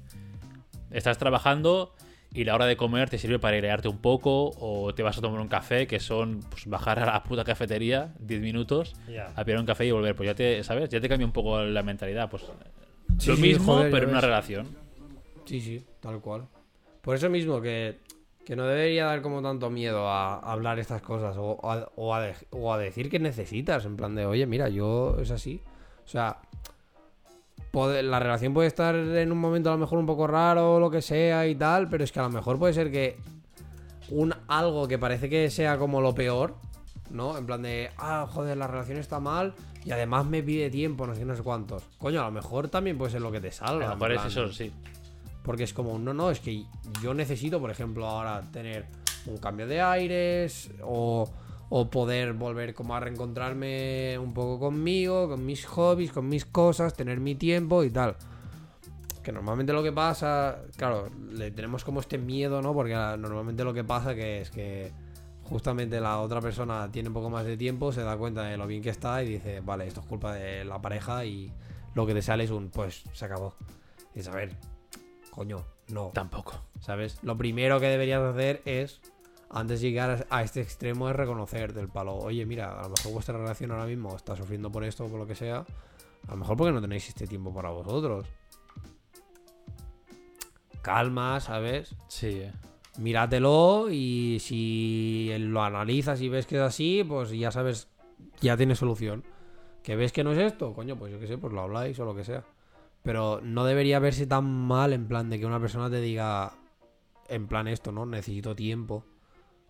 estás trabajando y la hora de comer te sirve para airearte un poco o te vas a tomar un café, que son pues, bajar a la puta cafetería 10 minutos a pillar un café y volver. Pues ya te, ¿sabes? Ya te cambia un poco la mentalidad. Pues Sí, lo sí, mismo, joder, pero en una relación. Sí, sí, tal cual. Por eso mismo que, que no debería dar como tanto miedo a, hablar estas cosas o, a, o, a de- o a decir que necesitas, en plan de, oye, mira, yo es así. O sea, puede- la relación puede estar en un momento a lo mejor un poco raro o lo que sea y tal, pero es que a lo mejor puede ser que un algo que parece que sea como lo peor, ¿no? En plan de, ah, joder, la relación está mal y además me pide tiempo, no sé, no sé cuántos. Coño, a lo mejor también puede ser lo que te salga. A lo en mejor es plan- eso, sí. Porque es como, no, no, es que yo necesito, por ejemplo, ahora tener un cambio de aires o, poder volver como a reencontrarme un poco conmigo, con mis hobbies, con mis cosas, tener mi tiempo y tal. Que normalmente lo que pasa, claro, le tenemos como este miedo, ¿no? Porque normalmente lo que pasa que es que justamente la otra persona tiene un poco más de tiempo, se da cuenta de lo bien que está y dice, vale, esto es culpa de la pareja y lo que te sale es un, pues, se acabó. Y dices, a ver, coño, no. Tampoco. ¿Sabes? Lo primero que deberías hacer es, antes de llegar a este extremo, es reconocer del palo. Oye, mira, a lo mejor vuestra relación ahora mismo está sufriendo por esto o por lo que sea. A lo mejor porque no tenéis este tiempo para vosotros. Calma, ¿sabes? Sí, eh. Míratelo y si lo analizas y ves que es así, pues ya sabes, ya tienes solución. ¿Que ves que no es esto? Coño, pues yo qué sé, pues lo habláis o lo que sea. Pero no debería verse tan mal en plan de que una persona te diga, en plan esto, ¿no? Necesito tiempo,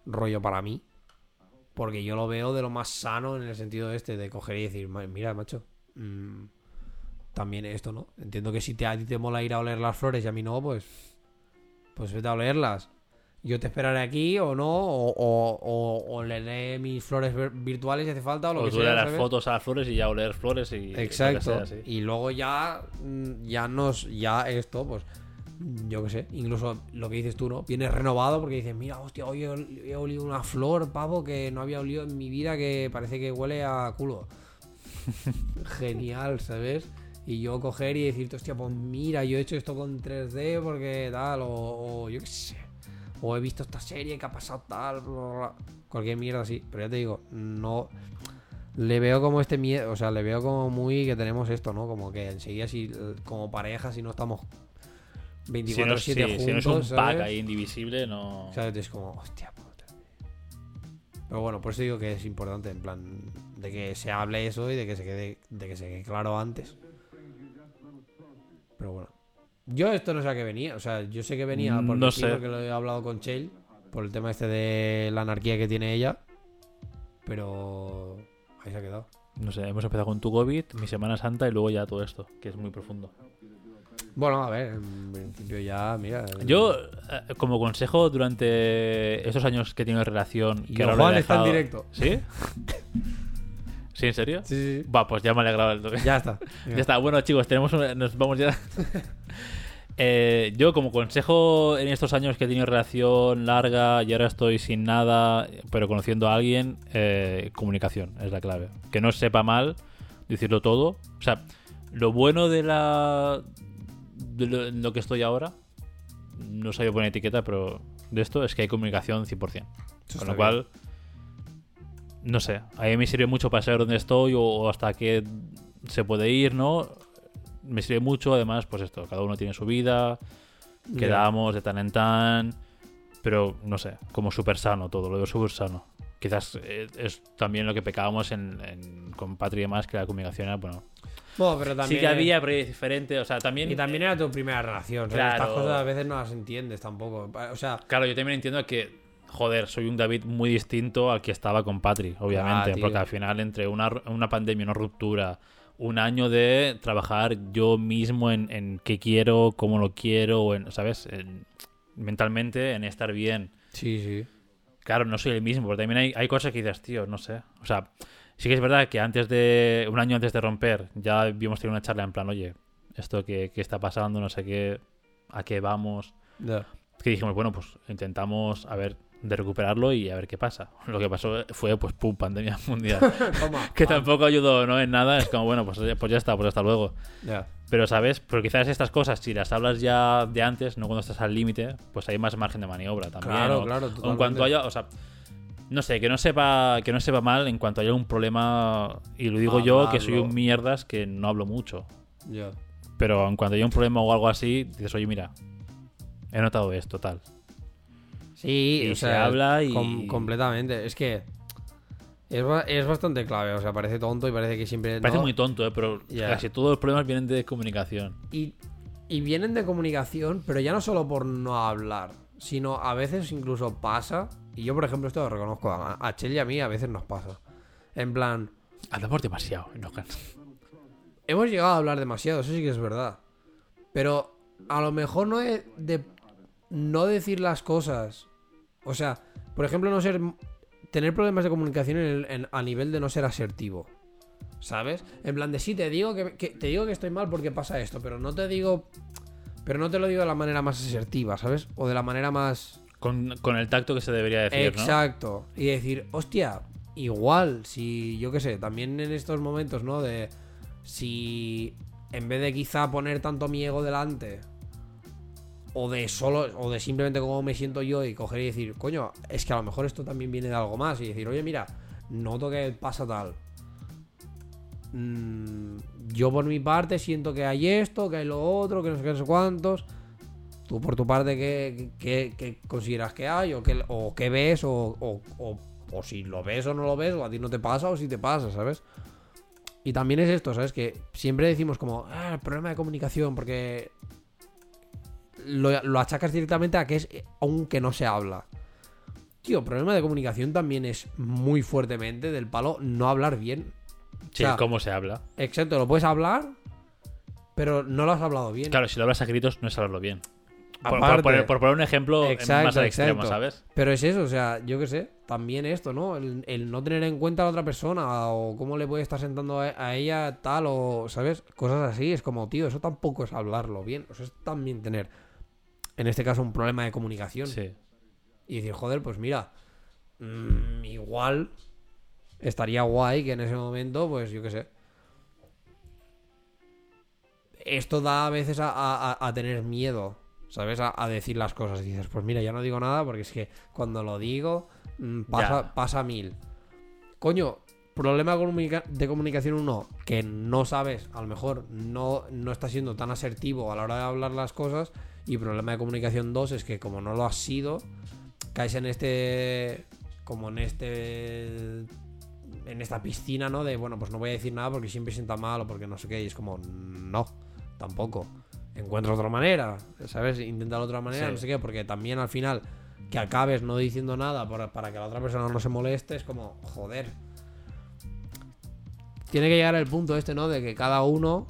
rollo para mí. Porque yo lo veo de lo más sano en el sentido este, de coger y decir, "Ma- mira, macho, mm, también esto, ¿no? Entiendo que si te, a ti te mola ir a oler las flores y a mí no, pues, pues vete a olerlas. Yo te esperaré aquí o no, o, o, o- o leeré mis flores vir- virtuales si hace falta o lo O que tú sea. le das ¿sabes? fotos a las flores y ya oler flores y. Exacto. sea, sí. Y luego ya, mm, ya nos, ya esto, pues, yo qué sé, incluso lo que dices tú, ¿no? Vienes renovado porque dices, mira, hostia, hoy he, ol- he olido una flor, pavo, que no había olido en mi vida, que parece que huele a culo. Genial, ¿sabes? Y yo coger y decirte, hostia, pues mira, yo he hecho esto con 3D porque tal, o, o yo qué sé. O he visto esta serie que ha pasado tal, bla, bla, cualquier mierda así. Pero ya te digo, no, le veo como este miedo, o sea, le veo como muy que tenemos esto, ¿no? Como que enseguida si como pareja si no estamos Si 24/7 no, sí, juntos, si no es un ¿sabes? pack ahí indivisible, no. O sea, es como, hostia puta. Pero bueno, por eso digo que es importante, en plan, de que se hable eso y de que se quede, de que se quede claro antes. Pero bueno. Yo esto no sé a qué venía, o sea, yo sé que venía porque, No sé. porque lo he hablado con Chell, por el tema este de la anarquía que tiene ella. Pero ahí se ha quedado. No sé, hemos empezado con tu COVID, mi Semana Santa y luego ya todo esto, que es muy profundo. Bueno, a ver, en principio ya, mira. Yo, eh, como consejo, durante estos años que he tenido relación. Y que ahora Juan lo he está en dejado- directo. ¿Sí? ¿Sí, en serio? Sí, sí. Va, pues ya me ha alegrado el toque. Ya está. Ya está, bueno chicos, tenemos una- nos vamos ya. Eh, yo como consejo en estos años que he tenido relación larga y ahora estoy sin nada, pero conociendo a alguien, eh, comunicación es la clave. Que no sepa mal decirlo todo. O sea, lo bueno de la de lo, en lo que estoy ahora, no sabía poner etiqueta, pero de esto es que hay comunicación 100%. Con está lo cual, no sé, a mí me sirve mucho para saber dónde estoy o, o hasta qué se puede ir, ¿no? Me sirve mucho, además, pues esto, cada uno tiene su vida, quedamos de tan en tan, pero no sé, como súper sano todo, lo veo súper sano. Quizás eh, es también lo que pecábamos en, en- con Patri y demás, que la comunicación era, bueno, Bueno, pero también. sí que había, pero es diferente, o sea, también... Y también era tu primera relación. ¿sabes? Claro. Estas cosas a veces no las entiendes tampoco. O sea, Claro, yo también entiendo que, joder, soy un David muy distinto al que estaba con Patri, obviamente. Ah, tío. porque al final, entre una, una pandemia, una ruptura, un año de trabajar yo mismo en, en qué quiero, cómo lo quiero, en, ¿sabes? En- mentalmente, en estar bien. sí, sí. Claro, no soy el mismo, pero también hay, hay cosas que dices, tío, no sé. O sea, sí que es verdad que antes de, un año antes de romper, ya habíamos tenido una charla en plan, oye, esto que, que está pasando, no sé qué, a qué vamos Ya. que dijimos, bueno, pues intentamos a ver de recuperarlo y a ver qué pasa. Lo que pasó fue, pues, pum, pandemia mundial. Toma. que tampoco ayudó, ¿no? En nada. Es como, bueno, pues, pues ya está, pues hasta luego. Ya. Pero, ¿sabes? Pero quizás estas cosas, si las hablas ya de antes, no cuando estás al límite, pues hay más margen de maniobra también. Claro, o- claro, o en cuanto haya, o sea, no sé, que no sepa, que no sepa mal en cuanto haya un problema, y lo digo yo, que soy un mierdas que no hablo mucho. Ya. Pero en cuanto haya un problema o algo así, dices, oye, mira, he notado esto, tal. Sí, Y o se sea, habla y- com- completamente. Es que es, es bastante clave. O sea, parece tonto y parece que siempre. Parece no. muy tonto, ¿eh? pero Ya. casi todos los problemas vienen de comunicación. Y, y vienen de comunicación, pero ya no solo por no hablar, sino a veces incluso pasa. Y yo, por ejemplo, esto lo reconozco. A, a Chel y a mí a veces nos pasa. En plan, Hablamos demasiado. cansa. hemos llegado a hablar demasiado, eso sí que es verdad. Pero a lo mejor no es de no decir las cosas. O sea, por ejemplo, no ser. Tener problemas de comunicación en el- en- a nivel de no ser asertivo. ¿Sabes? En plan de sí, te digo que, que- te digo que estoy mal porque pasa esto, pero no te digo. Pero no te lo digo de la manera más asertiva, ¿sabes? O de la manera más. Con, con el tacto que se debería decir, ¿no? Exacto. Y decir, hostia, igual, si yo qué sé, también en estos momentos, ¿no? De si en vez de quizá poner tanto mi ego delante, o de solo, o de simplemente cómo me siento yo y coger y decir, coño, es que a lo mejor esto también viene de algo más, y decir, oye, mira, noto que pasa tal. Mm, yo por mi parte siento que hay esto, que hay lo otro, que no sé qué, sé cuántos. Tú por tu parte, ¿qué, qué- consideras que hay? ¿O qué, o qué ves? O, o- o- si lo ves o no lo ves, o a ti no te pasa o si te pasa, ¿sabes? Y también es esto, ¿sabes? Que siempre decimos como, ah, problema de comunicación, porque lo, lo achacas directamente a que es aunque no se habla. Tío, problema de comunicación también es muy fuertemente del palo no hablar bien. Sí, O sea, cómo se habla. Exacto, lo puedes hablar, pero no lo has hablado bien. Claro, si lo hablas a gritos no es hablarlo bien. Por, poner, por poner un ejemplo Exacto, más al extremo. ¿sabes? Pero es eso, o sea, yo qué sé, también esto, ¿no? El, el no tener en cuenta a la otra persona o cómo le puede estar sentando a, a ella tal o, ¿sabes? Cosas así, es como, tío, eso tampoco es hablarlo bien, eso es también tener, en este caso, un problema de comunicación. Sí. Y decir, joder, pues mira, mm, igual estaría guay que en ese momento, pues yo qué sé. Esto da a veces a, a- a tener miedo, ¿sabes? A, a decir las cosas. Y dices, pues mira, ya no digo nada porque es que cuando lo digo mm, pasa, pasa mil. Coño, problema de comunicación uno, que no sabes, a lo mejor no, no estás siendo tan asertivo a la hora de hablar las cosas. Y problema de comunicación dos es que como no lo has sido, caes en este como en este en esta piscina, ¿no? De bueno, pues no voy a decir nada porque siempre sienta mal o porque no sé qué, y es como no, tampoco. Encuentra otra manera, ¿sabes? Intenta otra manera, Sí. no sé qué, porque también al final que acabes no diciendo nada para, para que la otra persona no se moleste es como, joder. Tiene que llegar el punto este, ¿no? De que cada uno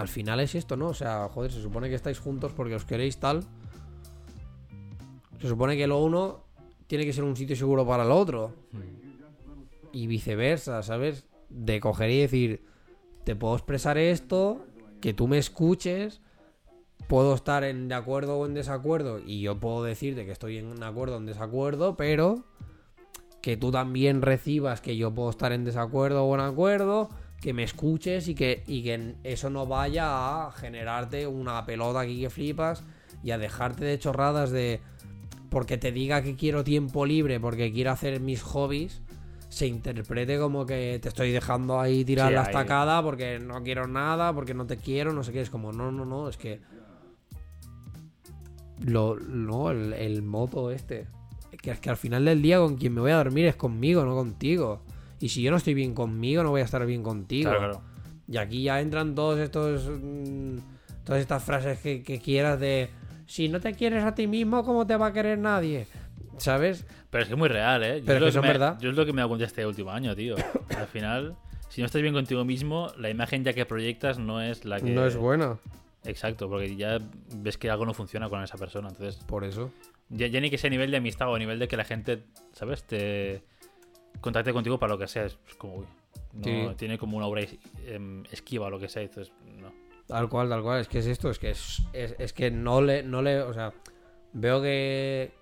al final es esto, ¿no? O sea, joder, se supone que estáis juntos porque os queréis tal. Se supone que lo uno tiene que ser un sitio seguro para el otro. Y viceversa, ¿sabes? De coger y decir, te puedo expresar esto, que tú me escuches, puedo estar en de acuerdo o en desacuerdo y yo puedo decirte que estoy en acuerdo o en desacuerdo, pero que tú también recibas que yo puedo estar en desacuerdo o en acuerdo, que me escuches y que, y que eso no vaya a generarte una pelota aquí que flipas y a dejarte de chorradas de porque te diga que quiero tiempo libre, porque quiero hacer mis hobbies, se interprete como que te estoy dejando ahí tirar Sí, la ahí. estacada porque no quiero nada, porque no te quiero, no sé qué. Es como, no, no, no, es que. Lo, no, el, el moto este. Que es que al final del día con quien me voy a dormir es conmigo, no contigo. Y si yo no estoy bien conmigo, no voy a estar bien contigo. Claro, claro. Y aquí ya entran todos estos. mm, todas estas frases que, que quieras de. Si no te quieres a ti mismo, ¿cómo te va a querer nadie? ¿Sabes? Pero es que es muy real, ¿eh? Yo Pero es que son me- verdad. Yo es lo que me he dado cuenta este último año, tío. Al final, si no estás bien contigo mismo, la imagen ya que proyectas no es la que... No es buena. Exacto, porque ya ves que algo no funciona con esa persona. Entonces, Por eso. ya, ya ni que sea a nivel de amistad o a nivel de que la gente, ¿sabes? Te contacte contigo para lo que sea. Es como, uy, no, Sí. tiene como una obra em, esquiva o lo que sea. Entonces, no. Tal cual, tal cual. Es que es esto, es que es, es, es que no le, no le. O sea, veo que.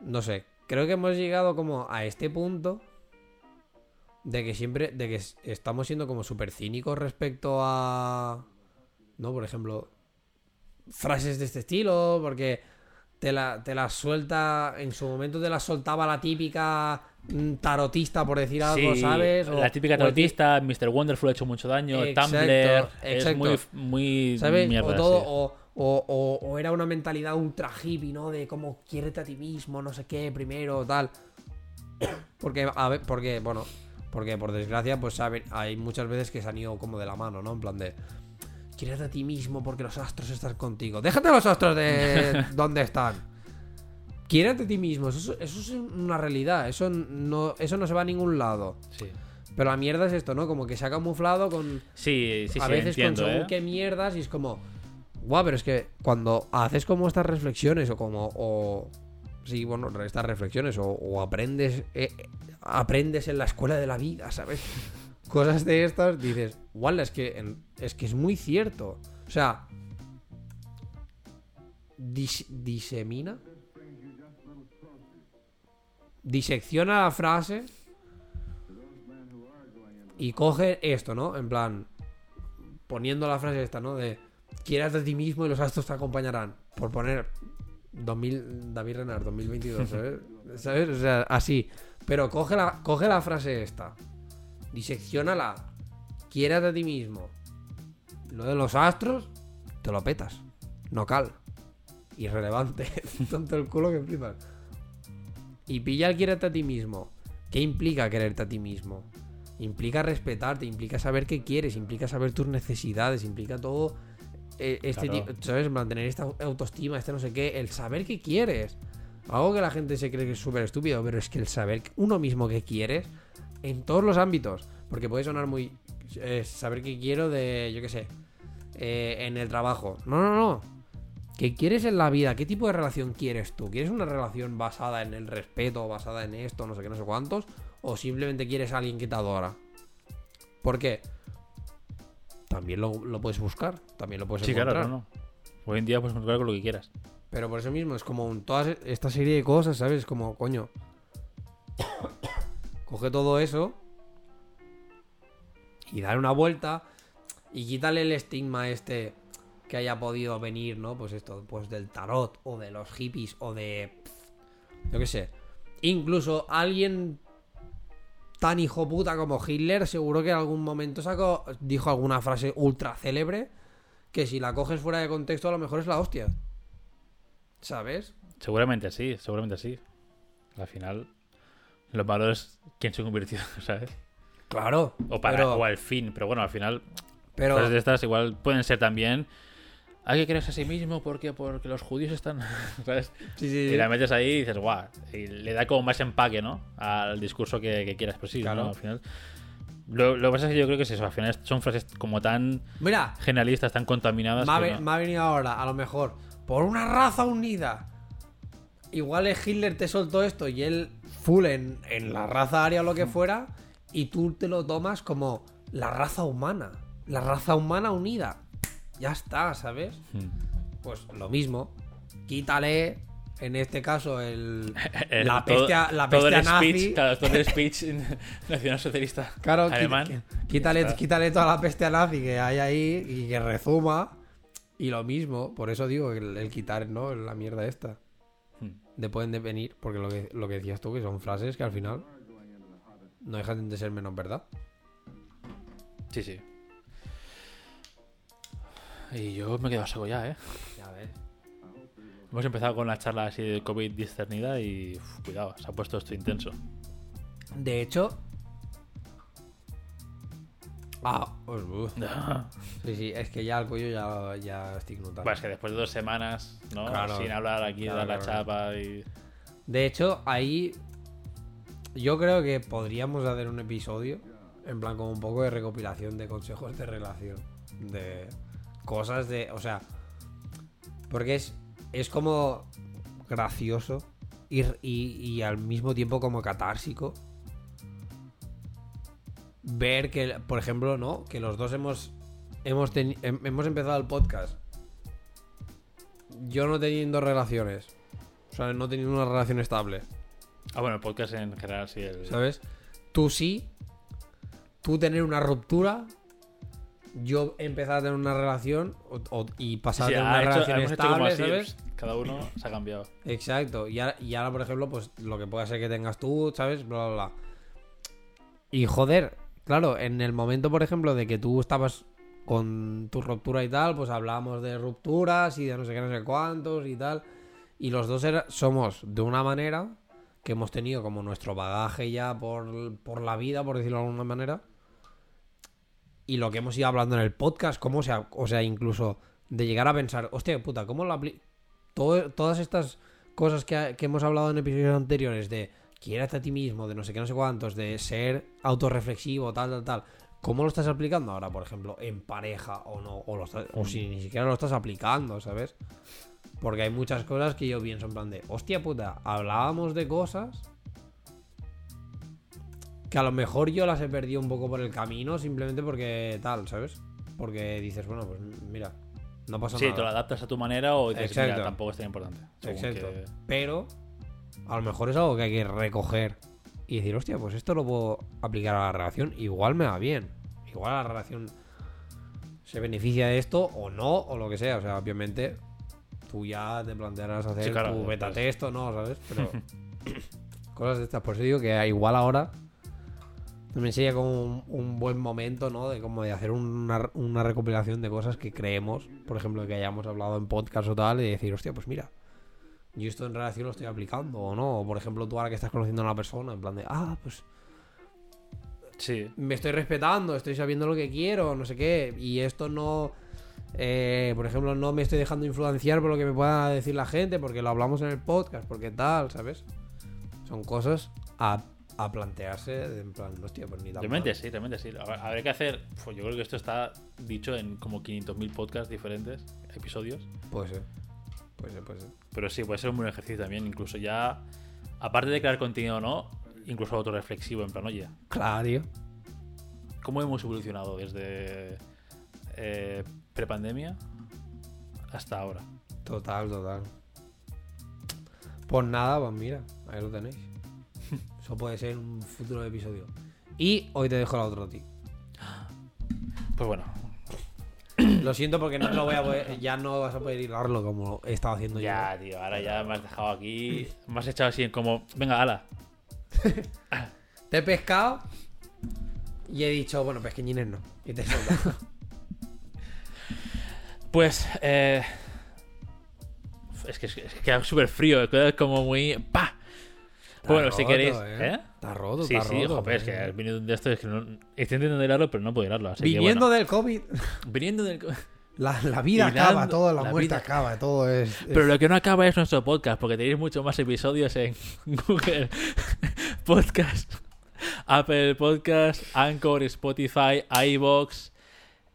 No sé. Creo que hemos llegado como a este punto. De que siempre. De que es- estamos siendo como súper cínicos respecto a. ¿No? Por ejemplo. Frases de este estilo. Porque te la, te la suelta. En su momento te la soltaba la típica mm, tarotista, por decir algo, Sí, ¿sabes? O- la típica o tarotista, Mr. Wonderful ha hecho mucho daño, Exacto, Tumblr es exacto. muy, muy ¿Sabes? mierda, o todo, sí. o, o- o- o era una mentalidad ultra hippie, ¿no? De cómo quiérete a ti mismo, no sé qué, primero, tal. Porque, a ver, porque, bueno, porque por desgracia, pues a ver, hay muchas veces que se han ido como de la mano, ¿no? En plan de. Quiérete a ti mismo porque los astros están contigo. Déjate los astros de donde están. Quiérete a ti mismo. Eso, es- eso es una realidad. Eso no, eso no se va a ningún lado. Sí, Pero la mierda es esto, ¿no? Como que se ha camuflado con sí, sí, a sí, veces entiendo, con según ¿eh? qué mierdas y es como guau pero es que cuando haces como estas reflexiones o como o sí bueno estas reflexiones o, o aprendes eh, aprendes en la escuela de la vida sabes cosas de estas dices guau es que es que es muy cierto o sea dis- disemina disecciona la frase y coge esto, ¿no? En plan, poniendo la frase esta, ¿no? De quieras de ti mismo y los astros te acompañarán. Por poner 2000, David Renard, 2022, ¿sabes? ¿Sabes? O sea, así. Pero coge la, coge la frase esta, diseccionala, quieras de ti mismo. Lo de los astros, te lo petas. No cal. Irrelevante. Tanto el culo que flipas. Y pilla el quiérete a ti mismo. ¿Qué implica quererte a ti mismo? Implica respetarte, implica saber qué quieres, implica saber tus necesidades, implica todo eh, este Claro. tipo, ¿sabes? Mantener esta autoestima, este no sé qué, el saber qué quieres. Algo que la gente se cree que es súper estúpido, pero es que el saber uno mismo qué quieres en todos los ámbitos, porque puede sonar muy eh, saber qué quiero de, yo qué sé, eh, en el trabajo. No, no, no. ¿Qué quieres en la vida? ¿Qué tipo de relación quieres tú? ¿Quieres una relación basada en el respeto, basada en esto, no sé qué, no sé cuántos? ¿O simplemente quieres a alguien que te adora? ¿Por qué? También lo, lo puedes buscar, también lo puedes Sí, encontrar. claro, no, no. Hoy en día puedes encontrar con lo que quieras. Pero por eso mismo es como un- toda esta serie de cosas, ¿sabes? Como, coño. Coge todo eso y dale una vuelta y quítale el estigma este que haya podido venir, ¿no? Pues esto, pues del tarot o de los hippies o de. Yo qué sé. Incluso alguien tan hijo puta como Hitler, seguro que en algún momento sacó, dijo alguna frase ultra célebre que si la coges fuera de contexto a lo mejor es la hostia. ¿Sabes? Seguramente sí, seguramente sí. Al final, lo malo es quién se convirtió, ¿sabes? Claro. O, para, pero, o al fin, pero bueno, al final, pero- cosas de estas igual pueden ser también. Hay que quererse a sí mismo porque, porque los judíos están. ¿Sabes? sí, sí, Y la metes ahí y dices, guau. Y le da como más empaque, ¿no? Al discurso que, que quieras. Pero sí, Claro. ¿no? Al final. Lo, lo que pasa es que yo creo que es eso. Al final son frases como tan Mira, generalistas, tan contaminadas. me ha, no- me ha venido ahora, a lo mejor, por una raza unida. Igual es Hitler te soltó esto y él full en, en la raza aria o lo que fuera, y tú te lo tomas como la raza humana. La raza humana unida. Ya está, ¿sabes? Pues lo mismo. Quítale, en este caso, el, El- la todo- bestia, la todo bestia el nazi. speech, claro, todo el speech nacionalsocialista Claro, alemán. quítale, quítale toda la bestia nazi que hay ahí y que rezuma. Y lo mismo, por eso digo, el, el quitar, ¿no? La mierda esta. De pueden de venir, porque lo que, lo que decías tú, que son frases que al final no dejan de ser menos verdad. Sí, sí. Y yo me he quedado seco ya, ¿eh? Ya ves. Hemos empezado con la charla así de COVID discernida y uf, cuidado, se ha puesto esto intenso. De hecho. Ah, pues, sí, sí, es que ya el cuello ya, ya estoy notando. Bueno, es que después de dos semanas, ¿no? Claro. Sin hablar aquí, Claro, dar la claro. chapa y... De hecho, ahí yo creo que podríamos hacer un episodio en plan como un poco de recopilación de consejos de relación, de cosas de, o sea, porque es es como gracioso y, y, y al mismo tiempo como catársico ver que, por ejemplo, no, que los dos hemos hemos teni- hem- hemos empezado el podcast yo no teniendo relaciones, o sea, no teniendo una relación estable. Ah, bueno, el podcast en general, sí. El... ¿Sabes? Tú sí. Tú tener una ruptura. Yo empezar a tener una relación o- o- y pasar a tener ha una hecho- relación hemos hecho como estable, así, ¿sabes? pss, Cada uno se ha cambiado. Exacto. Y ahora, y ahora, por ejemplo, pues lo que pueda ser que tengas tú, ¿sabes? Bla, bla, bla. Y joder, claro, en el momento, por ejemplo, de que tú estabas con tu ruptura y tal, pues hablábamos de rupturas y de no sé qué, no sé cuántos y tal. Y los dos somos de una manera que hemos tenido como nuestro bagaje ya por, por la vida, por decirlo de alguna manera. Y lo que hemos ido hablando en el podcast, cómo sea, o sea, incluso de llegar a pensar, hostia, puta, ¿cómo lo apli todo- todas estas cosas que, que hemos hablado en episodios anteriores de quiérate a ti mismo, de no sé qué, no sé cuántos, de ser autorreflexivo, tal, tal, tal. ¿Cómo lo estás aplicando ahora, por ejemplo, en pareja o no? O, lo estás- o si ni siquiera lo estás aplicando, ¿sabes? Porque hay muchas cosas que yo pienso en plan de, hostia puta, hablábamos de cosas que a lo mejor yo las he perdido un poco por el camino simplemente porque tal, ¿sabes? Porque dices, bueno, pues mira, no pasa Sí, nada. te lo adaptas a tu manera o dices, Exacto. mira, tampoco es tan importante. Exacto. que- Pero a lo mejor es algo que hay que recoger y decir, hostia, pues esto lo puedo aplicar a la relación. Igual me va bien. Igual la relación se beneficia de esto o no, o lo que sea. O sea, obviamente tú ya te plantearás hacer Sí, claro, tu beta test o no, ¿sabes? Pero cosas de estas. Por eso digo que igual ahora también sería como un, un buen momento, ¿no? De como de hacer una, una recopilación de cosas que creemos, por ejemplo, que hayamos hablado en podcast o tal, y decir, hostia, pues mira, yo esto en relación lo estoy aplicando o no. O por ejemplo, tú ahora que estás conociendo a una persona, en plan de, ah, pues Sí. me estoy respetando, estoy sabiendo lo que quiero, no sé qué, y esto no, eh, por ejemplo, no me estoy dejando influenciar por lo que me pueda decir la gente, porque lo hablamos en el podcast, porque tal, ¿sabes? Son cosas a, a plantearse, en plan, hostia, pues ni tan Realmente mal. sí, realmente sí. Habrá que hacer. pues yo creo que esto está dicho en como 500.000 podcasts diferentes, episodios. Puede ser, puede ser, puede ser. Pero sí, puede ser un buen ejercicio también. Incluso ya, aparte de crear contenido o no, incluso autorreflexivo. En plan, oye, Claro. ¿cómo hemos evolucionado desde eh, prepandemia hasta ahora? Total, total. Pues nada, pues mira, ahí lo tenéis. Eso puede ser un futuro episodio. Y hoy te dejo la otra a ti. Pues bueno, Lo siento porque no lo voy a poder, ya no vas a poder hilarlo como he estado haciendo ya, tío, ahora ya me has dejado aquí. Me has echado así en como, venga, ala. Te he pescado y he dicho, bueno, pesqueñines no. Y te he soltado. Pues, eh, es que es, es que queda súper frío, queda como muy. ¡Pa! Está bueno, si queréis. ¿eh? ¿eh? Está roto, Sí, está sí, roto. joder, es que has venido de esto, es que no, estoy intentando hilarlo, pero no puedo hilarlo. Así que, Viniendo bueno. del COVID, Viniendo del. la, la vida acaba, todo, la, la muerte vida- acaba, todo es... es- Pero lo que no acaba es nuestro podcast, porque tenéis muchos más episodios en Google Podcast, Apple Podcast, Anchor, Spotify, iBox,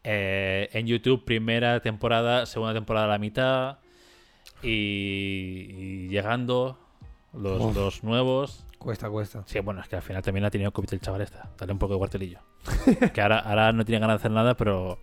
eh, en YouTube primera temporada, segunda temporada a la mitad y, y llegando los, Uf. los nuevos. Cuesta, cuesta. Sí, bueno, es que al final también ha tenido COVID el chaval esta. Dale un poco de cuartelillo. que ahora, ahora no tiene ganas de hacer nada, pero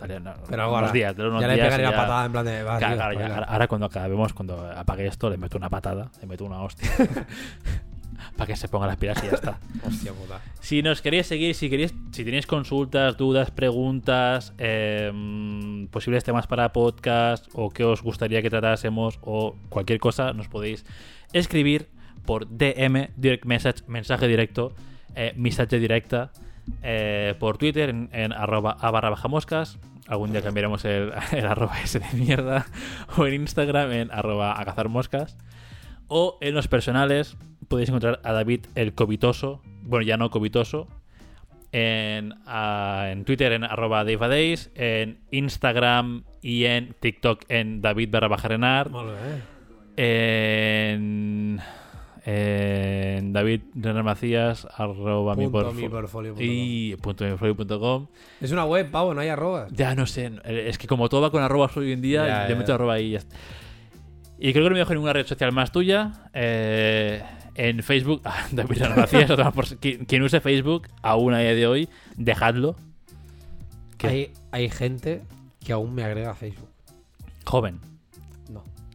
no, Pero unos ahora, días, unos ya le pegaré la patada en plan de. va, Claro, tío, ya, ahora, ahora cuando acabemos, cuando apague esto, le meto una patada, le meto una hostia. para que se ponga las pilas y ya está. Hostia puta. Si nos queréis seguir, si queréis, si tenéis consultas, dudas, preguntas, eh, mm, posibles temas para podcast o qué os gustaría que tratásemos o cualquier cosa, nos podéis escribir por DM, direct message, mensaje directo, eh, mensaje directa, eh, por Twitter en, en arroba a barra baja moscas. Algún día cambiaremos el, arroba ese de mierda. O en Instagram en arroba a moscas. O en los personales podéis encontrar a David el Covitoso, bueno, ya no Covitoso, en, en Twitter en arroba DaveAdays, en Instagram y en TikTok en David barra baja Molt bé. En, en David Renard Macías arroba mi Punto porfo- mi portfolio y punto mi portfolio punto com. Es una web, pavo, no hay arrobas. Ya no sé, es que como todo va con arrobas hoy en día, Ya, ya. meto arroba ahí y ya está. Y creo que no me dejo ninguna red social más tuya. Eh, en Facebook, ah, David Macías, otra por si- quien, quien use Facebook aún a día de hoy, dejadlo. Hay, hay gente que aún me agrega a Facebook. Joven.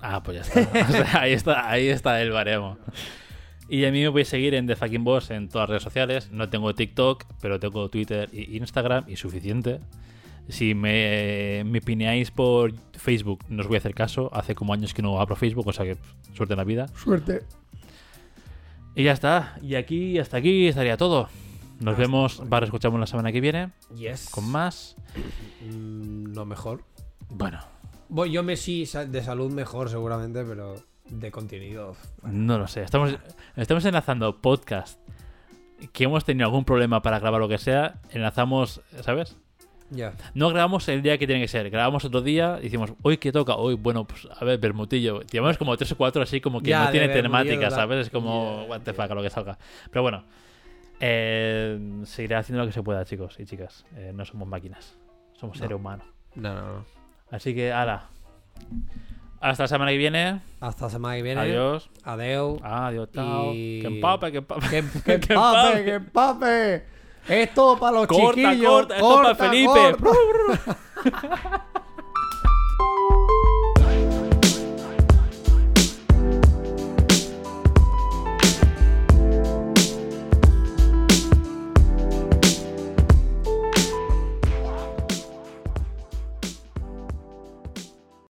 Ah, pues ya está. O sea, ahí está, ahí está el baremo. Y a mí me podéis seguir en The Fucking Boss en todas las redes sociales. No tengo TikTok, pero tengo Twitter e Instagram y suficiente. Si me, me pineáis por Facebook, no os voy a hacer caso. Hace como años que no abro Facebook, o sea que pff, suerte en la vida. Suerte. Y ya está. Y aquí, hasta aquí estaría todo. Nos vemos, para escuchamos la semana que viene Yes. con más. Mm, no mejor. Bueno, Voy, yo me sí sa- de salud mejor seguramente, pero de contenido. No lo sé. Estamos, estamos enlazando podcast que hemos tenido algún problema para grabar lo que sea. Enlazamos, ¿sabes? Ya. No grabamos el día que tiene que ser. Grabamos otro día y decimos, hoy que toca, hoy, bueno, pues a ver, Bermutillo. Llevamos como tres o cuatro así como que no tiene temática, ¿sabes? Es como, Ya, what the fuck, a lo que salga. Pero bueno, eh, seguiré haciendo lo que se pueda, chicos y chicas. Eh, no somos máquinas, somos No. seres humanos. No, no, no. Así que, ala. Hasta la semana que viene. Hasta la semana que viene. Adiós. Adeu. Adiós, chao. Y- Que empape, que empape. ¡Que, Que empape. que empape! Esto para los Corta, chiquillos. corta, esto para Felipe. corta.